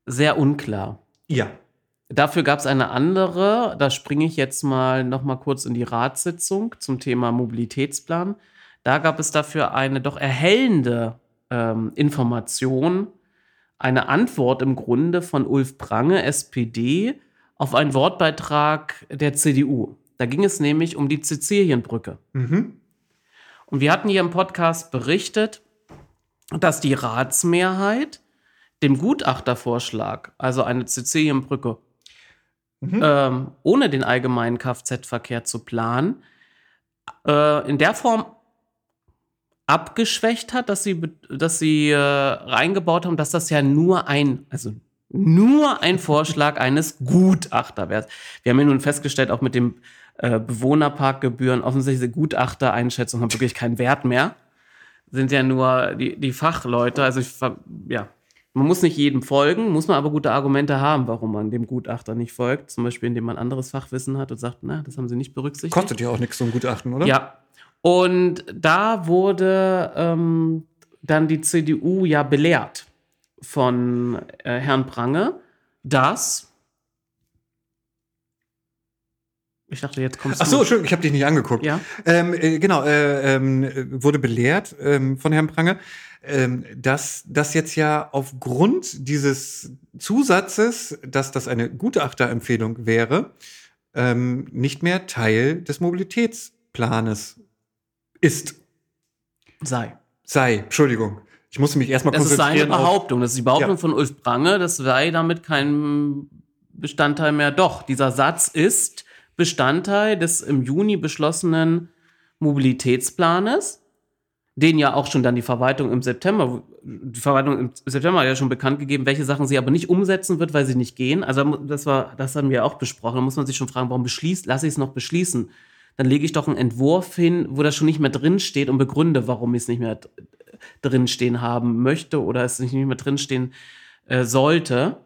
Sehr unklar. Ja. Dafür gab es eine andere, da springe ich jetzt mal noch mal kurz in die Ratssitzung zum Thema Mobilitätsplan. Da gab es dafür eine doch erhellende ähm, Information, eine Antwort im Grunde von Ulf Prange, SPD, auf einen Wortbeitrag der CDU. Da ging es nämlich um die Sizilienbrücke. Mhm. Und wir hatten hier im Podcast berichtet, dass die Ratsmehrheit dem Gutachtervorschlag, also eine Sizilienbrücke mhm. ähm, ohne den allgemeinen Kfz-Verkehr zu planen, äh, in der Form abgeschwächt hat, dass sie, dass sie äh, reingebaut haben, dass das ja nur ein, also nur ein Vorschlag eines Gutachter wäre. Wir haben ja nun festgestellt, auch mit dem äh, Bewohnerparkgebühren, offensichtlich Gutachtereinschätzungen haben wirklich keinen Wert mehr. Sind ja nur die, die Fachleute. Also ich, ja, man muss nicht jedem folgen, muss man aber gute Argumente haben, warum man dem Gutachter nicht folgt. Zum Beispiel, indem man anderes Fachwissen hat und sagt, na, das haben sie nicht berücksichtigt. Kostet ja auch nichts, so ein Gutachten, oder? Ja. Und da wurde ähm, dann die CDU ja belehrt von äh, Herrn Prange, dass Ich dachte, jetzt kommst du. Ach so, Entschuldigung, ich habe dich nicht angeguckt. Ja. Ähm, äh, genau, äh, äh, wurde belehrt ähm, von Herrn Prange, ähm, dass das jetzt ja aufgrund dieses Zusatzes, dass das eine Gutachterempfehlung wäre, ähm, nicht mehr Teil des Mobilitätsplanes ist. Sei. Sei, Entschuldigung. Ich musste mich erstmal konzentrieren. Das ist seine Behauptung. Das ist die Behauptung ja. von Ulf Prange. Das sei damit kein Bestandteil mehr. Doch, dieser Satz ist Bestandteil des im Juni beschlossenen Mobilitätsplanes, den ja auch schon dann die Verwaltung im September, die Verwaltung im September hat ja schon bekannt gegeben, welche Sachen sie aber nicht umsetzen wird, weil sie nicht gehen. Also das war, das haben wir auch besprochen. Da muss man sich schon fragen, warum beschließt, lasse ich es noch beschließen? Dann lege ich doch einen Entwurf hin, wo das schon nicht mehr drin steht und begründe, warum ich es nicht mehr drinstehen haben möchte oder es nicht mehr drinstehen äh, sollte.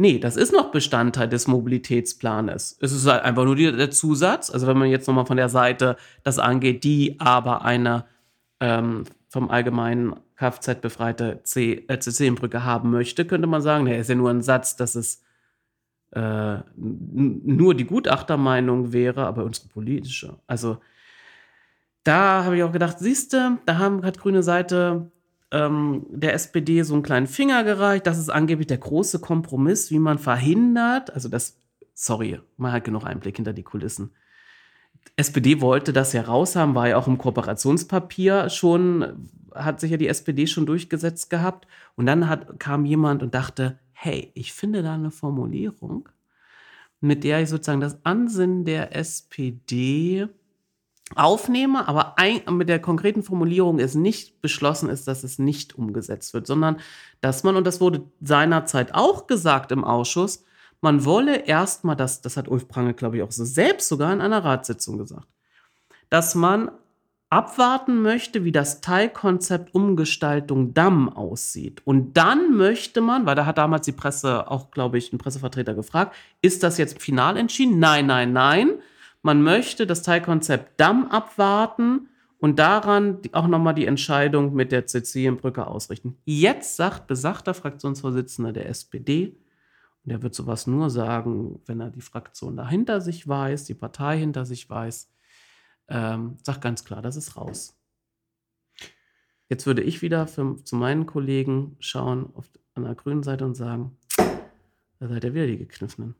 Nee, das ist noch Bestandteil des Mobilitätsplanes. Es ist halt einfach nur der Zusatz. Also wenn man jetzt nochmal von der Seite das angeht, die aber eine ähm, vom allgemeinen Kfz befreite CC-Brücke haben möchte, könnte man sagen, der ist ja nur ein Satz, dass es äh, nur die Gutachtermeinung wäre, aber unsere politische. Also da habe ich auch gedacht, siehste, da haben, hat grüne Seite ähm, der SPD so einen kleinen Finger gereicht. Das ist angeblich der große Kompromiss, wie man verhindert, also das, sorry, man hat genug Einblick hinter die Kulissen. SPD wollte das ja raushaben, war ja auch im Kooperationspapier schon, hat sich ja die SPD schon durchgesetzt gehabt. Und dann hat, kam jemand und dachte, hey, ich finde da eine Formulierung, mit der ich sozusagen das Ansinnen der SPD aufnehme, aber ein, mit der konkreten Formulierung ist nicht beschlossen ist, dass es nicht umgesetzt wird, sondern dass man, und das wurde seinerzeit auch gesagt im Ausschuss, man wolle erstmal, das, das hat Ulf Prange, glaube ich, auch so selbst sogar in einer Ratssitzung gesagt, dass man abwarten möchte, wie das Teilkonzept Umgestaltung Damm aussieht. Und dann möchte man, weil da hat damals die Presse auch, glaube ich, ein Pressevertreter gefragt, ist das jetzt final entschieden? Nein, nein, nein man möchte das Teilkonzept Damm abwarten und daran auch nochmal die Entscheidung mit der Sizilienbrücke ausrichten. Jetzt sagt besagter Fraktionsvorsitzender der SPD, und er wird sowas nur sagen, wenn er die Fraktion dahinter sich weiß, die Partei hinter sich weiß, ähm, sagt ganz klar, das ist raus. Jetzt würde ich wieder für, zu meinen Kollegen schauen auf, an der grünen Seite und sagen, da seid ihr wieder die Gekniffenen.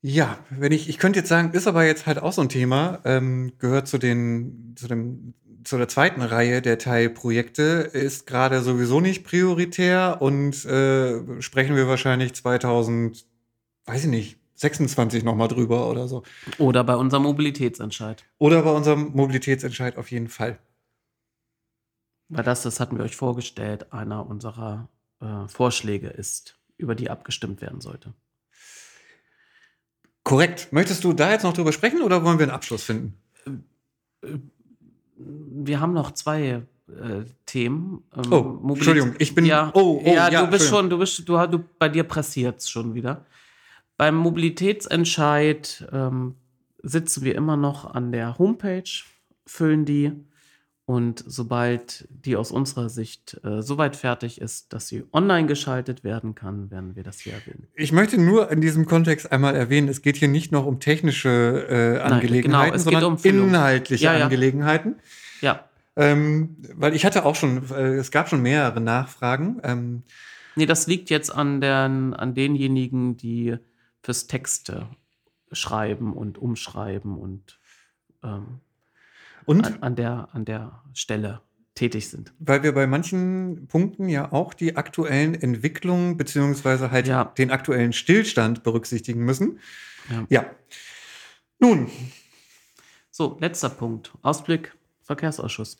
Ja, wenn ich, ich könnte jetzt sagen, ist aber jetzt halt auch so ein Thema, ähm, gehört zu den, zu dem, zu der zweiten Reihe der Teilprojekte, ist gerade sowieso nicht prioritär und äh, sprechen wir wahrscheinlich 2000, weiß ich nicht, 26 nochmal drüber oder so. Oder bei unserem Mobilitätsentscheid. Oder bei unserem Mobilitätsentscheid auf jeden Fall. Weil das, das hatten wir euch vorgestellt, einer unserer äh, Vorschläge ist, über die abgestimmt werden sollte. Korrekt. Möchtest du da jetzt noch drüber sprechen oder wollen wir einen Abschluss finden? Wir haben noch zwei äh, Themen. Ähm, oh, Mobilität, Entschuldigung, ich bin. Ja, oh, oh, ja, ja du bist schon, du bist, du, du bei dir pressiert es schon wieder. Beim Mobilitätsentscheid ähm, sitzen wir immer noch an der Homepage, füllen die und sobald die aus unserer Sicht äh, soweit fertig ist, dass sie online geschaltet werden kann, werden wir das hier erwähnen. Ich möchte nur in diesem Kontext einmal erwähnen, es geht hier nicht noch um technische äh, Angelegenheiten, Nein, genau, sondern um inhaltliche ja, ja. Angelegenheiten. Ja. Ähm, weil ich hatte auch schon, äh, es gab schon mehrere Nachfragen. Ähm, nee, das liegt jetzt an, der, an denjenigen, die fürs Texte schreiben und umschreiben und ähm, und an, an, der, an der Stelle tätig sind. Weil wir bei manchen Punkten ja auch die aktuellen Entwicklungen beziehungsweise halt ja. den aktuellen Stillstand berücksichtigen müssen. Ja. ja. Nun. So, letzter Punkt. Ausblick, Verkehrsausschuss.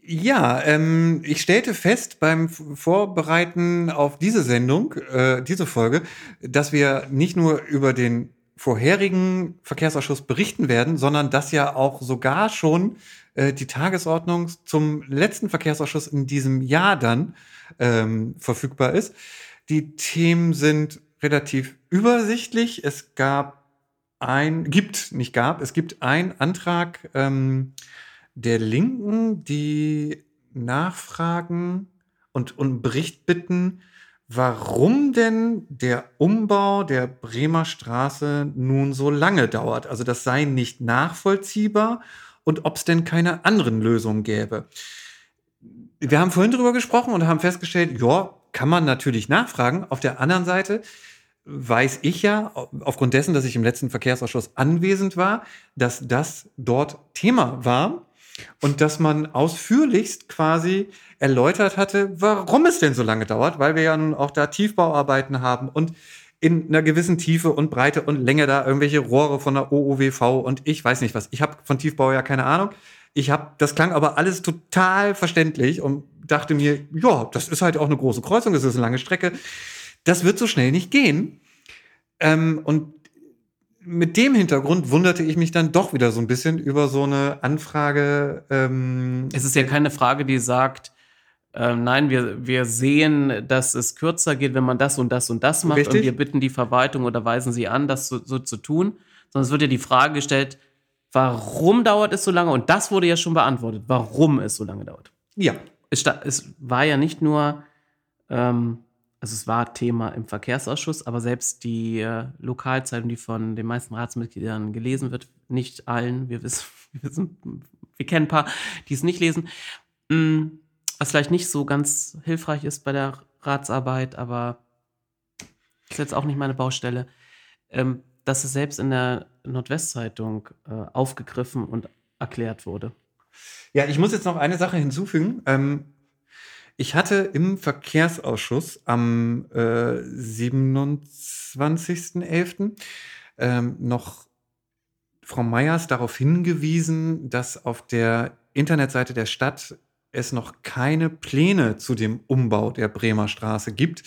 Ja, ähm, ich stellte fest beim Vorbereiten auf diese Sendung, äh, diese Folge, dass wir nicht nur über den vorherigen Verkehrsausschuss berichten werden, sondern dass ja auch sogar schon äh, die Tagesordnung zum letzten Verkehrsausschuss in diesem Jahr dann ähm, verfügbar ist. Die Themen sind relativ übersichtlich. Es gab ein, gibt, nicht gab, es gibt einen Antrag ähm, der Linken, die nachfragen und, und Bericht bitten warum denn der Umbau der Bremer Straße nun so lange dauert. Also das sei nicht nachvollziehbar und ob es denn keine anderen Lösungen gäbe. Wir haben vorhin darüber gesprochen und haben festgestellt, ja, kann man natürlich nachfragen. Auf der anderen Seite weiß ich ja, aufgrund dessen, dass ich im letzten Verkehrsausschuss anwesend war, dass das dort Thema war und dass man ausführlichst quasi erläutert hatte, warum es denn so lange dauert, weil wir ja nun auch da Tiefbauarbeiten haben und in einer gewissen Tiefe und Breite und Länge da irgendwelche Rohre von der OOWV und ich weiß nicht was. Ich habe von Tiefbau ja keine Ahnung. Ich habe, das klang aber alles total verständlich und dachte mir, ja, das ist halt auch eine große Kreuzung, das ist eine lange Strecke. Das wird so schnell nicht gehen. Ähm, und mit dem Hintergrund wunderte ich mich dann doch wieder so ein bisschen über so eine Anfrage. Ähm, es ist ja keine Frage, die sagt, äh, nein, wir, wir sehen, dass es kürzer geht, wenn man das und das und das macht Richtig. und wir bitten die Verwaltung oder weisen sie an, das so, so zu tun. Sondern es wird ja die Frage gestellt, warum dauert es so lange? Und das wurde ja schon beantwortet, warum es so lange dauert. Ja. Es, es war ja nicht nur ähm, also es war Thema im Verkehrsausschuss, aber selbst die äh, Lokalzeitung, die von den meisten Ratsmitgliedern gelesen wird, nicht allen, wir wissen, wir, wissen, wir kennen ein paar, die es nicht lesen, mm, was vielleicht nicht so ganz hilfreich ist bei der Ratsarbeit, aber ist jetzt auch nicht meine Baustelle, ähm, dass es selbst in der Nordwestzeitung äh, aufgegriffen und erklärt wurde. Ja, ich muss jetzt noch eine Sache hinzufügen. Ähm, ich hatte im Verkehrsausschuss am äh, 27.11. Ähm, noch Frau Meyers darauf hingewiesen, dass auf der Internetseite der Stadt es noch keine Pläne zu dem Umbau der Bremer Straße gibt,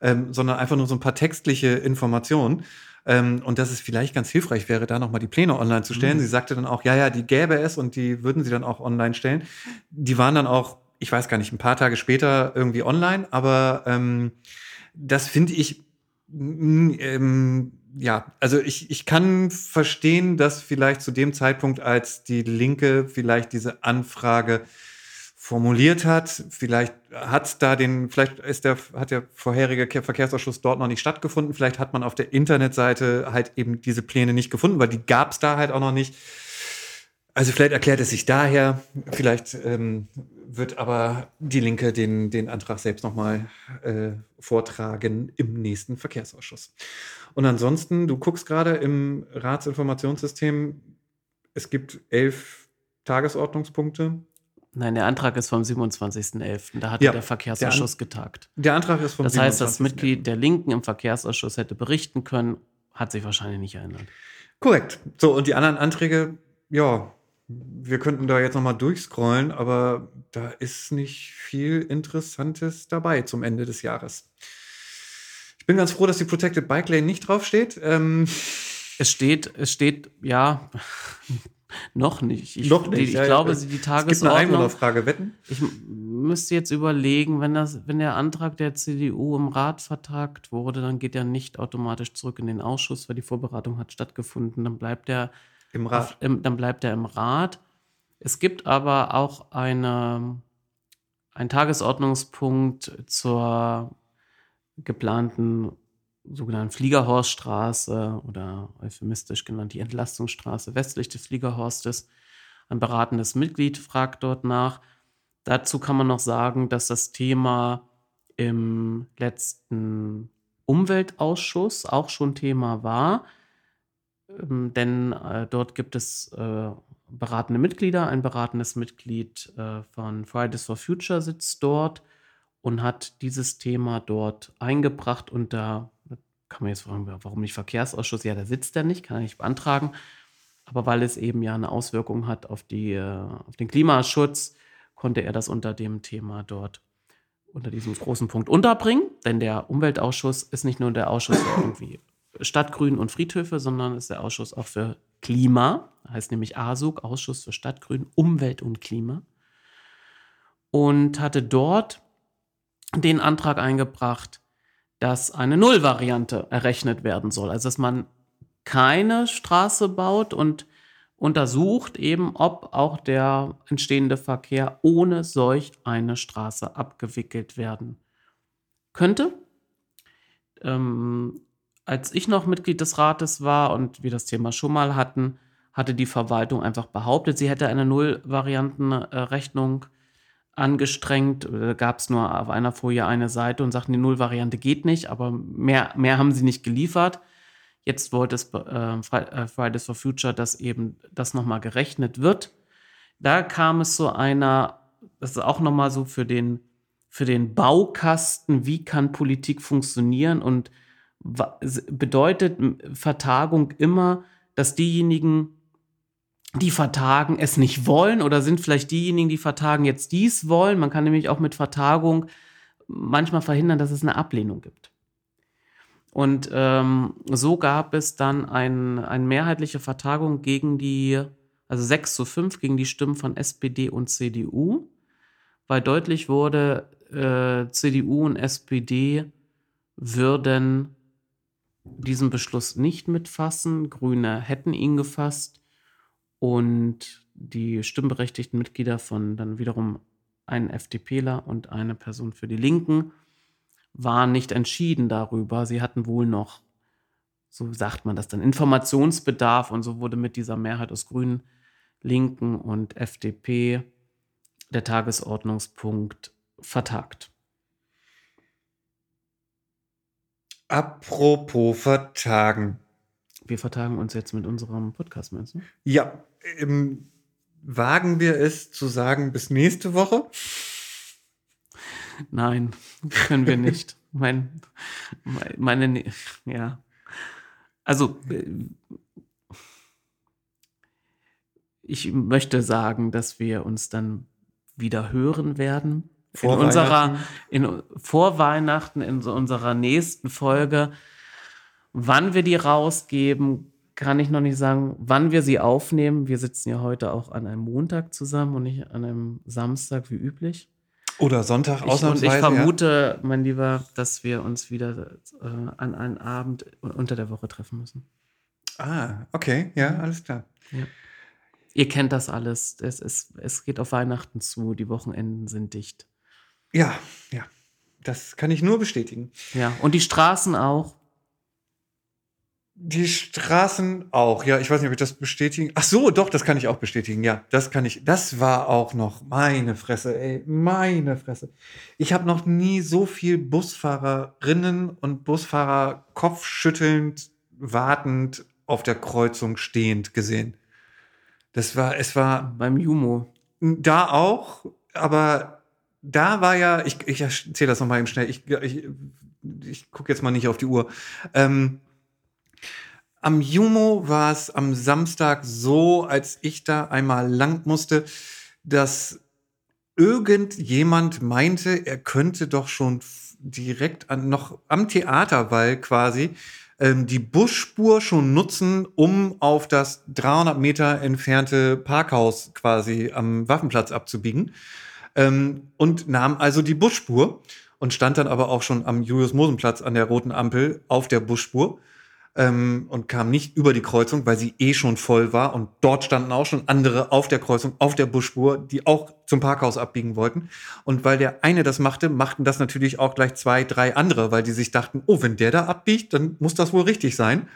ähm, sondern einfach nur so ein paar textliche Informationen. Ähm, und dass es vielleicht ganz hilfreich wäre, da nochmal die Pläne online zu stellen. Mhm. Sie sagte dann auch, ja, ja, die gäbe es und die würden sie dann auch online stellen. Die waren dann auch ich weiß gar nicht, ein paar Tage später irgendwie online, aber ähm, das finde ich, mm, ähm, ja, also ich, ich kann verstehen, dass vielleicht zu dem Zeitpunkt, als die Linke vielleicht diese Anfrage formuliert hat, vielleicht hat da den, vielleicht ist der, hat der vorherige Verkehrsausschuss dort noch nicht stattgefunden, vielleicht hat man auf der Internetseite halt eben diese Pläne nicht gefunden, weil die gab es da halt auch noch nicht. Also vielleicht erklärt es sich daher, vielleicht ähm, wird aber die Linke den, den Antrag selbst nochmal äh, vortragen im nächsten Verkehrsausschuss. Und ansonsten, du guckst gerade im Ratsinformationssystem, es gibt elf Tagesordnungspunkte. Nein, der Antrag ist vom 27.11. Da hat ja, der Verkehrsausschuss der getagt. Der Antrag ist vom Das heißt, das Mitglied der Linken im Verkehrsausschuss hätte berichten können, hat sich wahrscheinlich nicht erinnert. Korrekt. So, und die anderen Anträge, ja, wir könnten da jetzt nochmal durchscrollen, aber da ist nicht viel Interessantes dabei zum Ende des Jahres. Ich bin ganz froh, dass die Protected Bike Lane nicht draufsteht. Ähm es steht, es steht, ja, Noch nicht. Ich, Noch nicht, Die, ich ja, ja. glaube, Es die Es gibt eine Tagesordnung. Einwohnerfrage, wetten? Ich müsste jetzt überlegen, wenn, das, wenn der Antrag der CDU im Rat vertagt wurde, dann geht er nicht automatisch zurück in den Ausschuss, weil die Vorbereitung hat stattgefunden. Dann bleibt er Im auf, Rat. im, dann bleibt er im Rat. Es gibt aber auch eine, einen Tagesordnungspunkt zur geplanten sogenannten Fliegerhorststraße oder euphemistisch genannt die Entlastungsstraße westlich des Fliegerhorstes. Ein beratendes Mitglied fragt dort nach. Dazu kann man noch sagen, dass das Thema im letzten Umweltausschuss auch schon Thema war. Ähm, denn äh, dort gibt es äh, beratende Mitglieder. Ein beratendes Mitglied äh, von Fridays for Future sitzt dort und hat dieses Thema dort eingebracht. Und da kann man jetzt fragen, warum nicht Verkehrsausschuss? Ja, da sitzt er nicht, kann er nicht beantragen. Aber weil es eben ja eine Auswirkung hat auf, die, äh, auf den Klimaschutz, konnte er das unter dem Thema dort, unter diesem großen Punkt unterbringen. Denn der Umweltausschuss ist nicht nur der Ausschuss für irgendwie Stadtgrün und Friedhöfe, sondern ist der Ausschuss auch für Klima, heißt nämlich ASUG, Ausschuss für Stadtgrün, Umwelt und Klima. Und hatte dort den Antrag eingebracht, dass eine Nullvariante errechnet werden soll. Also dass man keine Straße baut und untersucht eben, ob auch der entstehende Verkehr ohne solch eine Straße abgewickelt werden könnte. Ähm, als ich noch Mitglied des Rates war und wir das Thema schon mal hatten, hatte die Verwaltung einfach behauptet, sie hätte eine Nullvariantenrechnung angestrengt. Da gab es nur auf einer Folie eine Seite und sagten, die Nullvariante geht nicht, aber mehr, mehr haben sie nicht geliefert. Jetzt wollte es äh, äh, Fridays for Future, dass eben das nochmal gerechnet wird. Da kam es zu einer, das ist auch nochmal so für den, für den Baukasten, wie kann Politik funktionieren und bedeutet Vertagung immer, dass diejenigen, die vertagen, es nicht wollen oder sind vielleicht diejenigen, die vertagen, jetzt dies wollen. Man kann nämlich auch mit Vertagung manchmal verhindern, dass es eine Ablehnung gibt. Und ähm, so gab es dann ein, eine mehrheitliche Vertagung gegen die, also 6 zu 5 gegen die Stimmen von SPD und CDU, weil deutlich wurde, äh, CDU und SPD würden diesen Beschluss nicht mitfassen. Grüne hätten ihn gefasst und die stimmberechtigten Mitglieder von dann wiederum einen FDPler und eine Person für die Linken waren nicht entschieden darüber. Sie hatten wohl noch, so sagt man das dann, Informationsbedarf und so wurde mit dieser Mehrheit aus Grünen, Linken und FDP der Tagesordnungspunkt vertagt. Apropos vertagen. Wir vertagen uns jetzt mit unserem Podcast, meinst du? Ja, ähm, wagen wir es zu sagen bis nächste Woche? Nein, können wir nicht. mein, mein- meine, Ne- ja. Also, äh, ich möchte sagen, dass wir uns dann wieder hören werden. Vor in unserer, Weihnachten? in, vor Weihnachten, in so unserer nächsten Folge. Wann wir die rausgeben, kann ich noch nicht sagen. Wann wir sie aufnehmen. Wir sitzen ja heute auch an einem Montag zusammen und nicht an einem Samstag wie üblich. Oder Sonntag Ich, und ich ausnahmsweise? vermute, mein Lieber, dass wir uns wieder äh, an einem Abend unter der Woche treffen müssen. ja? Ah, okay, ja, alles klar. Ihr kennt das alles. Es, ist, es geht auf Weihnachten zu. Die Wochenenden sind dicht. Ja, ja, das kann ich nur bestätigen. Ja, und die Straßen auch. Die Straßen auch, ja, ich weiß nicht, ob ich das bestätigen. Ach so, doch, das kann ich auch bestätigen. Ja, das kann ich. Das war auch noch meine Fresse, ey, meine Fresse. Ich habe noch nie so viel Busfahrerinnen und Busfahrer kopfschüttelnd, wartend auf der Kreuzung stehend gesehen. Das war, es war Beim Jumo. da auch, aber da war ja, ich, ich erzähle das nochmal eben schnell, ich, ich, ich gucke jetzt mal nicht auf die Uhr. Ähm, am Jumo war es am Samstag so, als ich da einmal lang musste, dass irgendjemand meinte, er könnte doch schon direkt an, noch am Theaterwall quasi ähm, die Busspur schon nutzen, um auf das 300 Meter entfernte Parkhaus quasi am Waffenplatz abzubiegen. Ähm, und nahm also die Busspur und stand dann aber auch schon am Julius-Mosen-Platz an der roten Ampel auf der Busspur ähm, und kam nicht über die Kreuzung, weil sie eh schon voll war. Und dort standen auch schon andere auf der Kreuzung, auf der Busspur, die auch zum Parkhaus abbiegen wollten. Und weil der eine das machte, machten das natürlich auch gleich zwei, drei andere, weil die sich dachten, oh, wenn der da abbiegt, dann muss das wohl richtig sein.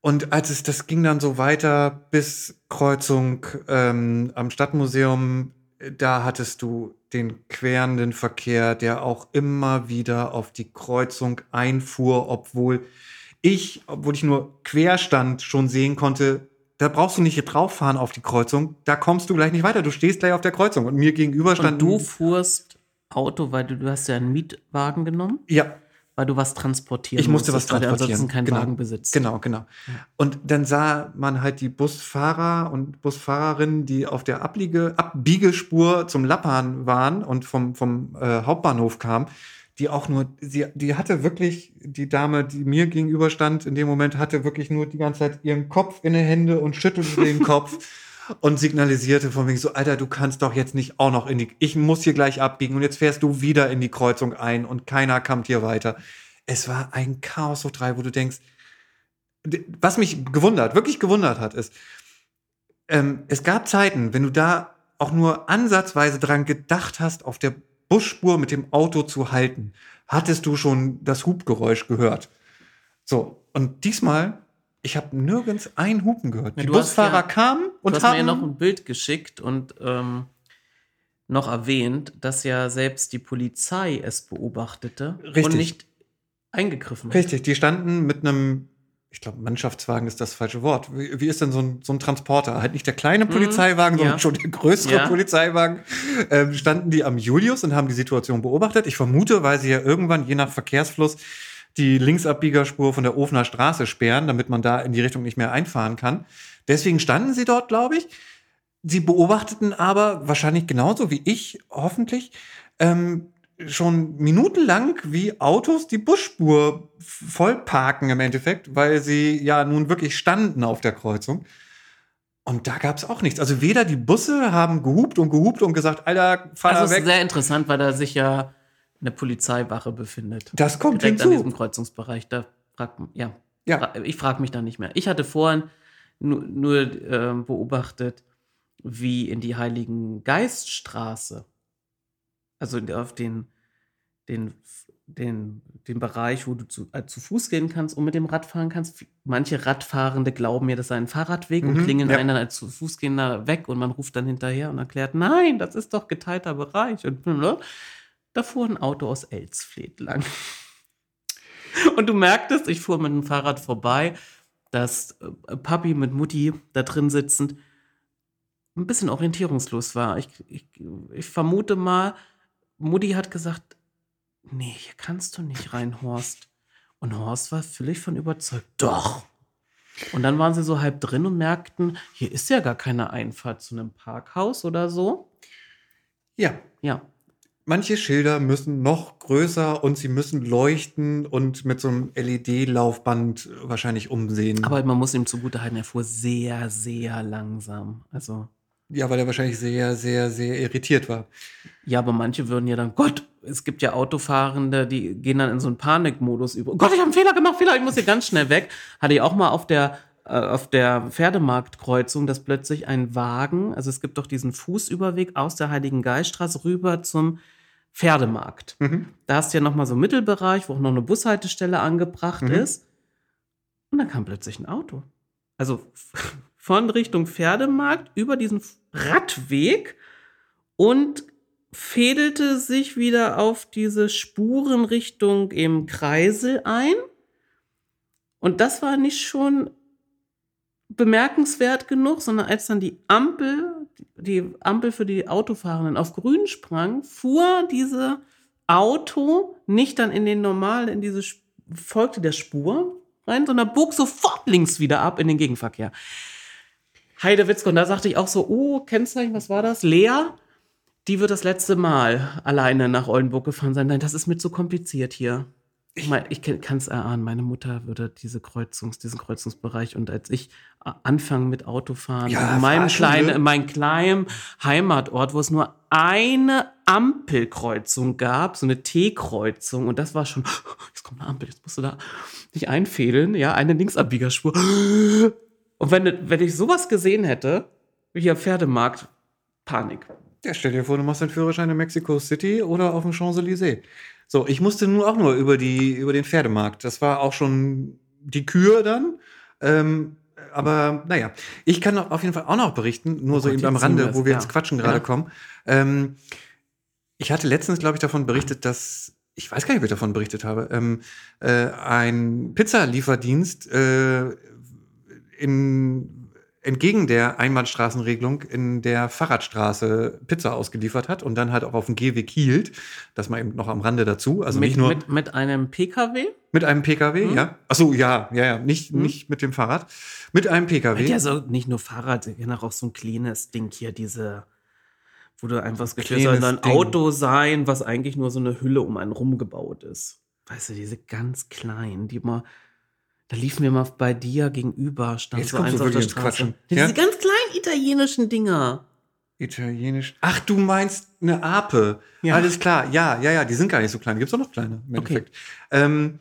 Und als es, das ging dann so weiter bis Kreuzung ähm, am Stadtmuseum, da hattest du den querenden Verkehr, der auch immer wieder auf die Kreuzung einfuhr, obwohl ich, obwohl ich nur Querstand schon sehen konnte, da brauchst du nicht hier drauf fahren auf die Kreuzung, da kommst du gleich nicht weiter. Du stehst gleich auf der Kreuzung und mir gegenüber stand. Und du fuhrst Auto, weil du, du hast ja einen Mietwagen genommen? Ja. Weil du was transportieren Ich musste was transportieren. Weil du ansonsten keinen genau. Wagen besitzt. Genau, genau. Und dann sah man halt die Busfahrer und Busfahrerinnen, die auf der Abliege, Abbiegespur zum Lappan waren und vom, vom äh, Hauptbahnhof kamen, die auch nur, sie, die hatte wirklich, die Dame, die mir gegenüber stand, in dem Moment hatte wirklich nur die ganze Zeit ihren Kopf in den Hände und schüttelte den Kopf und signalisierte von wegen so, Alter, du kannst doch jetzt nicht auch noch in die, ich muss hier gleich abbiegen und jetzt fährst du wieder in die Kreuzung ein und keiner kommt hier weiter. Es war ein Chaos hoch drei, wo du denkst, was mich gewundert, wirklich gewundert hat, ist, ähm, es gab Zeiten, wenn du da auch nur ansatzweise dran gedacht hast, auf der Busspur mit dem Auto zu halten, hattest du schon das Hubgeräusch gehört. So, und diesmal, ich habe nirgends ein Hupen gehört. Ja, Die Busfahrer ja- kamen und du hast mir ja haben noch ein Bild geschickt und ähm, noch erwähnt, dass ja selbst die Polizei es beobachtete Richtig. und nicht eingegriffen hat. Richtig, die standen mit einem, ich glaube, Mannschaftswagen ist das falsche Wort. Wie, wie ist denn so ein, so ein Transporter? Halt nicht der kleine Polizeiwagen, sondern Mhm. ja. schon der größere Ja. Polizeiwagen. Ähm, standen die am Julius und haben die Situation beobachtet. Ich vermute, weil sie ja irgendwann, je nach Verkehrsfluss, die Linksabbiegerspur von der Ofener Straße sperren, damit man da in die Richtung nicht mehr einfahren kann. Deswegen standen sie dort, glaube ich. Sie beobachteten aber wahrscheinlich genauso wie ich, hoffentlich, ähm, schon minutenlang, wie Autos die Busspur f- voll parken im Endeffekt, weil sie ja nun wirklich standen auf der Kreuzung. Und da gab es auch nichts. Also weder die Busse haben gehupt und gehupt und gesagt, Alter, fahr Also da es ist weg. sehr interessant, weil da sich ja eine Polizeiwache befindet. Das kommt Direkt an diesem hinzu. Kreuzungsbereich. Da fragt man, ja. Ja. Ich frage mich da nicht mehr. Ich hatte vorhin nur, nur ähm, beobachtet, wie in die Heiligen Geiststraße, also auf den, den, den, den Bereich, wo du zu, äh, zu Fuß gehen kannst und mit dem Rad fahren kannst. Manche Radfahrende glauben ja, das sei ein Fahrradweg und Mhm, klingeln ja. einen dann als zu Fußgänger weg und man ruft dann hinterher und erklärt, nein, das ist doch geteilter Bereich. Und ne? Da fuhr ein Auto aus Elsfleth lang. Und du merktest, ich fuhr mit dem Fahrrad vorbei, dass äh, Papi mit Mutti da drin sitzend ein bisschen orientierungslos war. Ich, ich, ich vermute mal, Mutti hat gesagt, nee, hier kannst du nicht rein, Horst. Und Horst war völlig von überzeugt, doch. Und dann waren sie so halb drin und merkten, hier ist ja gar keine Einfahrt zu einem Parkhaus oder so. Ja, Ja, manche Schilder müssen noch größer und sie müssen leuchten und mit so einem LED-Laufband wahrscheinlich umsehen. aber man muss ihm zugutehalten, er fuhr sehr, sehr langsam. Also ja, weil er wahrscheinlich sehr, sehr, sehr irritiert war. Ja, aber manche würden ja dann, Gott, es gibt ja Autofahrende, die gehen dann in so einen Panikmodus über. Gott, ich habe einen Fehler gemacht, Fehler, ich muss hier ganz schnell weg. Hatte ich auch mal auf der, äh, auf der Pferdemarktkreuzung, dass plötzlich ein Wagen, also es gibt doch diesen Fußüberweg aus der Heiligen Geiststraße rüber zum Pferdemarkt. Mhm. Da hast du ja nochmal so einen Mittelbereich, wo auch noch eine Bushaltestelle angebracht Mhm. ist. Und dann kam plötzlich ein Auto. Also von Richtung Pferdemarkt über diesen Radweg und fädelte sich wieder auf diese Spuren Richtung im Kreisel ein. Und das war nicht schon bemerkenswert genug, sondern als dann die Ampel, die Ampel für die Autofahrenden auf grün sprang, fuhr diese Auto nicht dann in den normalen, in diese, folgte der Spur rein, sondern bog sofort links wieder ab in den Gegenverkehr. Heidewitzka, und da sagte ich auch so, oh, Kennzeichen, was war das? Lea, die wird das letzte Mal alleine nach Oldenburg gefahren sein. Nein, das ist mir zu kompliziert hier. Ich meine, ich kann es erahnen, meine Mutter würde diese Kreuzungs, diesen Kreuzungsbereich und als ich a- anfangen mit Autofahren Ja, in meinem kleinen, in meinem kleinen Heimatort, wo es nur eine Ampelkreuzung gab, so eine T-Kreuzung und das war schon, jetzt kommt eine Ampel, jetzt musst du da nicht einfädeln, ja, eine Linksabbiegerspur. Und wenn, wenn ich sowas gesehen hätte, wie hier am Pferdemarkt, Panik. Ja, stell dir vor, du machst deinen Führerschein in Mexico City oder auf dem Champs-Élysées. So, ich musste nur auch nur über, die, über den Pferdemarkt. Das war auch schon die Kür dann. Ähm, aber naja, ich kann auf jeden Fall auch noch berichten, nur Oh so eben am Rande, wo wir ja. ins Quatschen gerade Ja. kommen. Ähm, ich hatte letztens, glaube ich, davon berichtet, dass, ich weiß gar nicht, ob ich davon berichtet habe, ähm, äh, ein Pizzalieferdienst äh, in entgegen der Einbahnstraßenregelung in der Fahrradstraße Pizza ausgeliefert hat und dann halt auch auf dem Gehweg hielt. Das mal eben noch am Rande dazu. Also mit, nicht nur mit, mit einem PKW? mit einem PKW, Hm? ja. Ach so, ja, ja, ja. Nicht, Hm? nicht mit dem Fahrrad. Mit einem PKW. Ja, so nicht nur Fahrrad, sondern auch so ein kleines Ding hier, diese, wo du einfach das Gefühl soll ein Ding. Auto sein, was eigentlich nur so eine Hülle um einen rumgebaut ist. Weißt du, diese ganz kleinen, die mal, da liefen wir mal bei dir gegenüber, stand Jetzt so eins du auf der Straße. Quatschen. Ja? Diese ganz kleinen italienischen Dinger. Italienisch. Ach, du meinst eine Ape. Ja. Alles klar. Ja, ja, ja. Die sind gar nicht so klein. Die gibt's auch noch kleine im Okay. Endeffekt. Ähm,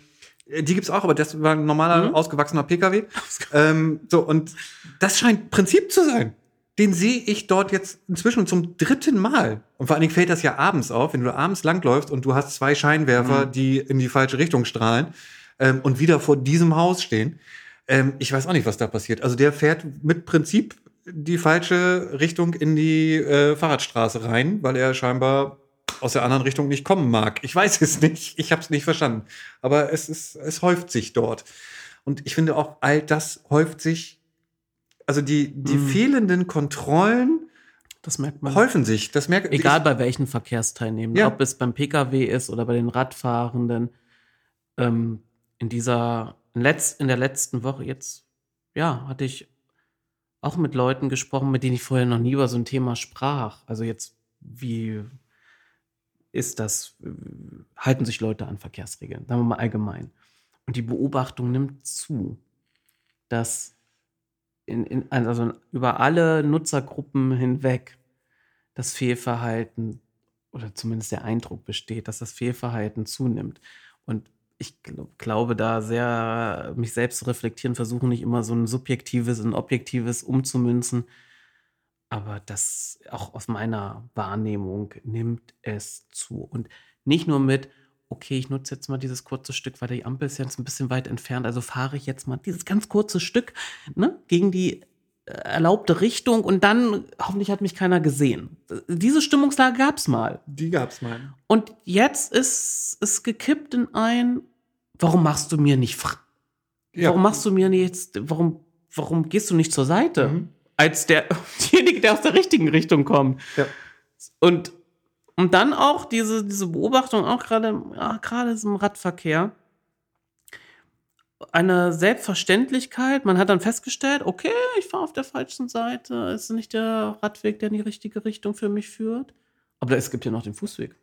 die gibt's auch, aber das war ein normaler, Mhm. ausgewachsener PKW. Ähm, so, und das scheint Prinzip zu sein. Den sehe ich dort jetzt inzwischen zum dritten Mal. Und vor allen Dingen fällt das ja abends auf, wenn du abends langläufst und du hast zwei Scheinwerfer, Mhm. die in die falsche Richtung strahlen ähm, und wieder vor diesem Haus stehen. Ähm, ich weiß auch nicht, was da passiert. Also der fährt mit Prinzip die falsche Richtung in die äh, Fahrradstraße rein, weil er scheinbar aus der anderen Richtung nicht kommen mag. Ich weiß es nicht. Ich habe es nicht verstanden. Aber es ist, es häuft sich dort. Und ich finde auch, all das häuft sich. Also die, die Mhm. fehlenden Kontrollen Das merkt man. häufen sich. Das merke Egal bei welchen Verkehrsteilnehmern, Ja. ob es beim Pkw ist oder bei den Radfahrenden. Ähm, in dieser, in, der letzten Woche jetzt, ja, hatte ich auch mit Leuten gesprochen, mit denen ich vorher noch nie über so ein Thema sprach. Also jetzt, wie ist das, halten sich Leute an Verkehrsregeln, sagen wir mal allgemein. Und die Beobachtung nimmt zu, dass in, in, also über alle Nutzergruppen hinweg das Fehlverhalten oder zumindest der Eindruck besteht, dass das Fehlverhalten zunimmt. Und ich glaub, glaube da sehr, mich selbst zu reflektieren, versuchen nicht immer so ein subjektives und objektives umzumünzen. Aber das auch aus meiner Wahrnehmung nimmt es zu. Und nicht nur mit, okay, ich nutze jetzt mal dieses kurze Stück, weil die Ampel ist jetzt ein bisschen weit entfernt, also fahre ich jetzt mal dieses ganz kurze Stück ne, gegen die erlaubte Richtung und dann hoffentlich hat mich keiner gesehen. Diese Stimmungslage gab es mal. Die gab's mal. Und jetzt ist es gekippt in ein, warum machst du mir nicht, Ja. warum machst du mir nicht jetzt, warum, warum gehst du nicht zur Seite? Mhm. Als der, derjenige, der aus der richtigen Richtung kommt. Ja. Und, und dann auch diese, diese Beobachtung, auch gerade ja, gerade im Radverkehr, eine Selbstverständlichkeit. Man hat dann festgestellt, okay, ich fahre auf der falschen Seite, es ist nicht der Radweg, der in die richtige Richtung für mich führt. Aber es gibt ja noch den Fußweg.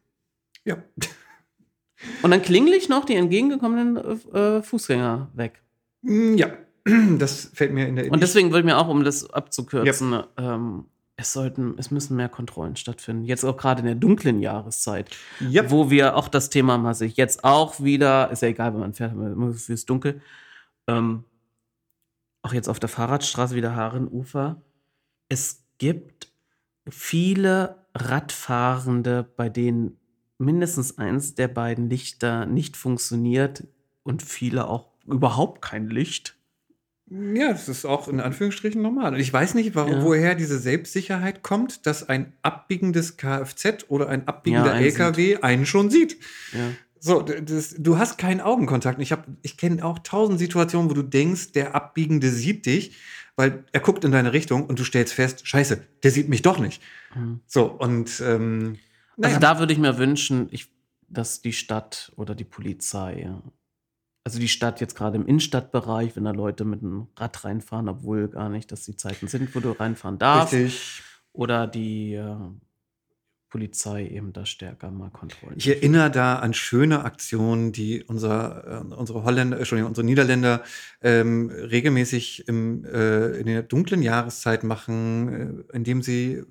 Ja. Und dann klingel ich noch die entgegengekommenen äh, Fußgänger weg. Mm, Ja. Das fällt mir in der Und deswegen wollte ich mir auch, um das abzukürzen, ähm, es sollten, es müssen mehr Kontrollen stattfinden. Jetzt auch gerade in der dunklen Jahreszeit, ja. wo wir auch das Thema mal sich jetzt auch wieder, ist ja egal, wenn man fährt, immer für es dunkel, ähm, auch jetzt auf der Fahrradstraße wieder Haarenufer. Es gibt viele Radfahrende, bei denen mindestens eins der beiden Lichter nicht funktioniert und viele auch überhaupt kein Licht. Ja, das ist auch in Anführungsstrichen normal. Und ich weiß nicht, warum, Ja. woher diese Selbstsicherheit kommt, dass ein abbiegendes Kfz oder ein abbiegender Ja, einen LKW einen schon sieht. Ja. So, das, du hast keinen Augenkontakt. Ich, hab- ich kenne auch tausend Situationen, wo du denkst, der Abbiegende sieht dich, weil er guckt in deine Richtung und du stellst fest, scheiße, der sieht mich doch nicht. Mhm. So, und ähm, Also naja. da würde ich mir wünschen, ich, dass die Stadt oder die Polizei, ja. Also die Stadt jetzt gerade im Innenstadtbereich, wenn da Leute mit einem Rad reinfahren, obwohl gar nicht, dass die Zeiten sind, wo du reinfahren darfst, richtig. oder die äh, Polizei eben da stärker mal Kontrollen. Ich erinnere da an schöne Aktionen, die unser, äh, unsere Holländer, Entschuldigung, unsere Niederländer ähm, regelmäßig im, äh, in der dunklen Jahreszeit machen, äh, indem sie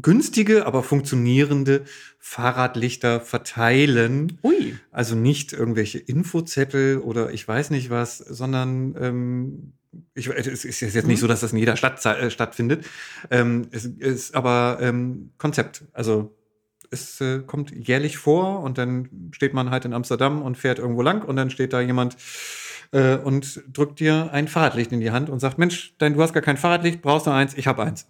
günstige, aber funktionierende Fahrradlichter verteilen. Ui. Also nicht irgendwelche Infozettel oder ich weiß nicht was, sondern ähm, ich, es ist jetzt Mhm. nicht so, dass das in jeder Stadt äh, stattfindet. Ähm, es ist aber ähm, Konzept. Also es äh, kommt jährlich vor und dann steht man halt in Amsterdam und fährt irgendwo lang und dann steht da jemand äh, und drückt dir ein Fahrradlicht in die Hand und sagt, Mensch, dein, du hast gar kein Fahrradlicht, brauchst du eins, ich habe eins.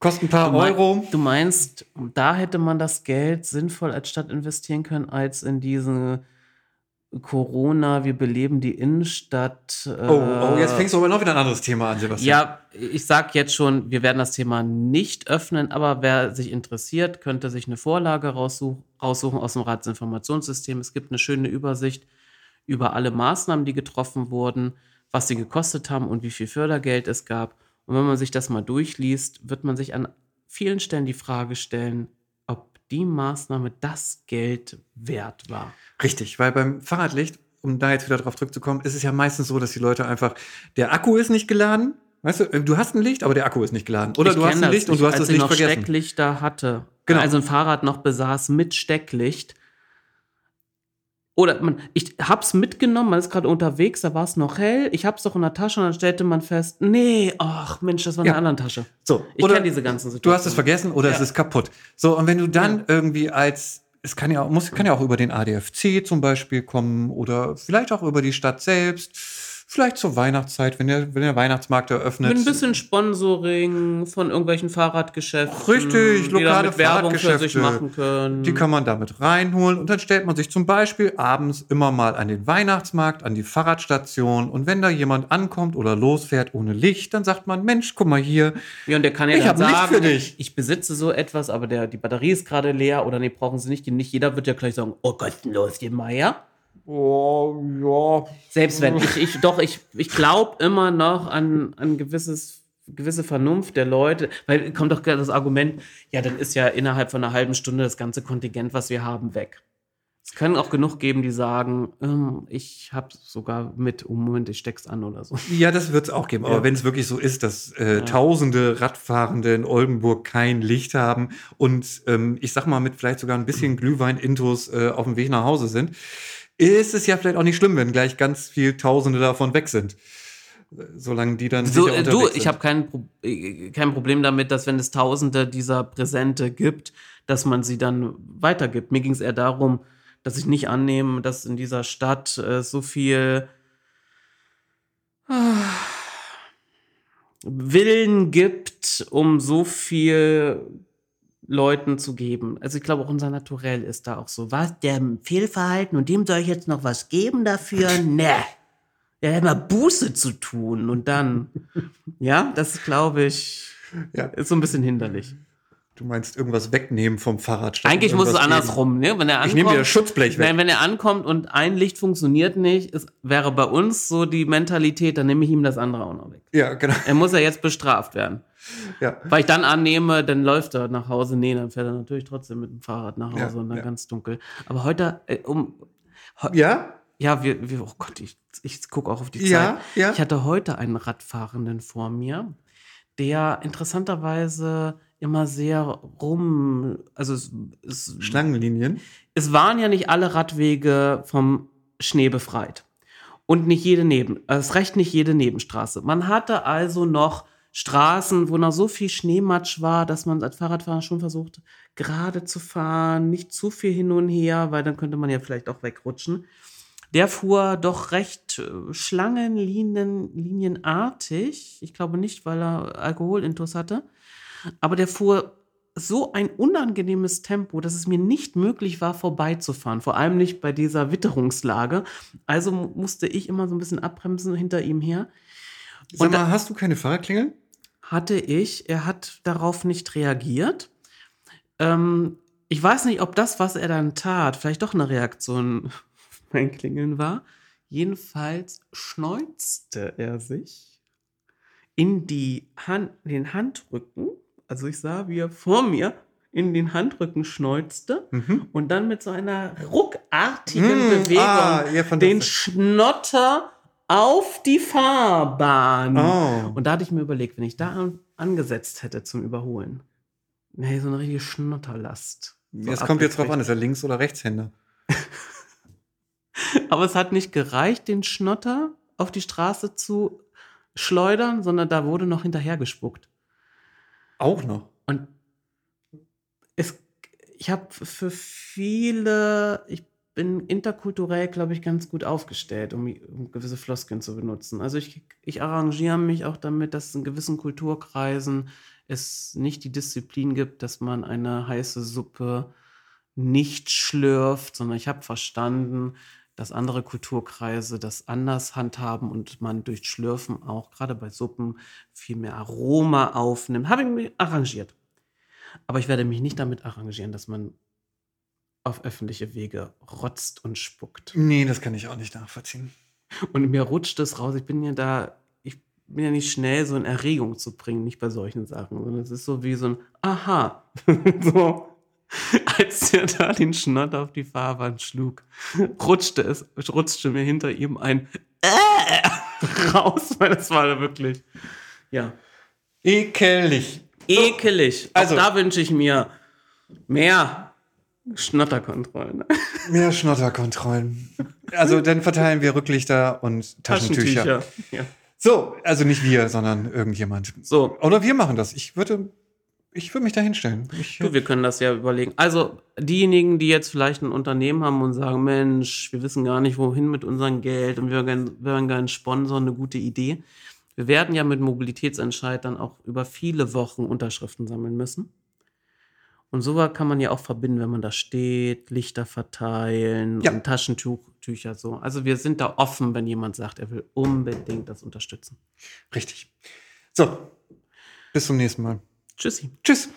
Kostet ein paar Du, mein, Euro. du meinst, da hätte man das Geld sinnvoll als Stadt investieren können, als in diese Corona, wir beleben die Innenstadt. äh, Oh, oh, jetzt fängst du aber noch wieder ein anderes Thema an, Sebastian. Ja, ich sag jetzt schon, wir werden das Thema nicht öffnen, aber wer sich interessiert, könnte sich eine Vorlage raussuch raussuchen aus dem Ratsinformationssystem. Es gibt eine schöne Übersicht über alle Maßnahmen, die getroffen wurden, was sie gekostet haben und wie viel Fördergeld es gab. Und wenn man sich das mal durchliest, wird man sich an vielen Stellen die Frage stellen, ob die Maßnahme das Geld wert war. Richtig, weil beim Fahrradlicht, um da jetzt wieder drauf zurückzukommen, ist es ja meistens so, dass die Leute einfach, der Akku ist nicht geladen. Weißt du, äh, du hast ein Licht, aber der Akku ist nicht geladen. Oder Ich du hast ein Licht das. und du Ich- hast als das ich Licht noch vergessen. Stecklichter hatte. Genau. Also ein Fahrrad noch besaß mit Stecklicht. Oder man, ich hab's mitgenommen, man ist gerade unterwegs, da war es noch hell. Ich hab's doch in der Tasche und dann stellte man fest, nee, ach Mensch, das war in Ja. der anderen Tasche. So, Ich oder kenne diese ganzen Situationen. du hast es vergessen oder es Ja. ist kaputt. So, und wenn du dann Ja. irgendwie als, es kann ja, muss, kann ja auch über den ADFC zum Beispiel kommen oder vielleicht auch über die Stadt selbst, vielleicht zur Weihnachtszeit, wenn der, wenn der Weihnachtsmarkt eröffnet. Mit ein bisschen Sponsoring von irgendwelchen Fahrradgeschäften. Richtig, die lokale damit Werbung für sich Fahrradgeschäfte. machen können. Die kann man damit reinholen und dann stellt man sich zum Beispiel abends immer mal an den Weihnachtsmarkt, an die Fahrradstation und wenn da jemand ankommt oder losfährt ohne Licht, dann sagt man, Mensch, guck mal hier, Ja, und der kann ja Ich dann sagen, ich besitze so etwas, aber der, die Batterie ist gerade leer oder nee, brauchen sie nicht. Nicht jeder wird ja gleich sagen, oh kostenlos, geh mal her. Oh, ja, Selbst wenn ich, ich doch, ich, ich glaube immer noch an, an gewisses, gewisse Vernunft der Leute, weil kommt doch das Argument, ja, dann ist ja innerhalb von einer halben Stunde das ganze Kontingent, was wir haben, weg. Es können auch genug geben, die sagen, ähm, ich habe sogar mit, oh Moment, ich steck's an oder so. Ja, das wird es auch geben. Aber Ja. wenn es wirklich so ist, dass äh, tausende Radfahrende in Oldenburg kein Licht haben und ähm, ich sag mal mit vielleicht sogar ein bisschen Glühwein-Intos äh, auf dem Weg nach Hause sind, ist es ja vielleicht auch nicht schlimm, wenn gleich ganz viel Tausende davon weg sind. Solange die dann So, sicher äh, du, ich habe kein, Pro äh, kein Problem damit, dass wenn es tausende dieser Präsente gibt, dass man sie dann weitergibt. Mir ging es eher darum, dass ich nicht annehme, dass in dieser Stadt äh, so viel ah, Willen gibt, um so viel Leuten zu geben. Also ich glaube, auch unser Naturell ist da auch so. Was, der Fehlverhalten und dem soll ich jetzt noch was geben dafür? Ne. Ja, hat mal Buße zu tun und dann, ja, das glaube ich, Ja. ist so ein bisschen hinderlich. Du meinst irgendwas wegnehmen vom Fahrrad. Eigentlich muss es andersrum, ne? Wenn er Ich nehme dir das ankommt, Schutzblech weg. nein, wenn er ankommt und ein Licht funktioniert nicht, ist, wäre bei uns so die Mentalität, dann nehme ich ihm das andere auch noch weg. Ja, genau. Er muss ja jetzt bestraft werden. Ja. Weil ich dann annehme, dann läuft er nach Hause. Nee, dann fährt er natürlich trotzdem mit dem Fahrrad nach Hause Ja, und dann ja. ganz dunkel. Aber heute, äh, um, Ja? ja, wir, wir oh Gott, ich, ich gucke auch auf die Ja, Zeit. ja. Ich hatte heute einen Radfahrenden vor mir, der interessanterweise immer sehr rum, also es, es, Schlangenlinien. es waren ja nicht alle Radwege vom Schnee befreit. Und nicht jede Neben, äh, es reicht nicht jede Nebenstraße. Man hatte also noch Straßen, wo noch so viel Schneematsch war, dass man als Fahrradfahrer schon versucht, gerade zu fahren, nicht zu viel hin und her, weil dann könnte man ja vielleicht auch wegrutschen. Der fuhr doch recht äh, Schlangenlinien, linienartig. Ich glaube nicht, weil er Alkoholintus hatte. Aber der fuhr so ein unangenehmes Tempo, dass es mir nicht möglich war, vorbeizufahren. Vor allem nicht bei dieser Witterungslage. Also mu- musste ich immer so ein bisschen abbremsen hinter ihm her. Sag Und mal, hast du keine Fahrradklingel? Hatte ich, er hat darauf nicht reagiert. Ähm, ich weiß nicht, ob das, was er dann tat, vielleicht doch eine Reaktion auf mein Klingeln war. Jedenfalls schneuzte er sich in die Hand, den Handrücken also ich sah, wie er vor mir in den Handrücken schneuzte Mhm. und dann mit so einer ruckartigen Mm, Bewegung ah, ja, den Schnotter auf die Fahrbahn. Oh. Und da hatte ich mir überlegt, wenn ich da an, angesetzt hätte zum Überholen, nee, so eine richtige Schnotterlast. So Jetzt kommt jetzt drauf an, ist er Links- oder Rechtshänder? Aber es hat nicht gereicht, den Schnotter auf die Straße zu schleudern, sondern da wurde noch hinterher gespuckt. Auch noch. Und es, ich habe für viele, ich bin interkulturell, glaube ich, ganz gut aufgestellt, um, um gewisse Floskeln zu benutzen. Also ich, ich arrangiere mich auch damit, dass in gewissen Kulturkreisen es nicht die Disziplin gibt, dass man eine heiße Suppe nicht schlürft, sondern ich habe verstanden, dass andere Kulturkreise das anders handhaben und man durch Schlürfen auch gerade bei Suppen viel mehr Aroma aufnimmt. Habe ich mir arrangiert. Aber ich werde mich nicht damit arrangieren, dass man auf öffentliche Wege rotzt und spuckt. Nee, das kann ich auch nicht nachvollziehen. Und mir rutscht es raus. Ich bin ja da, ich bin ja nicht schnell, so in Erregung zu bringen, nicht bei solchen Sachen, sondern es ist so wie so ein Aha. so. Als er da den Schnott auf die Fahrbahn schlug, rutschte es, rutschte mir hinter ihm ein äh, raus, weil das war da wirklich, ja, Ekelig. ekelig. Also- Auch da wünsche ich mir mehr Schnotterkontrollen. Mehr Schnotterkontrollen. Also dann verteilen wir Rücklichter und Taschentücher. Ja. So, also nicht wir, sondern irgendjemand. So, Oder wir machen das. Ich würde, ich würde mich da hinstellen. Ich, Du, wir können das ja überlegen. Also diejenigen, die jetzt vielleicht ein Unternehmen haben und sagen, Mensch, wir wissen gar nicht, wohin mit unserem Geld und wir wären gerne Sponsor, eine gute Idee. Wir werden ja mit Mobilitätsentscheid dann auch über viele Wochen Unterschriften sammeln müssen. Und sowas kann man ja auch verbinden, wenn man da steht, Lichter verteilen Ja. und Taschentücher so. Also wir sind da offen, wenn jemand sagt, er will unbedingt das unterstützen. richtig. So, bis zum nächsten Mal. Tschüssi. Tschüss.